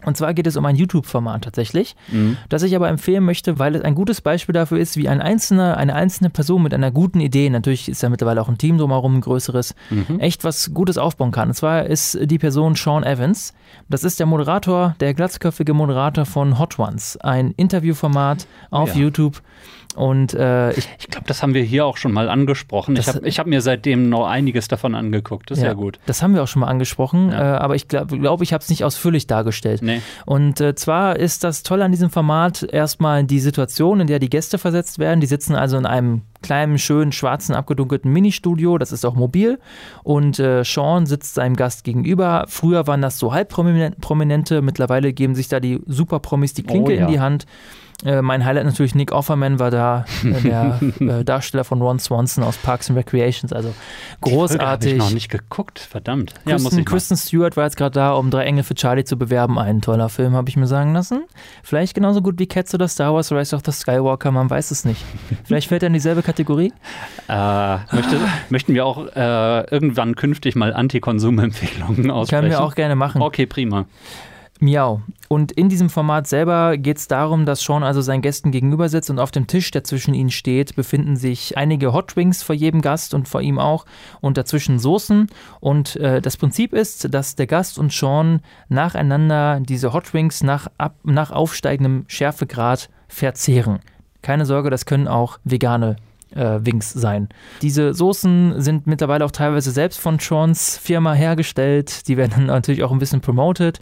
Und zwar geht es um ein YouTube-Format tatsächlich,
Mhm.
das ich aber empfehlen möchte, weil es ein gutes Beispiel dafür ist, wie ein einzelner, eine einzelne Person mit einer guten Idee, natürlich ist ja mittlerweile auch ein Team drumherum, ein größeres,
Mhm.
echt was Gutes aufbauen kann. Und zwar ist die Person Sean Evans. Das ist der Moderator, der glatzköpfige Moderator von Hot Ones, ein Interviewformat auf
Ja.
YouTube. Und äh, ich,
Ich glaube, das haben wir hier auch schon mal angesprochen. Ich
Das-
habe ich hab mir seitdem noch einiges davon angeguckt. Das ist ja,
Ja,
gut.
Das haben wir auch schon mal angesprochen,
Ja.
äh, aber ich glaube, glaub, ich habe es nicht ausführlich dargestellt.
Nee.
Und äh, zwar ist das Tolle an diesem Format erstmal die Situation, in der die Gäste versetzt werden. Die sitzen also in einem kleinen, schönen, schwarzen, abgedunkelten Ministudio. Das ist auch mobil. Und äh, Sean sitzt seinem Gast gegenüber. Früher waren das so halbprominente. Mittlerweile geben sich da die Superpromis die Klinke
Oh, ja.
in die Hand. Äh, mein Highlight natürlich Nick Offerman war da, äh, der äh, Darsteller von Ron Swanson aus Parks and Recreations. Also
Habe
großartig.
ich noch nicht geguckt, verdammt. Ja, muss
Kristen,
ich.
Kristen Stewart war jetzt gerade da, um drei Engel für Charlie zu bewerben. Ein toller Film, habe ich mir sagen lassen. Vielleicht genauso gut wie Cats oder Star Wars Rise of the Skywalker, man weiß es nicht. Vielleicht fällt er in dieselbe Kategorie.
Äh, möchte, möchten wir auch irgendwann künftig mal Anti-Konsum-Empfehlungen aussprechen?
Können wir auch gerne machen.
Okay, prima.
Miau. Und in diesem Format selber geht es darum, dass Sean also seinen Gästen gegenüber sitzt und auf dem Tisch, der zwischen ihnen steht, befinden sich einige Hot Wings vor jedem Gast und vor ihm auch und dazwischen Soßen. Und äh, das Prinzip ist, dass der Gast und Sean nacheinander diese Hot Wings nach, ab, nach aufsteigendem Schärfegrad verzehren. Keine Sorge, das können auch vegane äh, Wings sein. Diese Soßen sind mittlerweile auch teilweise selbst von Seans Firma hergestellt. Die werden dann natürlich auch ein bisschen promoted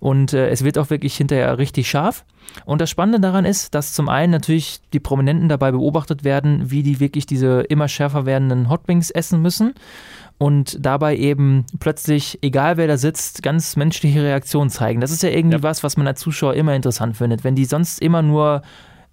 und äh, es wird auch wirklich hinterher richtig scharf. Und das Spannende daran ist, dass zum einen natürlich die Prominenten dabei beobachtet werden, wie die wirklich diese immer schärfer werdenden Hot Wings essen müssen und dabei eben plötzlich, egal wer da sitzt, ganz menschliche Reaktionen zeigen. Das ist ja irgendwie was, was man als Zuschauer immer interessant findet. Wenn die sonst immer nur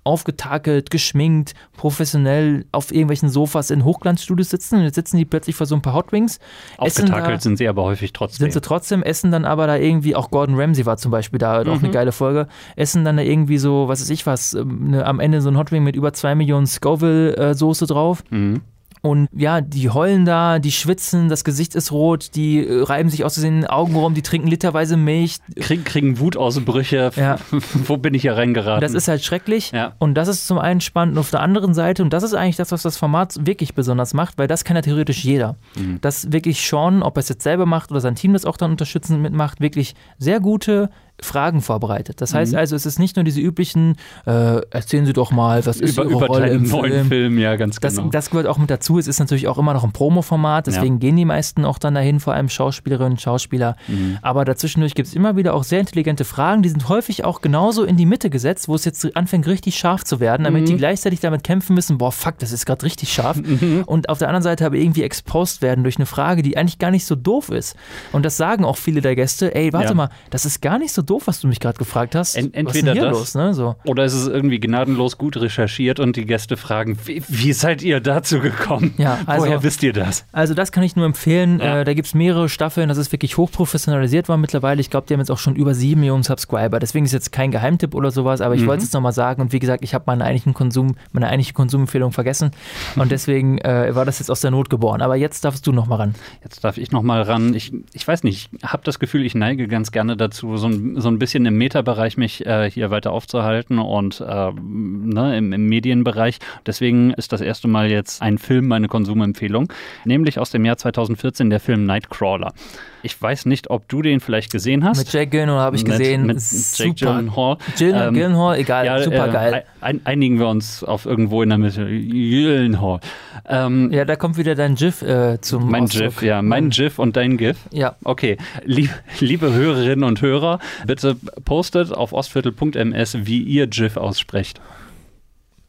aufgetakelt, geschminkt, professionell auf irgendwelchen Sofas in Hochglanzstudios sitzen und jetzt sitzen die plötzlich vor so ein paar Hot Wings. essen da-
Aufgetakelt sind sie aber häufig trotzdem.
sind sie trotzdem, essen dann aber da irgendwie, auch Gordon Ramsay war zum Beispiel da, auch eine
Mhm.
geile Folge, essen dann da irgendwie so, was weiß ich was, ähm, ne, am Ende so ein Hot Wing mit über zwei Millionen Scoville-Soße drauf.
Mhm.
Und ja, die heulen da, die schwitzen, das Gesicht ist rot, die äh, reiben sich aus den Augen rum, die trinken literweise Milch.
Kriegen, kriegen Wutausbrüche.
Ja.
Wo bin ich hier reingeraten?
Das ist halt schrecklich.
Ja.
Und das ist zum einen spannend. Und auf der anderen Seite, und das ist eigentlich das, was das Format wirklich besonders macht, weil das kann ja theoretisch jeder.
Mhm.
Dass wirklich Sean, ob er es jetzt selber macht oder sein Team das auch dann unterstützend mitmacht, wirklich sehr gute Fragen vorbereitet. Das heißt
Mhm.
also, es ist nicht nur diese üblichen, äh, erzählen Sie doch mal, was ist
über,
Ihre Rolle im
neuen
Film?
Film, ja, ganz
Das,
genau.
das gehört auch mit dazu. Es ist natürlich auch immer noch ein Promo-Format, deswegen
Ja.
gehen die meisten auch dann dahin, vor allem Schauspielerinnen und Schauspieler.
Mhm.
Aber dazwischendurch gibt es immer wieder auch sehr intelligente Fragen, die sind häufig auch genauso in die Mitte gesetzt, wo es jetzt anfängt richtig scharf zu werden, damit
Mhm.
die gleichzeitig damit kämpfen müssen, boah, fuck, das ist gerade richtig scharf.
Mhm.
Und auf der anderen Seite aber irgendwie exposed werden durch eine Frage, die eigentlich gar nicht so doof ist. Und das sagen auch viele der Gäste, ey, warte
Ja.
mal, das ist gar nicht so doof, was du mich gerade gefragt hast.
En-
was ist
entweder
hier
das
los, ne? So.
oder ist es irgendwie gnadenlos gut recherchiert und die Gäste fragen, wie, wie seid ihr dazu gekommen?
Ja, also-
Woher wisst ihr das?
Also das kann ich nur empfehlen. Äh, da gibt es mehrere Staffeln. Das ist wirklich hochprofessionalisiert war mittlerweile. Ich glaube, die haben jetzt auch schon über sieben Millionen Subscriber. Deswegen ist jetzt kein Geheimtipp oder sowas, aber ich
Mhm.
wollte es jetzt nochmal sagen. Und wie gesagt, ich habe meine eigentlichen Konsum, meine eigentliche Konsumempfehlung vergessen. Und deswegen äh, war das jetzt aus der Not geboren. Aber jetzt darfst du nochmal ran.
Jetzt darf ich noch mal ran. Ich, ich weiß nicht, ich habe das Gefühl, ich neige ganz gerne dazu, so ein, so ein bisschen im Meta-Bereich mich äh, hier weiter aufzuhalten und äh, ne, im, im Medienbereich. Deswegen ist das erste Mal jetzt ein Film meine Konsumempfehlung, nämlich aus dem Jahr 2014 der Film Nightcrawler. Ich weiß nicht, ob du den vielleicht gesehen hast.
Mit Jake Gyllenhaal habe ich
Mit-
gesehen.
Mit
Super.
Gyllenhaal.
Gyllen-
Ähm,
Gyllenhaal, egal, super geil.
Ein, einigen wir uns auf irgendwo in der Mitte. Gyllenhaal. Ähm,
Ja, da kommt wieder dein GIF äh, zum
mein
Ausdruck.
GIF, ja, mein GIF und dein GIF.
Ja.
Okay, Lieb, liebe Hörerinnen und Hörer, bitte postet auf ostviertel.ms, wie ihr GIF aussprecht.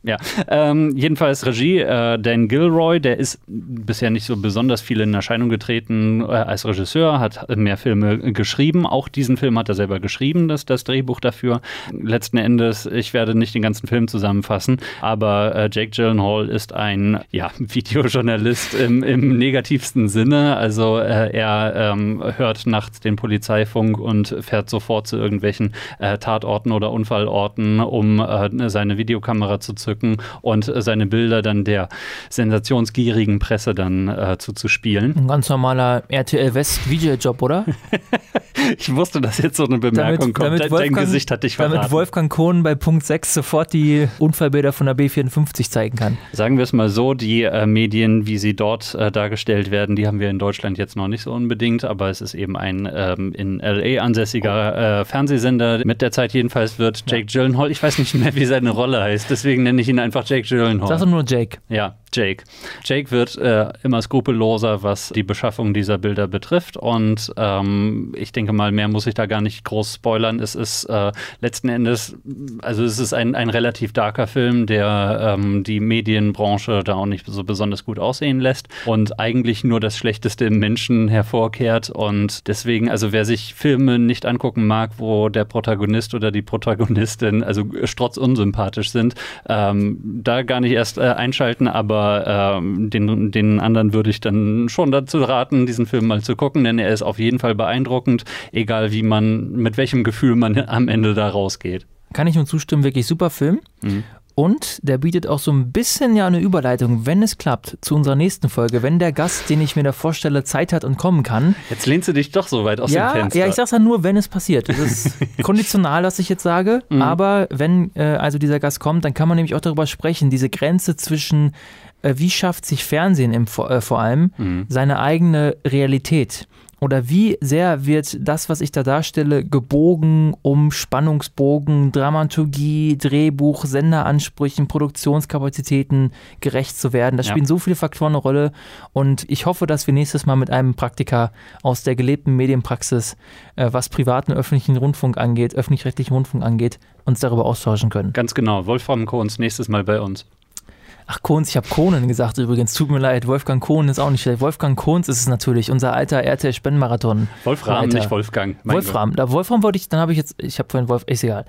Ja, ähm, jedenfalls Regie, äh, Dan Gilroy, der ist bisher nicht so besonders viel in Erscheinung getreten äh, als Regisseur, hat mehr Filme geschrieben. Auch diesen Film hat er selber geschrieben, das, das Drehbuch dafür. Letzten Endes, ich werde nicht den ganzen Film zusammenfassen, aber äh, Jake Gyllenhaal ist ein ja, Videojournalist im, im negativsten Sinne. Also äh, er ähm, hört nachts den Polizeifunk und fährt sofort zu irgendwelchen äh, Tatorten oder Unfallorten, um äh, seine Videokamera zu zücken und äh, seine Bilder dann der sensationsgierigen Presse dann äh, zuzuspielen.
Ein ganz normaler RTL West VJ-Job, oder?
Ich wusste, dass jetzt so eine Bemerkung kommt. Dein- Dein Gesicht hat dich
damit
verraten.
Wolfgang Kohn bei Punkt 6 sofort die Unfallbilder von der B54 zeigen kann.
Sagen wir es mal so, die äh, Medien, wie sie dort äh, dargestellt werden, die haben wir in Deutschland jetzt noch nicht so unbedingt, aber es ist eben ein ähm, in LA ansässiger äh, Fernsehsender. Mit der Zeit jedenfalls wird Jake Gyllenhaal, ich weiß nicht mehr, wie seine Rolle heißt, deswegen nenne ich ihn einfach Jake Gyllenhaal.
Sag doch nur Jake.
Ja, Jake. Jake wird äh, immer skrupelloser, was die Beschaffung dieser Bilder betrifft. Und ähm, ich denke mal, mehr muss ich da gar nicht groß spoilern. Es ist äh, letzten Endes, also es ist ein, ein relativ darker Film, der ähm, die Medienbranche da auch nicht so besonders gut aussehen lässt und eigentlich nur das Schlechteste im Menschen hervorkehrt. Und deswegen, also wer sich Filme nicht angucken mag, wo der Protagonist oder die Protagonistin also strotz unsympathisch sind, ähm, da gar nicht erst äh, einschalten, aber ähm, den, den anderen würde ich dann schon dazu raten, diesen Film mal zu gucken, denn er ist auf jeden Fall beeindruckend, egal wie man, mit welchem Gefühl man am Ende da rausgeht.
Kann ich nur zustimmen, wirklich super Film.
Mhm.
Und der bietet auch so ein bisschen ja eine Überleitung, wenn es klappt, zu unserer nächsten Folge, wenn der Gast, den ich mir da vorstelle, Zeit hat und kommen kann.
Jetzt lehnst du dich doch so weit aus
ja,
dem Fenster.
ja, ich sag's ja nur, wenn es passiert. Das ist konditional, was ich jetzt sage.
Mhm.
Aber wenn äh, also dieser Gast kommt, dann kann man nämlich auch darüber sprechen, diese Grenze zwischen, wie schafft sich Fernsehen im, vor- äh, vor allem,
Mhm.
seine eigene Realität. Oder wie sehr wird das, was ich da darstelle, gebogen, um Spannungsbogen, Dramaturgie, Drehbuch, Senderansprüchen, Produktionskapazitäten gerecht zu werden. Da
Ja.
spielen so viele Faktoren eine Rolle. Und ich hoffe, dass wir nächstes Mal mit einem Praktiker aus der gelebten Medienpraxis, äh, was privaten öffentlichen Rundfunk angeht, öffentlich-rechtlichen Rundfunk angeht, uns darüber austauschen können.
Ganz genau. Wolfram Kohns nächstes Mal bei uns.
Ach, Kohns, ich habe Kohnen gesagt übrigens. Tut mir leid, Wolfgang Kohn ist auch nicht schlecht. Wolfgang Kohns ist es natürlich, unser alter RTL-Spendenmarathon.
Wolfram,
Leiter.
nicht Wolfgang.
Wolfram, da Wolfram wollte ich, dann habe ich jetzt, ich habe vorhin Wolf, ist egal.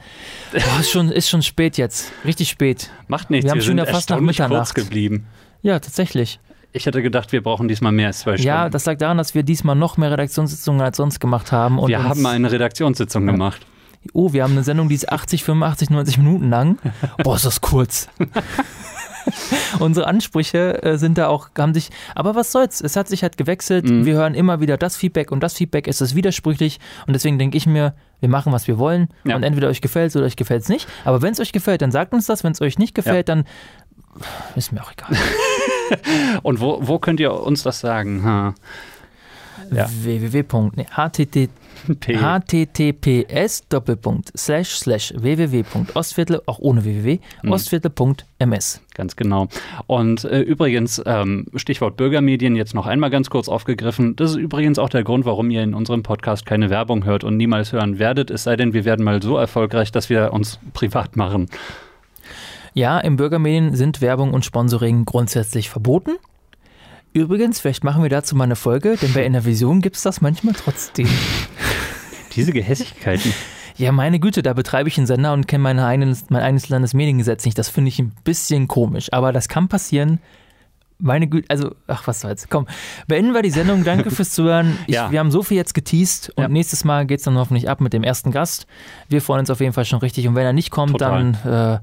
Boah, ist, schon, ist schon spät jetzt, richtig spät.
Macht nichts,
Wir haben
wir
schon fast nach Mitternacht.
kurz geblieben.
Ja, tatsächlich.
Ich hätte gedacht, wir brauchen diesmal mehr als zwei Stunden.
Ja, das lag daran, dass wir diesmal noch mehr Redaktionssitzungen als sonst gemacht haben. Und
wir haben eine Redaktionssitzung gemacht.
Oh, wir haben eine Sendung, die ist 80, 85, 90 Minuten lang. Boah, ist das kurz. Unsere Ansprüche äh, sind da auch, haben sich, aber was soll's? Es hat sich halt gewechselt.
Mhm.
Wir hören immer wieder das Feedback und das Feedback ist es widersprüchlich und deswegen denke ich mir, wir machen, was wir wollen
Ja.
und entweder euch gefällt oder euch gefällt es nicht. Aber wenn es euch gefällt, dann sagt uns das. Wenn es euch nicht gefällt, dann ist mir auch egal.
Und wo, wo könnt ihr uns das sagen? Ha. Ja.
www. Https doppelpunkt slash slash www.ostviertel auch ohne www
Mhm.
ostviertel.ms
Ganz genau. Und äh, übrigens, ähm, Stichwort Bürgermedien jetzt noch einmal ganz kurz aufgegriffen. Das ist übrigens auch der Grund, warum ihr in unserem Podcast keine Werbung hört und niemals hören werdet, es sei denn, wir werden mal so erfolgreich, dass wir uns privat machen.
Ja, im Bürgermedien sind Werbung und Sponsoring grundsätzlich verboten. Übrigens, vielleicht machen wir dazu mal eine Folge, denn bei Innervision gibt es das manchmal trotzdem.
Diese Gehässigkeiten.
Ja, meine Güte, da betreibe ich einen Sender und kenne mein eigenes, mein eigenes Landesmediengesetz nicht. Das finde ich ein bisschen komisch, aber das kann passieren. Meine Güte, also, ach, was soll's. Komm, beenden wir die Sendung. Danke fürs Zuhören. Ich,
Ja.
Wir haben so viel jetzt geteased und nächstes Mal geht's dann hoffentlich ab mit dem ersten Gast. Wir freuen uns auf jeden Fall schon richtig. Und wenn er nicht kommt,
Total.
dann, äh,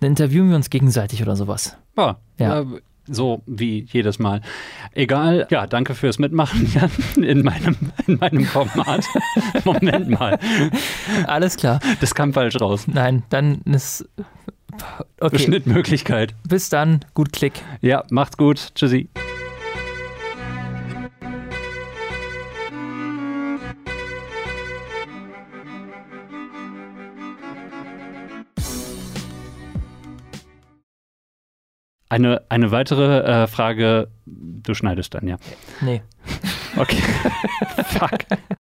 dann interviewen wir uns gegenseitig oder sowas.
Ja,
Ja.
äh, so wie jedes Mal. Egal, ja, danke fürs Mitmachen Jan, in meinem, in meinem Format. Moment mal.
Alles klar.
Das kam falsch raus.
Nein, dann ist. Okay.
Schnittmöglichkeit.
Bis dann. Gut Klick.
Ja, macht's gut. Tschüssi. Eine, eine weitere äh, Frage, du schneidest dann, ja.
Nee.
Okay. Fuck.